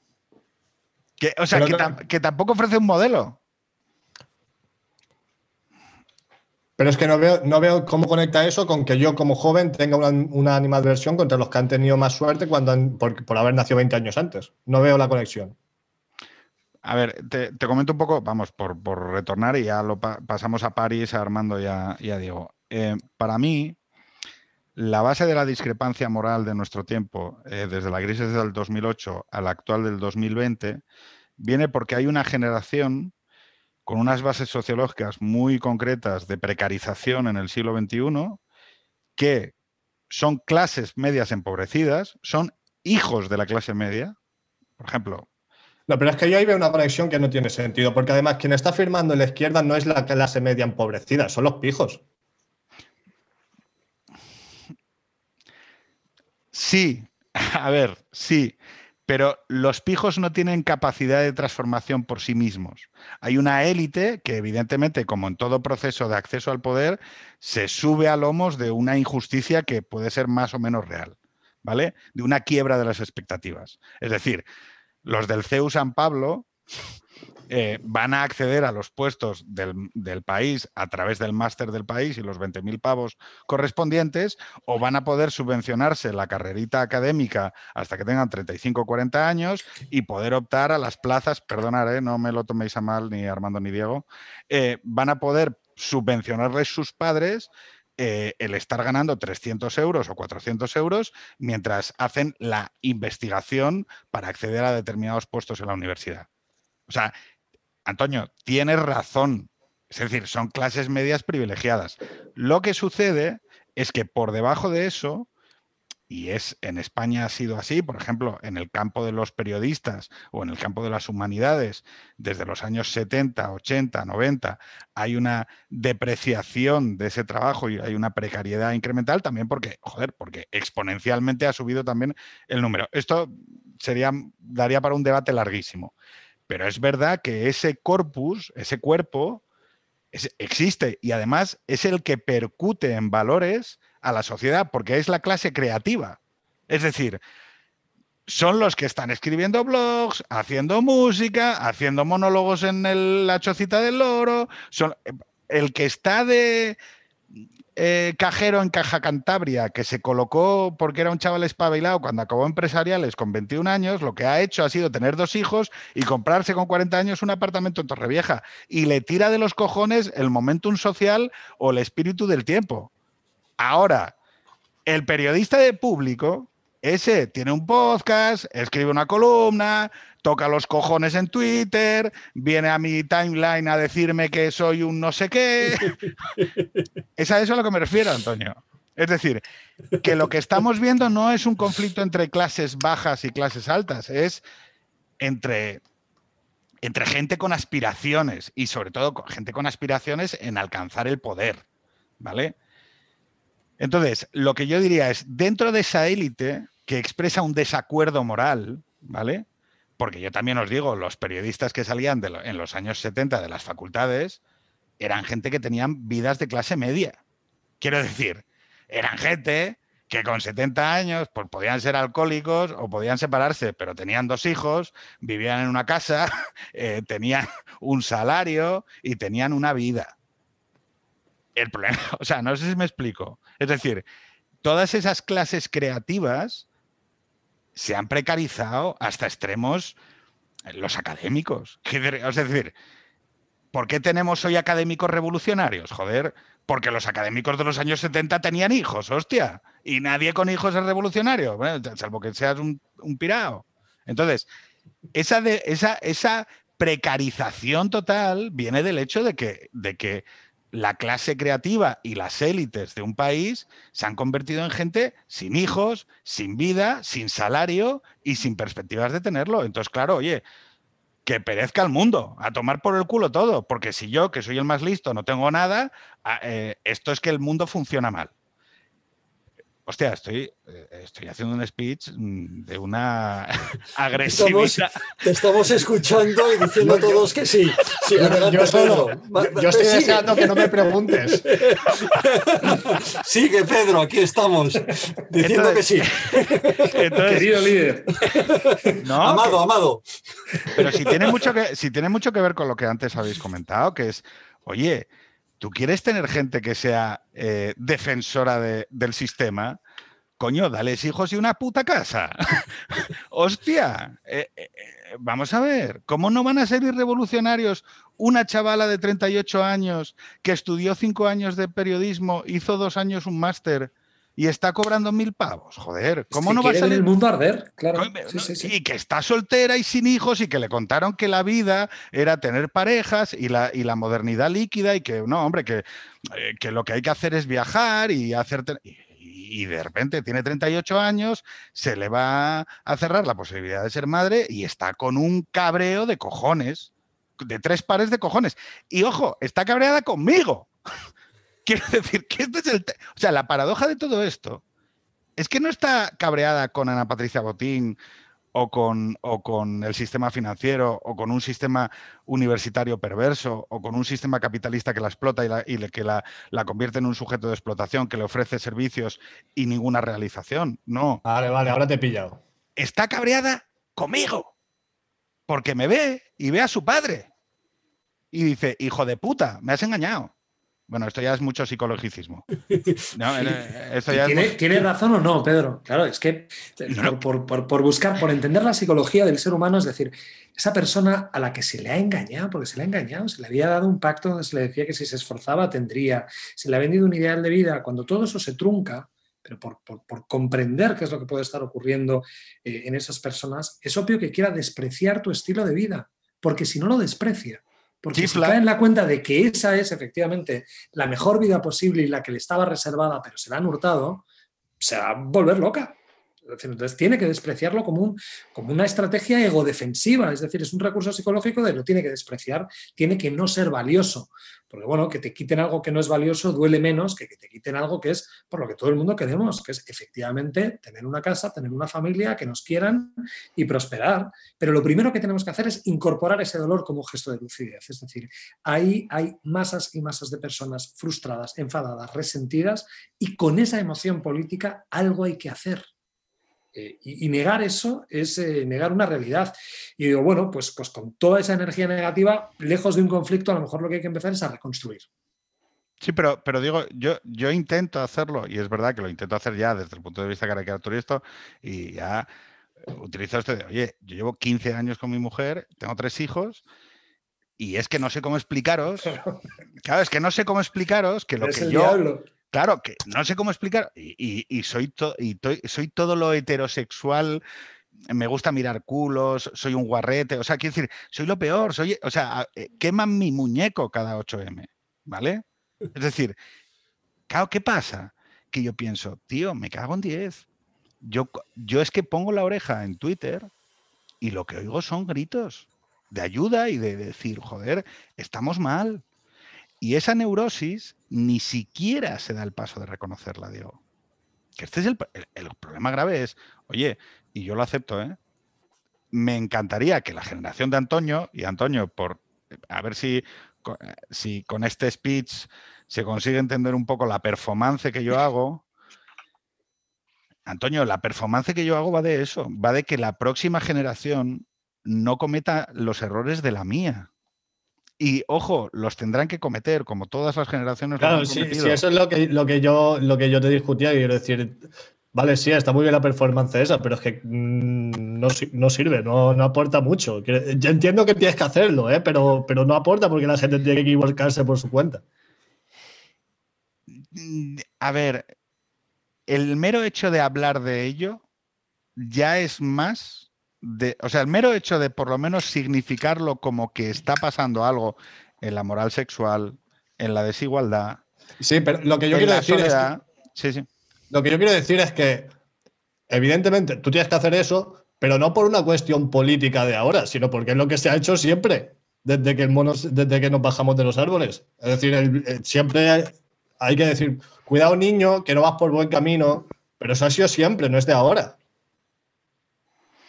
Que, o sea, que tampoco ofrece un modelo.
Pero es que no veo, no veo cómo conecta eso con que yo como joven tenga una, una animadversión contra los que han tenido más suerte cuando por, haber nacido 20 años antes. No veo la conexión.
A ver, te, comento un poco, vamos, por, retornar y ya lo pasamos a París, a Armando y a, Diego. eh, para mí, la base de la discrepancia moral de nuestro tiempo, eh, desde la crisis del 2008 a la actual del 2020, viene porque hay una generación con unas bases sociológicas muy concretas de precarización en el siglo XXI, que son clases medias empobrecidas, son hijos de la clase media. Por ejemplo,
no, pero es que yo ahí veo una conexión que no tiene sentido, porque además quien está firmando en la izquierda no es la clase media empobrecida, son los pijos.
Sí, *laughs* a ver, sí, pero los pijos no tienen capacidad de transformación por sí mismos. Hay una élite que evidentemente, como en todo proceso de acceso al poder, se sube a lomos de una injusticia que puede ser más o menos real, ¿vale? De una quiebra de las expectativas. Es decir, los del CEU San Pablo eh, van a acceder a los puestos del, país a través del máster del país y los 20.000 pavos correspondientes, o van a poder subvencionarse la carrerita académica hasta que tengan 35 o 40 años y poder optar a las plazas, perdonad, no me lo toméis a mal ni Armando ni Diego, eh, van a poder subvencionarles sus padres eh, el estar ganando 300 euros o 400 euros mientras hacen la investigación para acceder a determinados puestos en la universidad. O sea, Antonio, tienes razón. Es decir, son clases medias privilegiadas. Lo que sucede es que por debajo de eso, y es en España ha sido así, por ejemplo, en el campo de los periodistas o en el campo de las humanidades, desde los años 70, 80, 90, hay una depreciación de ese trabajo y hay una precariedad incremental también porque, joder, porque exponencialmente ha subido también el número. Esto sería, daría para un debate larguísimo. Pero es verdad que ese corpus, ese cuerpo, existe y además es el que percute en valores a la sociedad porque es la clase creativa. Es decir, son los que están escribiendo blogs, haciendo música, haciendo monólogos en la chocita del loro, son el que está de, eh, cajero en Caja Cantabria que se colocó porque era un chaval espabilado cuando acabó empresariales con 21 años, lo que ha hecho ha sido tener dos hijos y comprarse con 40 años un apartamento en Torrevieja. Y le tira de los cojones el momentum social o el espíritu del tiempo. Ahora, el periodista de público, ese tiene un podcast, escribe una columna, toca los cojones en Twitter, viene a mi timeline a decirme que soy un no sé qué. *laughs* es a eso a lo que me refiero, Antonio. Es decir, que lo que estamos viendo no es un conflicto entre clases bajas y clases altas, es entre, entre gente con aspiraciones y sobre todo gente con aspiraciones en alcanzar el poder, ¿vale? Entonces, lo que yo diría es, dentro de esa élite que expresa un desacuerdo moral, ¿vale? Porque yo también os digo, los periodistas que salían en los años 70 de las facultades eran gente que tenían vidas de clase media. Quiero decir, eran gente que con 70 años pues, podían ser alcohólicos o podían separarse, pero tenían dos hijos, vivían en una casa, *laughs* eh, tenían un salario y tenían una vida. El problema, *laughs* o sea, no sé si me explico. Es decir, todas esas clases creativas se han precarizado hasta extremos los académicos. *laughs* Es decir, ¿por qué tenemos hoy académicos revolucionarios? Joder, porque los académicos de los años 70 tenían hijos, hostia, y nadie con hijos es revolucionario, salvo que seas un, un pirao. Entonces, esa, esa, esa precarización total viene del hecho de que, de que la clase creativa y las élites de un país se han convertido en gente sin hijos, sin vida, sin salario y sin perspectivas de tenerlo. Entonces, claro, oye, que perezca el mundo, a tomar por el culo todo, porque si yo, que soy el más listo, no tengo nada, ah, eh, esto es que el mundo funciona mal. Hostia, estoy, eh, estoy haciendo un speech mm, de una *laughs* agresividad.
te estamos escuchando y diciendo *laughs* todos que sí.
yo, solo, yo, estoy deseando que no me preguntes. *laughs*
Sigue, Pedro, aquí estamos, diciendo que sí.
Querido líder.
amado, amado.
Pero si tiene, mucho que, si tiene mucho que ver con lo que antes habéis comentado, que es, oye, ¿Tú quieres tener gente que sea eh, defensora del sistema? Coño, dales hijos y una puta casa. *laughs* Hostia. Eh, eh, vamos a ver, ¿cómo no van a ser irrevolucionarios una chavala de 38 años que estudió cinco años de periodismo, hizo dos años un máster y está cobrando mil pavos. Joder, ¿cómo no va a salir?
el mundo arder, claro.
Y que está soltera y sin hijos y que le contaron que la vida era tener parejas y la, y la modernidad líquida y que, no, hombre, que, eh, que lo que hay que hacer es viajar y hacer. Y, de repente tiene 38 años, se le va a cerrar la posibilidad de ser madre y está con un cabreo de cojones, de tres pares de cojones. Y ojo, está cabreada conmigo. Quiero decir que este es el. O sea, la paradoja de todo esto es que no está cabreada con Ana Patricia Botín o con, o con el sistema financiero o con un sistema universitario perverso o con un sistema capitalista que la explota y, la, y que la, la, convierte en un sujeto de explotación que le ofrece servicios y ninguna realización. No.
Vale, vale, ahora te he pillado.
Está cabreada conmigo porque me ve y ve a su padre y dice, hijo de puta, me has engañado. Bueno, esto ya es mucho psicologicismo. *laughs*
¿Tiene, razón o no, Pedro? Claro, es que Por, buscar, por entender la psicología del ser humano, es decir, esa persona a la que se le ha engañado, porque se le ha engañado, se le había dado un pacto donde se le decía que si se esforzaba tendría, se le ha vendido un ideal de vida, cuando todo eso se trunca, pero por, comprender qué es lo que puede estar ocurriendo eh, en esas personas, es obvio que quiera despreciar tu estilo de vida, porque si no lo desprecia porque si cae en la cuenta de que esa es efectivamente la mejor vida posible y la que le estaba reservada, pero se la han hurtado, se va a volver loca. Entonces tiene que despreciarlo como, un, como una estrategia egodefensiva, es decir, es un recurso psicológico de lo tiene que despreciar, tiene que no ser valioso. Porque bueno, que te quiten algo que no es valioso duele menos que que te quiten algo que es por lo que todo el mundo queremos, que es efectivamente tener una casa, tener una familia, que nos quieran y prosperar. Pero lo primero que tenemos que hacer es incorporar ese dolor como gesto de lucidez. Es decir, ahí hay masas y masas de personas frustradas, enfadadas, resentidas y con esa emoción política algo hay que hacer. Eh, y, negar eso es eh, negar una realidad. Y digo, bueno, pues, pues con toda esa energía negativa, lejos de un conflicto, a lo mejor lo que hay que empezar es a reconstruir.
Sí, pero, pero digo, yo, yo intento hacerlo, y es verdad que lo intento hacer ya desde el punto de vista caricaturista, y ya utilizo esto de, oye, yo llevo 15 años con mi mujer, tengo tres hijos, y es que no sé cómo explicaros, claro, es que no sé cómo explicaros que lo que yo... Claro, que no sé cómo explicar, y, soy, soy todo lo heterosexual, me gusta mirar culos, soy un guarrete, o sea, quiero decir, soy lo peor, soy, o sea, eh, queman mi muñeco cada 8M, ¿vale? Es decir, claro, ¿qué pasa? Que yo pienso, tío, me cago en 10. Yo, yo es que pongo la oreja en Twitter y lo que oigo son gritos de ayuda y de decir, joder, estamos mal. Y esa neurosis ni siquiera se da el paso de reconocerla, digo. Que este es el, problema grave es, oye, y yo lo acepto, ¿eh? Me encantaría que la generación de Antonio, y Antonio, por a ver si, si con este speech se consigue entender un poco la performance que yo hago. Antonio, la performance que yo hago va de eso, va de que la próxima generación no cometa los errores de la mía. Y ojo, los tendrán que cometer, como todas las generaciones.
Claro, sí, sí, eso es lo que, lo, que yo, lo que yo te discutía. Quiero decir, vale, sí, está muy bien la performance esa, pero es que mm, no, no, sirve, no, aporta mucho. Yo entiendo que tienes que hacerlo, ¿eh? pero, pero no aporta porque la gente tiene que equivocarse por su cuenta.
Mm, a ver, el mero hecho de hablar de ello ya es más o sea, el mero hecho de por lo menos significarlo como que está pasando algo en la moral sexual, en la desigualdad.
Sí, pero lo que yo quiero decir es que, Lo que yo quiero decir es que, evidentemente, tú tienes que hacer eso, pero no por una cuestión política de ahora, sino porque es lo que se ha hecho siempre, desde que, el mono, desde que nos bajamos de los árboles. Es decir, siempre hay que decir, cuidado niño, que no vas por buen camino, pero eso ha sido siempre, no es de ahora.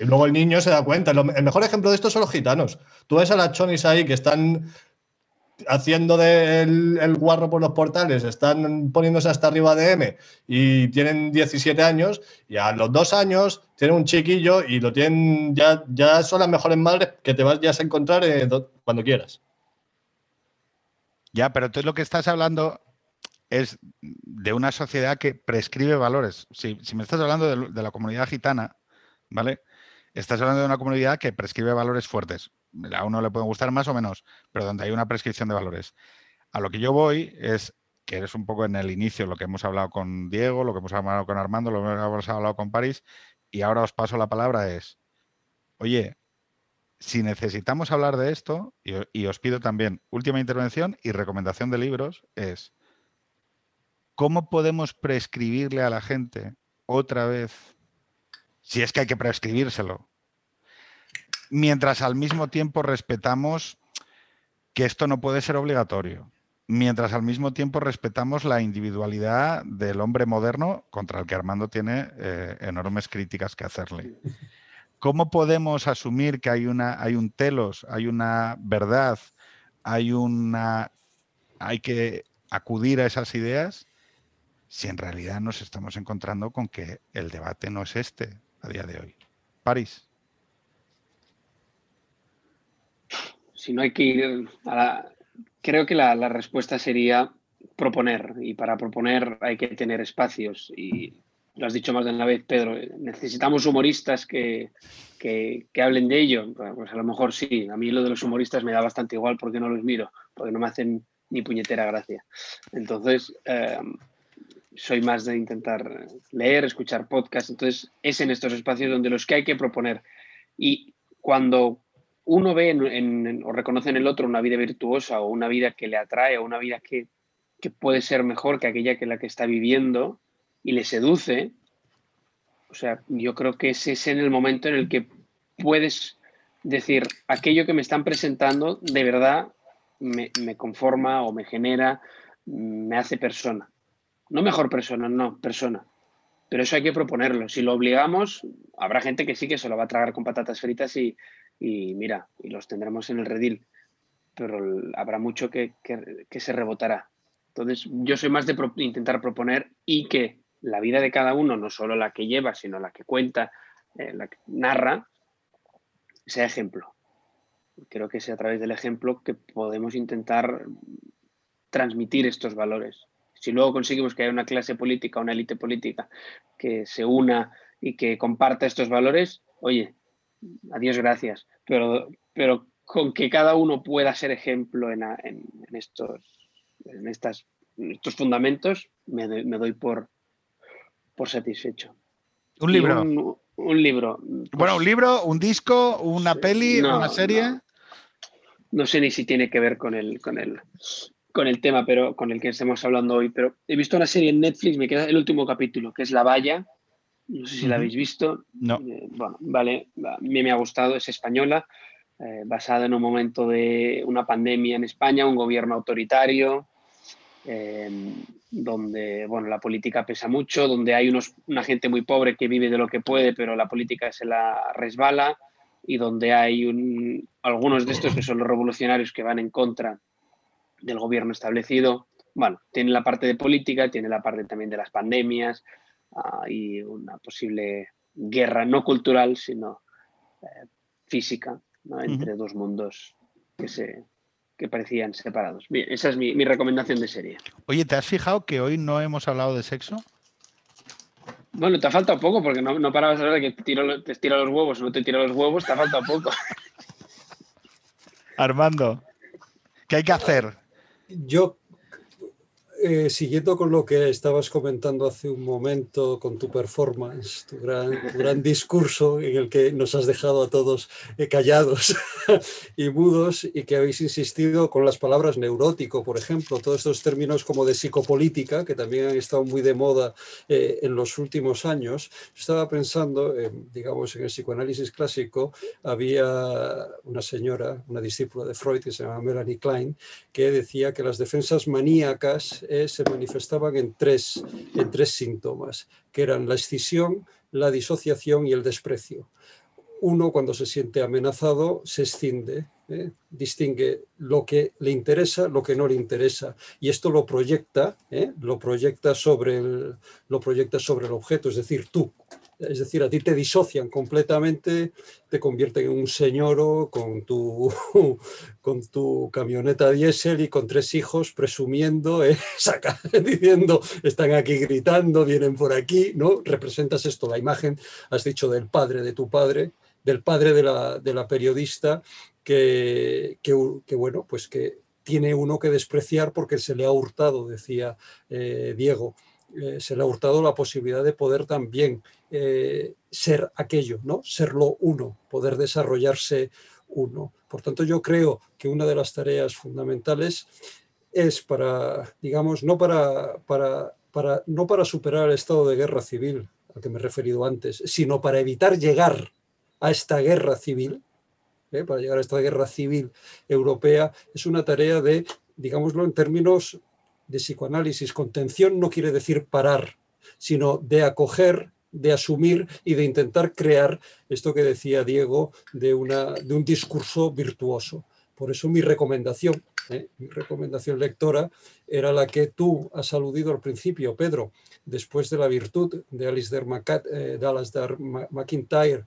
Y luego el niño se da cuenta. El mejor ejemplo de esto son los gitanos. Tú ves a las chonis ahí que están haciendo del el guarro por los portales, están poniéndose hasta arriba de M y tienen 17 años y a los dos años tienen un chiquillo y lo tienen, ya, ya son las mejores madres que te vas ya a encontrar eh, cuando quieras.
Ya, pero tú lo que estás hablando es de una sociedad que prescribe valores. Si, me estás hablando de la comunidad gitana, ¿vale? Estás hablando de una comunidad que prescribe valores fuertes. A uno le pueden gustar más o menos, pero donde hay una prescripción de valores. A lo que yo voy es que eres un poco en el inicio lo que hemos hablado con Diego, lo que hemos hablado con Armando, lo que hemos hablado con París, y ahora os paso la palabra es, oye, si necesitamos hablar de esto, y, os pido también última intervención y recomendación de libros, es ¿cómo podemos prescribirle a la gente otra vez, si es que hay que prescribírselo, mientras al mismo tiempo respetamos que esto no puede ser obligatorio? mientras al mismo tiempo respetamos la individualidad del hombre moderno contra el que Armando tiene eh, enormes críticas que hacerle. ¿Cómo podemos asumir que hay, una, hay un telos, hay una verdad, hay, una, hay que acudir a esas ideas si en realidad nos estamos encontrando con que el debate no es este a día de hoy? París.
Si no hay que ir Creo que la, respuesta sería proponer y para proponer hay que tener espacios y lo has dicho más de una vez, Pedro, necesitamos humoristas que, que, hablen de ello. Pues a lo mejor sí, a mí lo de los humoristas me da bastante igual porque no los miro, porque no me hacen ni puñetera gracia. Entonces, em, soy más de intentar leer, escuchar podcasts. Entonces, es en estos espacios donde los que hay que proponer. Y cuando uno ve o reconoce en el otro una vida virtuosa o una vida que le atrae o una vida que, puede ser mejor que aquella que la que está viviendo y le seduce, o sea, yo creo que ese es en el momento en el que puedes decir, aquello que me están presentando de verdad me conforma o me genera, me hace persona. No mejor persona, no, persona. Pero eso hay que proponerlo. Si lo obligamos, habrá gente que sí que se lo va a tragar con patatas fritas y, y mira, y los tendremos en el redil, pero habrá mucho que, se rebotará. Entonces, yo soy más de intentar proponer y que la vida de cada uno, no solo la que lleva, sino la que cuenta, eh, la que narra, sea ejemplo. Creo que es a través del ejemplo que podemos intentar transmitir estos valores. Si luego conseguimos que haya una clase política, una élite política que se una y que comparta estos valores, oye, adiós, gracias. Pero, pero con que cada uno pueda ser ejemplo en, estos, en, estas, estos fundamentos, me, doy por, por satisfecho.
Un libro.
Un, libro.
bueno, un libro, un disco, una peli, una serie.
No, sé ni si tiene que ver con el, con el, con el tema pero, con el que estamos hablando hoy, pero he visto una serie en Netflix, me queda el último capítulo, que es La Valla, no sé si la habéis visto.
No.
Eh, bueno, vale, a mí me ha gustado, es española, eh, basada en un momento de una pandemia en España, un gobierno autoritario, em, donde bueno, la política pesa mucho, donde hay unos, una gente muy pobre que vive de lo que puede, pero la política se la resbala, y donde hay un, algunos de estos que son los revolucionarios que van en contra del gobierno establecido. Bueno, tiene la parte de política, tiene la parte también de las pandemias, y una posible guerra no cultural, sino eh, física, entre dos mundos que, se, que parecían separados. Bien, esa es mi, recomendación de serie.
Oye, ¿te has fijado que hoy no hemos hablado de sexo?
Bueno, te ha faltado poco porque no, no parabas de hablar de que tiro, te tira los huevos o no te tira los huevos, te ha faltado poco.
Armando, ¿qué hay que hacer?
Yo eh, siguiendo con lo que estabas comentando hace un momento con tu performance, tu gran, *laughs* discurso en el que nos has dejado a todos eh, callados *laughs* y mudos y que habéis insistido con las palabras neurótico, por ejemplo, todos estos términos como de psicopolítica que también han estado muy de moda eh, en los últimos años. Estaba pensando, digamos, en el psicoanálisis clásico, había una señora, una discípula de Freud que se llama Melanie Klein, que decía que las defensas maníacas eh, se manifestaban en tres, en tres síntomas, que eran la escisión, la disociación y el desprecio. Uno, cuando se siente amenazado, se escinde, eh, distingue lo que le interesa, lo que no le interesa, y esto lo proyecta, eh, lo proyecta sobre el, lo proyecta sobre el objeto, es decir, tú es decir, a ti te disocian completamente, te convierten en un señor con tu, *laughs* con tu camioneta diésel y con tres hijos presumiendo, ¿eh? *laughs* diciendo, están aquí gritando, vienen por aquí, ¿no? Representas esto, la imagen, has dicho del padre de tu padre, del padre de la, periodista que, bueno, pues que tiene uno que despreciar porque se le ha hurtado, decía eh, Diego, eh, se le ha hurtado la posibilidad de poder también eh, ser aquello, ¿no? Serlo uno, poder desarrollarse uno. Por tanto, yo creo que una de las tareas fundamentales es para, digamos, no para, para, para, no para superar el estado de guerra civil al que me he referido antes, sino para evitar llegar a esta guerra civil, ¿eh? para llegar a esta guerra civil europea, es una tarea de, digámoslo en términos de psicoanálisis. Contención no quiere decir parar, sino de acoger de asumir y de intentar crear esto que decía Diego de, una, de un discurso virtuoso. Por eso mi recomendación, ¿eh? mi recomendación lectora era la que tú has aludido al principio, Pedro, después de la virtud de Alistair, eh, McIntyre.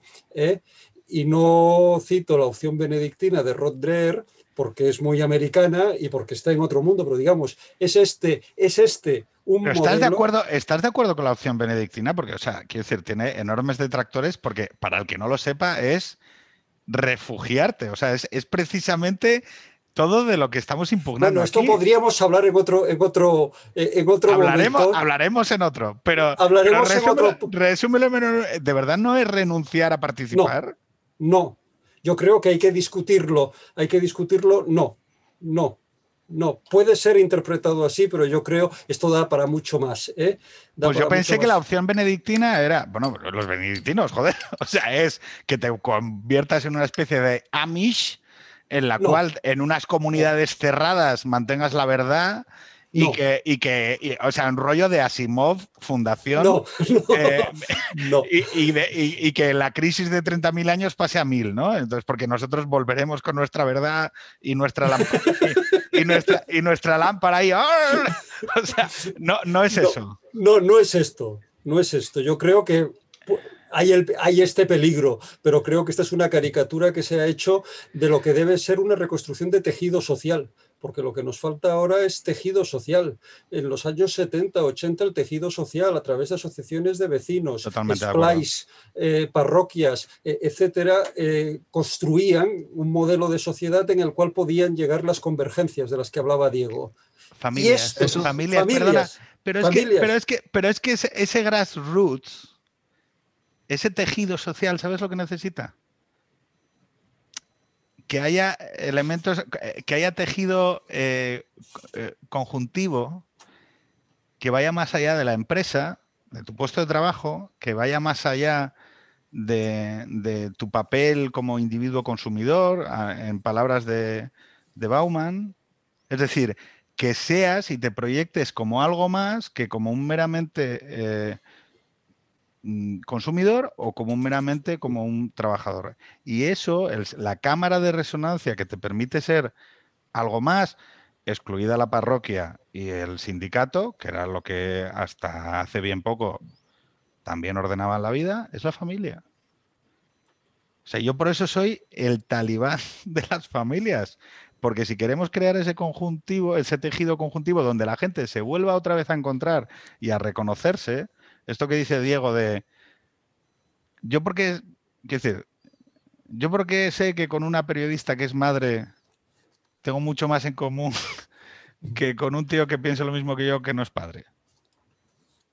Y no cito la opción benedictina de Rod Dreher, porque es muy americana y porque está en otro mundo, pero digamos, es este, es este un
¿estás, de acuerdo, ¿Estás de acuerdo con la opción benedictina? Porque, o sea, quiero decir, tiene enormes detractores porque, para el que no lo sepa, es refugiarte. O sea, es, precisamente todo de lo que estamos impugnando.
Bueno, esto podríamos hablar en otro, en otro, en otro
hablaremos,
momento.
Hablaremos en otro, pero,
hablaremos en otro.
Resúmelo, ¿de verdad no es renunciar a participar?
no, yo creo que hay que discutirlo. ¿Hay que discutirlo? No, no. No, puede ser interpretado así, pero yo creo esto da para mucho más. ¿eh?
pues yo pensé que la opción benedictina era, bueno, los benedictinos, *laughs* joder, o sea, es que te conviertas en una especie de Amish en la cual en unas comunidades cerradas mantengas la verdad y que, y que o sea, un rollo de Asimov, Fundación,
no,
eh, *laughs* y, que la crisis de 30.000 años pase a mil, ¿no? Entonces, porque nosotros volveremos con nuestra verdad y nuestra lámpara, y, nuestra, y nuestra lámpara ahí. O sea, no, no es eso.
No, no es esto, no es esto. Yo creo que hay, el, hay, este peligro, pero creo que esta es una caricatura que se ha hecho de lo que debe ser una reconstrucción de tejido social porque lo que nos falta ahora es tejido social. En los años 70, 80, el tejido social a través de asociaciones de vecinos, splice, eh, parroquias, eh, etcétera, eh, construían un modelo de sociedad en el cual podían llegar las convergencias de las que hablaba Diego.
Familias, familias, pero, es Que, pero, es que, pero es que ese, ese grassroots, ese tejido social, ¿sabes lo que necesita? Que haya elementos, que haya tejido eh, eh, conjuntivo que vaya más allá de la empresa, de tu puesto de trabajo, que vaya más allá de, tu papel como individuo consumidor, en palabras de, Bauman. Es decir, que seas y te proyectes como algo más que como un meramente eh, consumidor o como meramente como un trabajador. Y eso, la cámara de resonancia que te permite ser algo más, excluida la parroquia y el sindicato, que era lo que hasta hace bien poco también ordenaban la vida, es la familia. O sea, yo por eso soy el talibán *laughs* de las familias, porque si queremos crear ese conjuntivo, ese tejido conjuntivo donde la gente se vuelva otra vez a encontrar y a reconocerse, esto que dice Diego de, yo porque, decir, yo porque sé que con una periodista que es madre tengo mucho más en común *laughs* que con un tío que piensa lo mismo que yo que no es padre.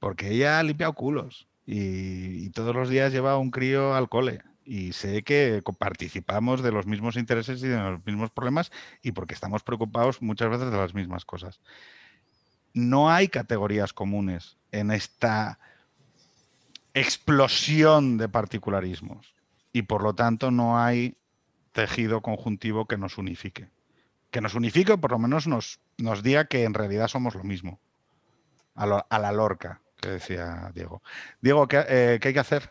Porque ella ha limpiado culos y, todos los días lleva un crío al cole y sé que participamos de los mismos intereses y de los mismos problemas y porque estamos preocupados muchas veces de las mismas cosas. No hay categorías comunes en esta explosión de particularismos y por lo tanto no hay tejido conjuntivo que nos unifique. Que nos unifique o por lo menos nos, nos diga que en realidad somos lo mismo. A, la lorca, que decía Diego. Diego, ¿qué, eh, hay que hacer?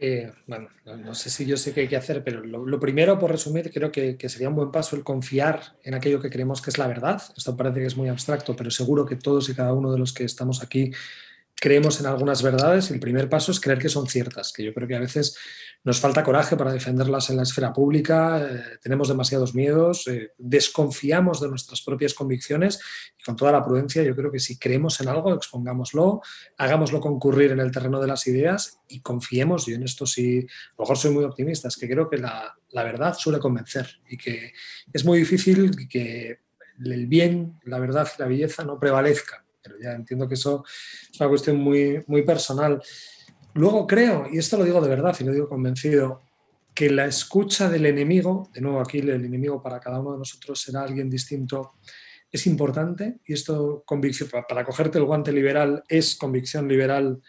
Eh, bueno, no, sé si yo sé qué hay que hacer, pero lo, primero, por resumir, creo que, que, sería un buen paso el confiar en aquello que creemos que es la verdad. Esto parece que es muy abstracto, pero seguro que todos y cada uno de los que estamos aquí creemos en algunas verdades, el primer paso es creer que son ciertas, que yo creo que a veces nos falta coraje para defenderlas en la esfera pública, eh, tenemos demasiados miedos, eh, desconfiamos de nuestras propias convicciones y con toda la prudencia yo creo que si creemos en algo, expongámoslo, hagámoslo concurrir en el terreno de las ideas y confiemos, yo en esto sí, a lo mejor soy muy optimista, es que creo que la, la verdad suele convencer y que es muy difícil que el bien, la verdad y la belleza no prevalezca pero ya entiendo que eso es una cuestión muy, muy personal. Luego creo, y esto lo digo de verdad y lo digo convencido, que la escucha del enemigo, de nuevo aquí el enemigo para cada uno de nosotros será alguien distinto, es importante y esto convicción, para cogerte el guante liberal es convicción liberal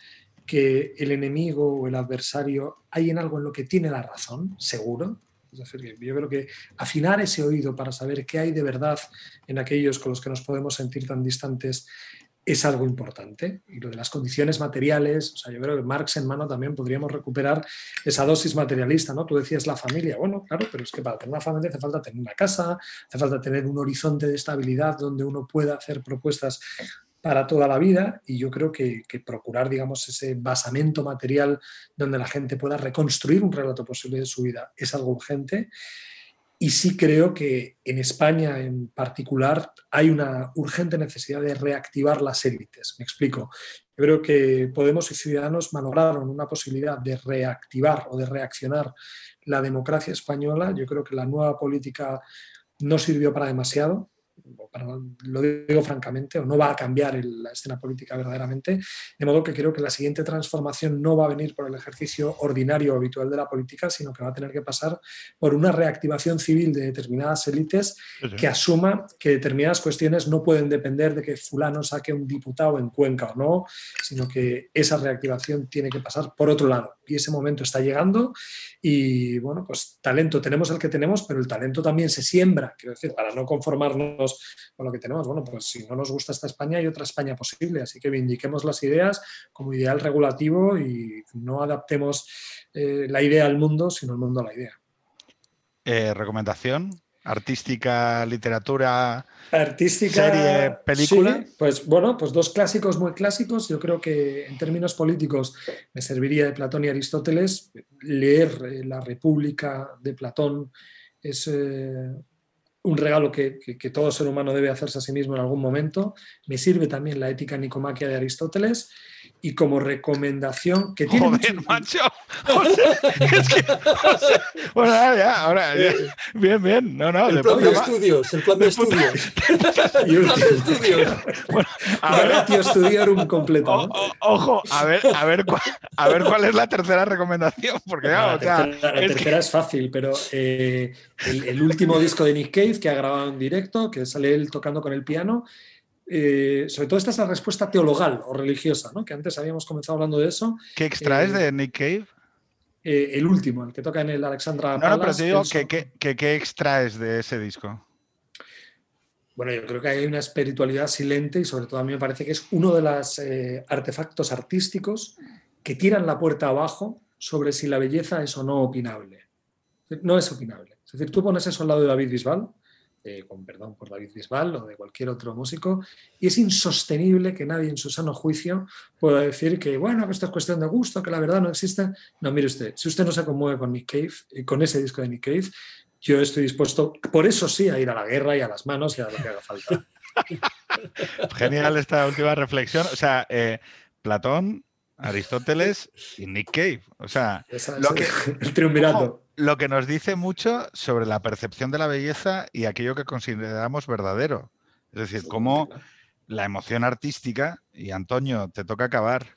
que el enemigo o el adversario hay en algo en lo que tiene la razón, seguro. Es decir, yo creo que afinar ese oído para saber qué hay de verdad en aquellos con los que nos podemos sentir tan distantes es algo importante. Y lo de las condiciones materiales, o sea, yo creo que Marx en mano también podríamos recuperar esa dosis materialista, ¿no? Tú decías la familia, bueno, claro, pero es que para tener una familia hace falta tener una casa, hace falta tener un horizonte de estabilidad donde uno pueda hacer propuestas para toda la vida y yo creo que, que, procurar, digamos, ese basamento material donde la gente pueda reconstruir un relato posible de su vida es algo urgente y sí creo que en España en particular hay una urgente necesidad de reactivar las élites. Me explico. Yo creo que Podemos y Ciudadanos manograron una posibilidad de reactivar o de reaccionar la democracia española. Yo creo que la nueva política no sirvió para demasiado lo digo francamente, o no va a cambiar la escena política verdaderamente, de modo que creo que la siguiente transformación no va a venir por el ejercicio ordinario o habitual de la política, sino que va a tener que pasar por una reactivación civil de determinadas élites que asuma que determinadas cuestiones no pueden depender de que fulano saque un diputado en Cuenca o no, sino que esa reactivación tiene que pasar por otro lado. Y ese momento está llegando y bueno, pues talento tenemos el que tenemos, pero el talento también se siembra, quiero decir, para no conformarnos con lo que tenemos. Bueno, pues si no nos gusta esta España, hay otra España posible. Así que vindiquemos las ideas como ideal regulativo y no adaptemos eh, la idea al mundo, sino el mundo a la idea.
Eh, ¿Recomendación? Artística, literatura,
artística,
serie, película.
pues bueno, pues dos clásicos muy clásicos. Yo creo que en términos políticos me serviría de Platón y Aristóteles. Leer eh, La República de Platón es un regalo que, todo ser humano debe hacerse a sí mismo en algún momento. Me sirve también la ética nicomaquia de Aristóteles y como recomendación que tiene.
Joder, macho. *laughs* es que, bueno, ya, ahora, bien, bien. No, no,
el plan de estudios, el plan de estudios. *laughs* el plan de estudios.
Bueno, a ver, tío, estudiar un completo.
ojo, a ver, a ver, cuál, a ver cuál es la tercera recomendación, porque
ya, la, tercera, la tercera es fácil, pero eh, el, el, último disco de Nick Cave que ha grabado en directo, que sale él tocando con el piano, eh, sobre todo esta es la respuesta teologal o religiosa, ¿no? que antes habíamos comenzado hablando de eso.
¿Qué extraes eh, de Nick Cave?
Eh, el último, el que toca en el Alexandra
No, no pero te digo, ¿qué, extraes de ese disco?
Bueno, yo creo que hay una espiritualidad silente y sobre todo a mí me parece que es uno de los artefactos artísticos que tiran la puerta abajo sobre si la belleza es o no opinable. No es opinable. Es decir, tú pones eso al lado de David Bisbal con perdón por David Bisbal o de cualquier otro músico, y es insostenible que nadie en su sano juicio pueda decir que, bueno, que esto es cuestión de gusto, que la verdad no existe. No, mire usted, si usted no se conmueve con Nick Cave, y con ese disco de Nick Cave, yo estoy dispuesto, por eso sí, a ir a la guerra y a las manos y a lo que haga falta. *laughs*
Genial esta última reflexión. O sea, eh, Platón, Aristóteles y Nick Cave. O sea,
lo que, el triunvirato
lo que nos dice mucho sobre la percepción de la belleza y aquello que consideramos verdadero. Es decir, cómo la emoción artística, y Antonio, te toca acabar,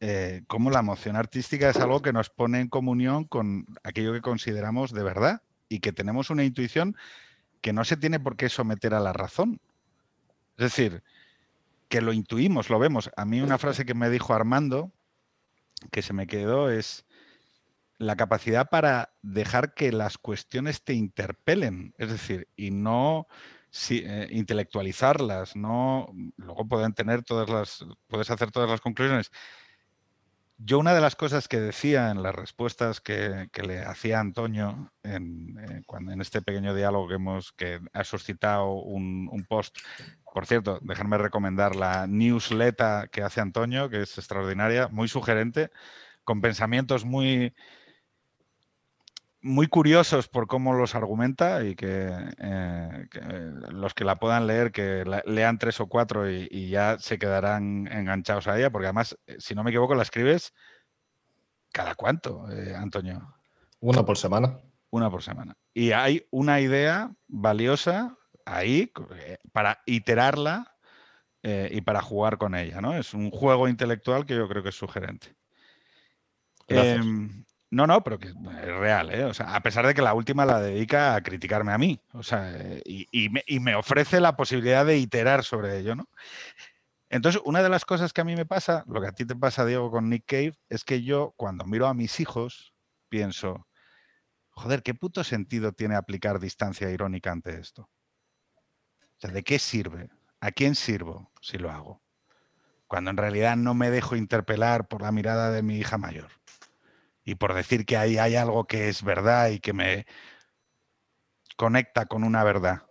eh, cómo la emoción artística es algo que nos pone en comunión con aquello que consideramos de verdad y que tenemos una intuición que no se tiene por qué someter a la razón. Es decir, que lo intuimos, lo vemos. A mí una frase que me dijo Armando, que se me quedó, es, la capacidad para dejar que las cuestiones te interpelen, es decir, y no eh, intelectualizarlas, no luego pueden tener todas las, puedes hacer todas las conclusiones. Yo una de las cosas que decía en las respuestas que, le hacía Antonio en, eh, cuando, en este pequeño diálogo que hemos que ha suscitado un, post por cierto, déjenme recomendar la newsletter que hace Antonio, que es extraordinaria, muy sugerente, con pensamientos muy, muy curiosos por cómo los argumenta y que, eh, los que la puedan leer, que lean tres o cuatro y, ya se quedarán enganchados a ella, porque además, eh, si no me equivoco, la escribes cada cuánto, eh, Antonio.
Una por semana.
Una por semana. Y hay una idea valiosa ahí para iterarla y para jugar con ella, ¿no? Es un juego intelectual que yo creo que es sugerente. Em, no, no, pero que es real, ¿eh? O sea, a pesar de que la última la dedica a criticarme a mí. O sea, y, me, ofrece la posibilidad de iterar sobre ello, ¿no? Entonces, una de las cosas que a mí me pasa, lo que a ti te pasa, Diego, con Nick Cave, es que yo, cuando miro a mis hijos, pienso, joder, ¿qué puto sentido tiene aplicar distancia irónica ante esto? O sea, ¿de qué sirve? ¿A quién sirvo si lo hago? Cuando en realidad no me dejo interpelar por la mirada de mi hija mayor y por decir que ahí hay algo que es verdad y que me conecta con una verdad.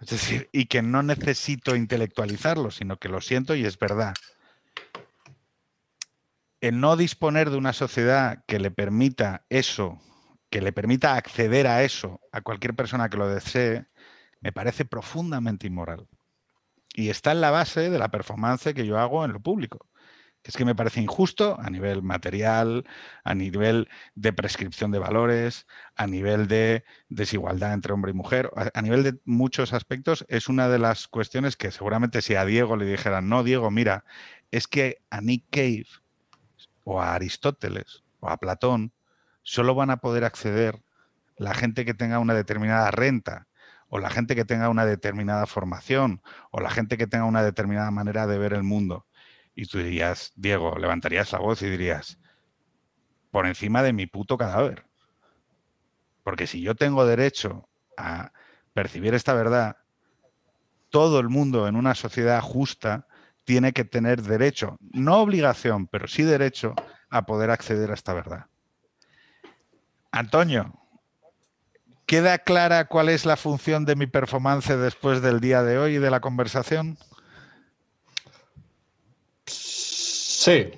Es decir, y que no necesito intelectualizarlo, sino que lo siento y es verdad. El no disponer de una sociedad que le permita eso, que le permita acceder a eso a cualquier persona que lo desee, me parece profundamente inmoral. Y está en la base de la performance que yo hago en lo público es que me parece injusto a nivel material, a nivel de prescripción de valores, a nivel de desigualdad entre hombre y mujer, a, nivel de muchos aspectos, es una de las cuestiones que seguramente si a Diego le dijeran, no, Diego, mira, es que a Nick Cave o a Aristóteles o a Platón solo van a poder acceder la gente que tenga una determinada renta o la gente que tenga una determinada formación o la gente que tenga una determinada manera de ver el mundo. Y tú dirías, Diego, levantarías la voz y dirías, por encima de mi puto cadáver. Porque si yo tengo derecho a percibir esta verdad, todo el mundo en una sociedad justa tiene que tener derecho, no obligación, pero sí derecho a poder acceder a esta verdad. Antonio, ¿queda clara cuál es la función de mi performance después del día de hoy y de la conversación?
Sí.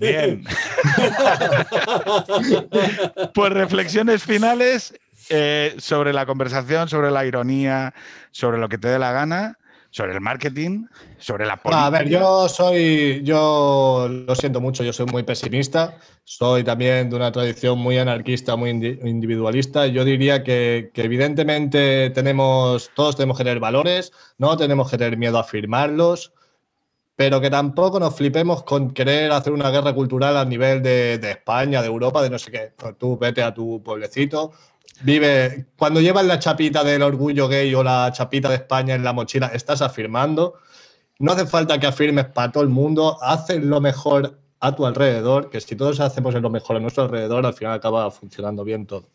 Bien. pues reflexiones finales eh, sobre la conversación, sobre la ironía, sobre lo que te dé la gana, sobre el marketing, sobre la
política. a ver, yo soy, yo lo siento mucho, yo soy muy pesimista, soy también de una tradición muy anarquista, muy individualista. Yo diría que, que evidentemente tenemos, todos tenemos que tener valores, no tenemos que tener miedo a afirmarlos pero que tampoco nos flipemos con querer hacer una guerra cultural a nivel de, España, de Europa, de no sé qué. Pues tú vete a tu pueblecito, vive. Cuando llevas la chapita del orgullo gay o la chapita de España en la mochila, estás afirmando. No hace falta que afirmes para todo el mundo, haz lo mejor a tu alrededor, que si todos hacemos lo mejor a nuestro alrededor, al final acaba funcionando bien todo.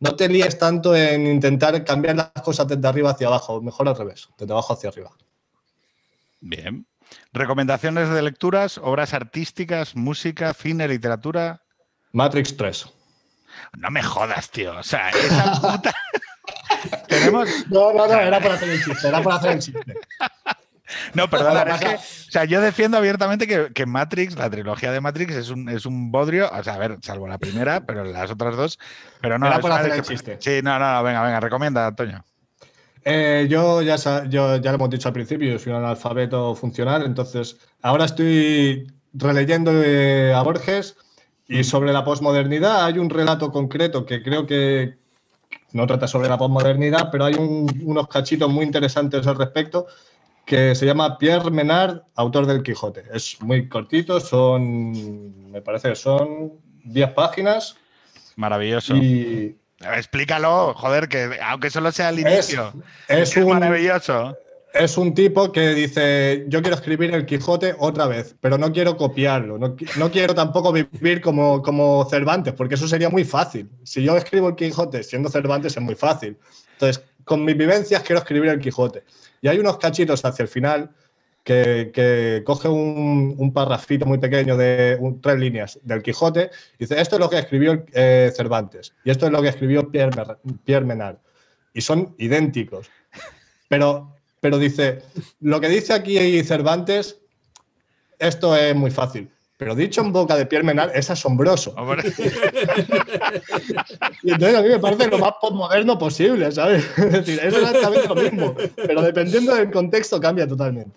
No te líes tanto en intentar cambiar las cosas desde arriba hacia abajo, mejor al revés, desde abajo hacia arriba.
Bien, Recomendaciones de lecturas, obras artísticas, música, cine, literatura.
Matrix 3.
No me jodas, tío. O sea, esa *laughs* puta.
¿Tenemos? No, no, no, era para hacer el chiste, era para hacer el chiste.
No, perdona, es que, o sea, yo defiendo abiertamente que, Matrix, la trilogía de Matrix, es un, es un bodrio, o sea, a ver, salvo la primera, pero las otras dos, pero no.
Era para hacer el chiste.
Sí, no, no, venga, venga, recomienda, Antonio.
Eh, yo, ya, yo ya lo hemos dicho al principio, yo soy un analfabeto funcional, entonces ahora estoy releyendo eh, a Borges y sobre la posmodernidad hay un relato concreto que creo que no trata sobre la posmodernidad, pero hay unos cachitos muy interesantes al respecto que se llama Pierre Menard, autor del Quijote. Es muy cortito, son, me parece que son 10 páginas.
Maravilloso.
Y,
Explícalo, joder, que aunque solo sea el inicio.
Es, un, maravilloso. Es un tipo que dice, yo quiero escribir el Quijote otra vez, pero no quiero copiarlo. No, no quiero tampoco vivir como, como Cervantes, porque eso sería muy fácil. Si yo escribo el Quijote siendo Cervantes es muy fácil. Entonces, con mis vivencias quiero escribir el Quijote. Y hay unos cachitos hacia el final que, coge un, un, parrafito muy pequeño de tres líneas del Quijote y dice, esto es lo que escribió eh, Cervantes y esto es lo que escribió Pierre, Pierre Menard. Y son idénticos. Pero pero dice, lo que dice aquí Cervantes, esto es muy fácil. Pero dicho en boca de Pierre Menard es asombroso. *laughs* y entonces a mí me parece lo más postmoderno posible, ¿sabes? Es decir, es exactamente lo mismo, pero dependiendo del contexto cambia totalmente.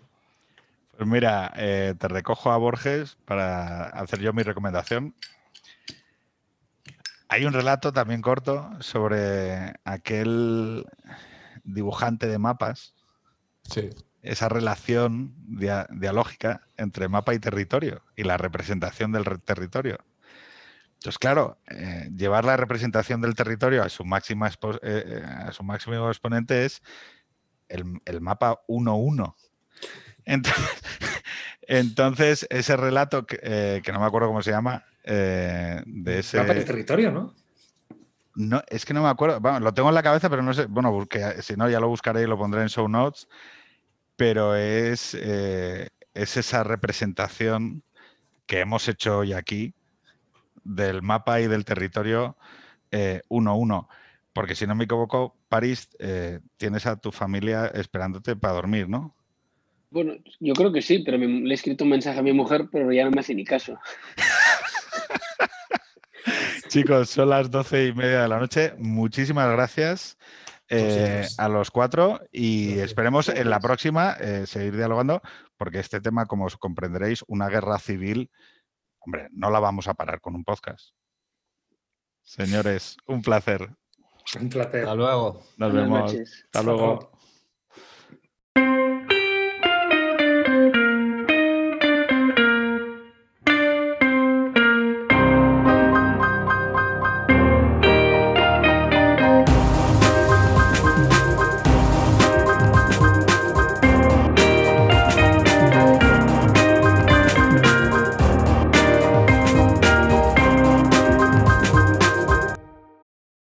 Pues mira, eh, te recojo a Borges para hacer yo mi recomendación. Hay un relato también corto sobre aquel dibujante de mapas.
Sí
esa relación dialógica entre mapa y territorio y la representación del territorio. Entonces, claro, eh, llevar la representación del territorio a su, máxima eh, a su máximo exponente es el, mapa 1-1. *laughs* Entonces, ese relato, que, no me acuerdo cómo se llama, de ese...
Mapa del territorio, ¿no?
No, es que no me acuerdo. lo tengo en la cabeza, pero no sé. Bueno, si no, ya lo buscaré y lo pondré en show notes pero es, eh, es esa representación que hemos hecho hoy aquí del mapa y del territorio eh, uno a uno. Porque si no me equivoco, París, eh, tienes a tu familia esperándote para dormir, ¿no?
Bueno, yo creo que sí, pero le he escrito un mensaje a mi mujer, pero ya no me hace ni caso. *laughs*
Chicos, son las doce y media de la noche. Muchísimas gracias. Eh, a los cuatro y esperemos en la próxima eh, seguir dialogando porque este tema, como os comprenderéis, una guerra civil, hombre, no la vamos a parar con un podcast. Señores, un placer.
Un placer.
Hasta luego.
Nos vemos. Hasta luego.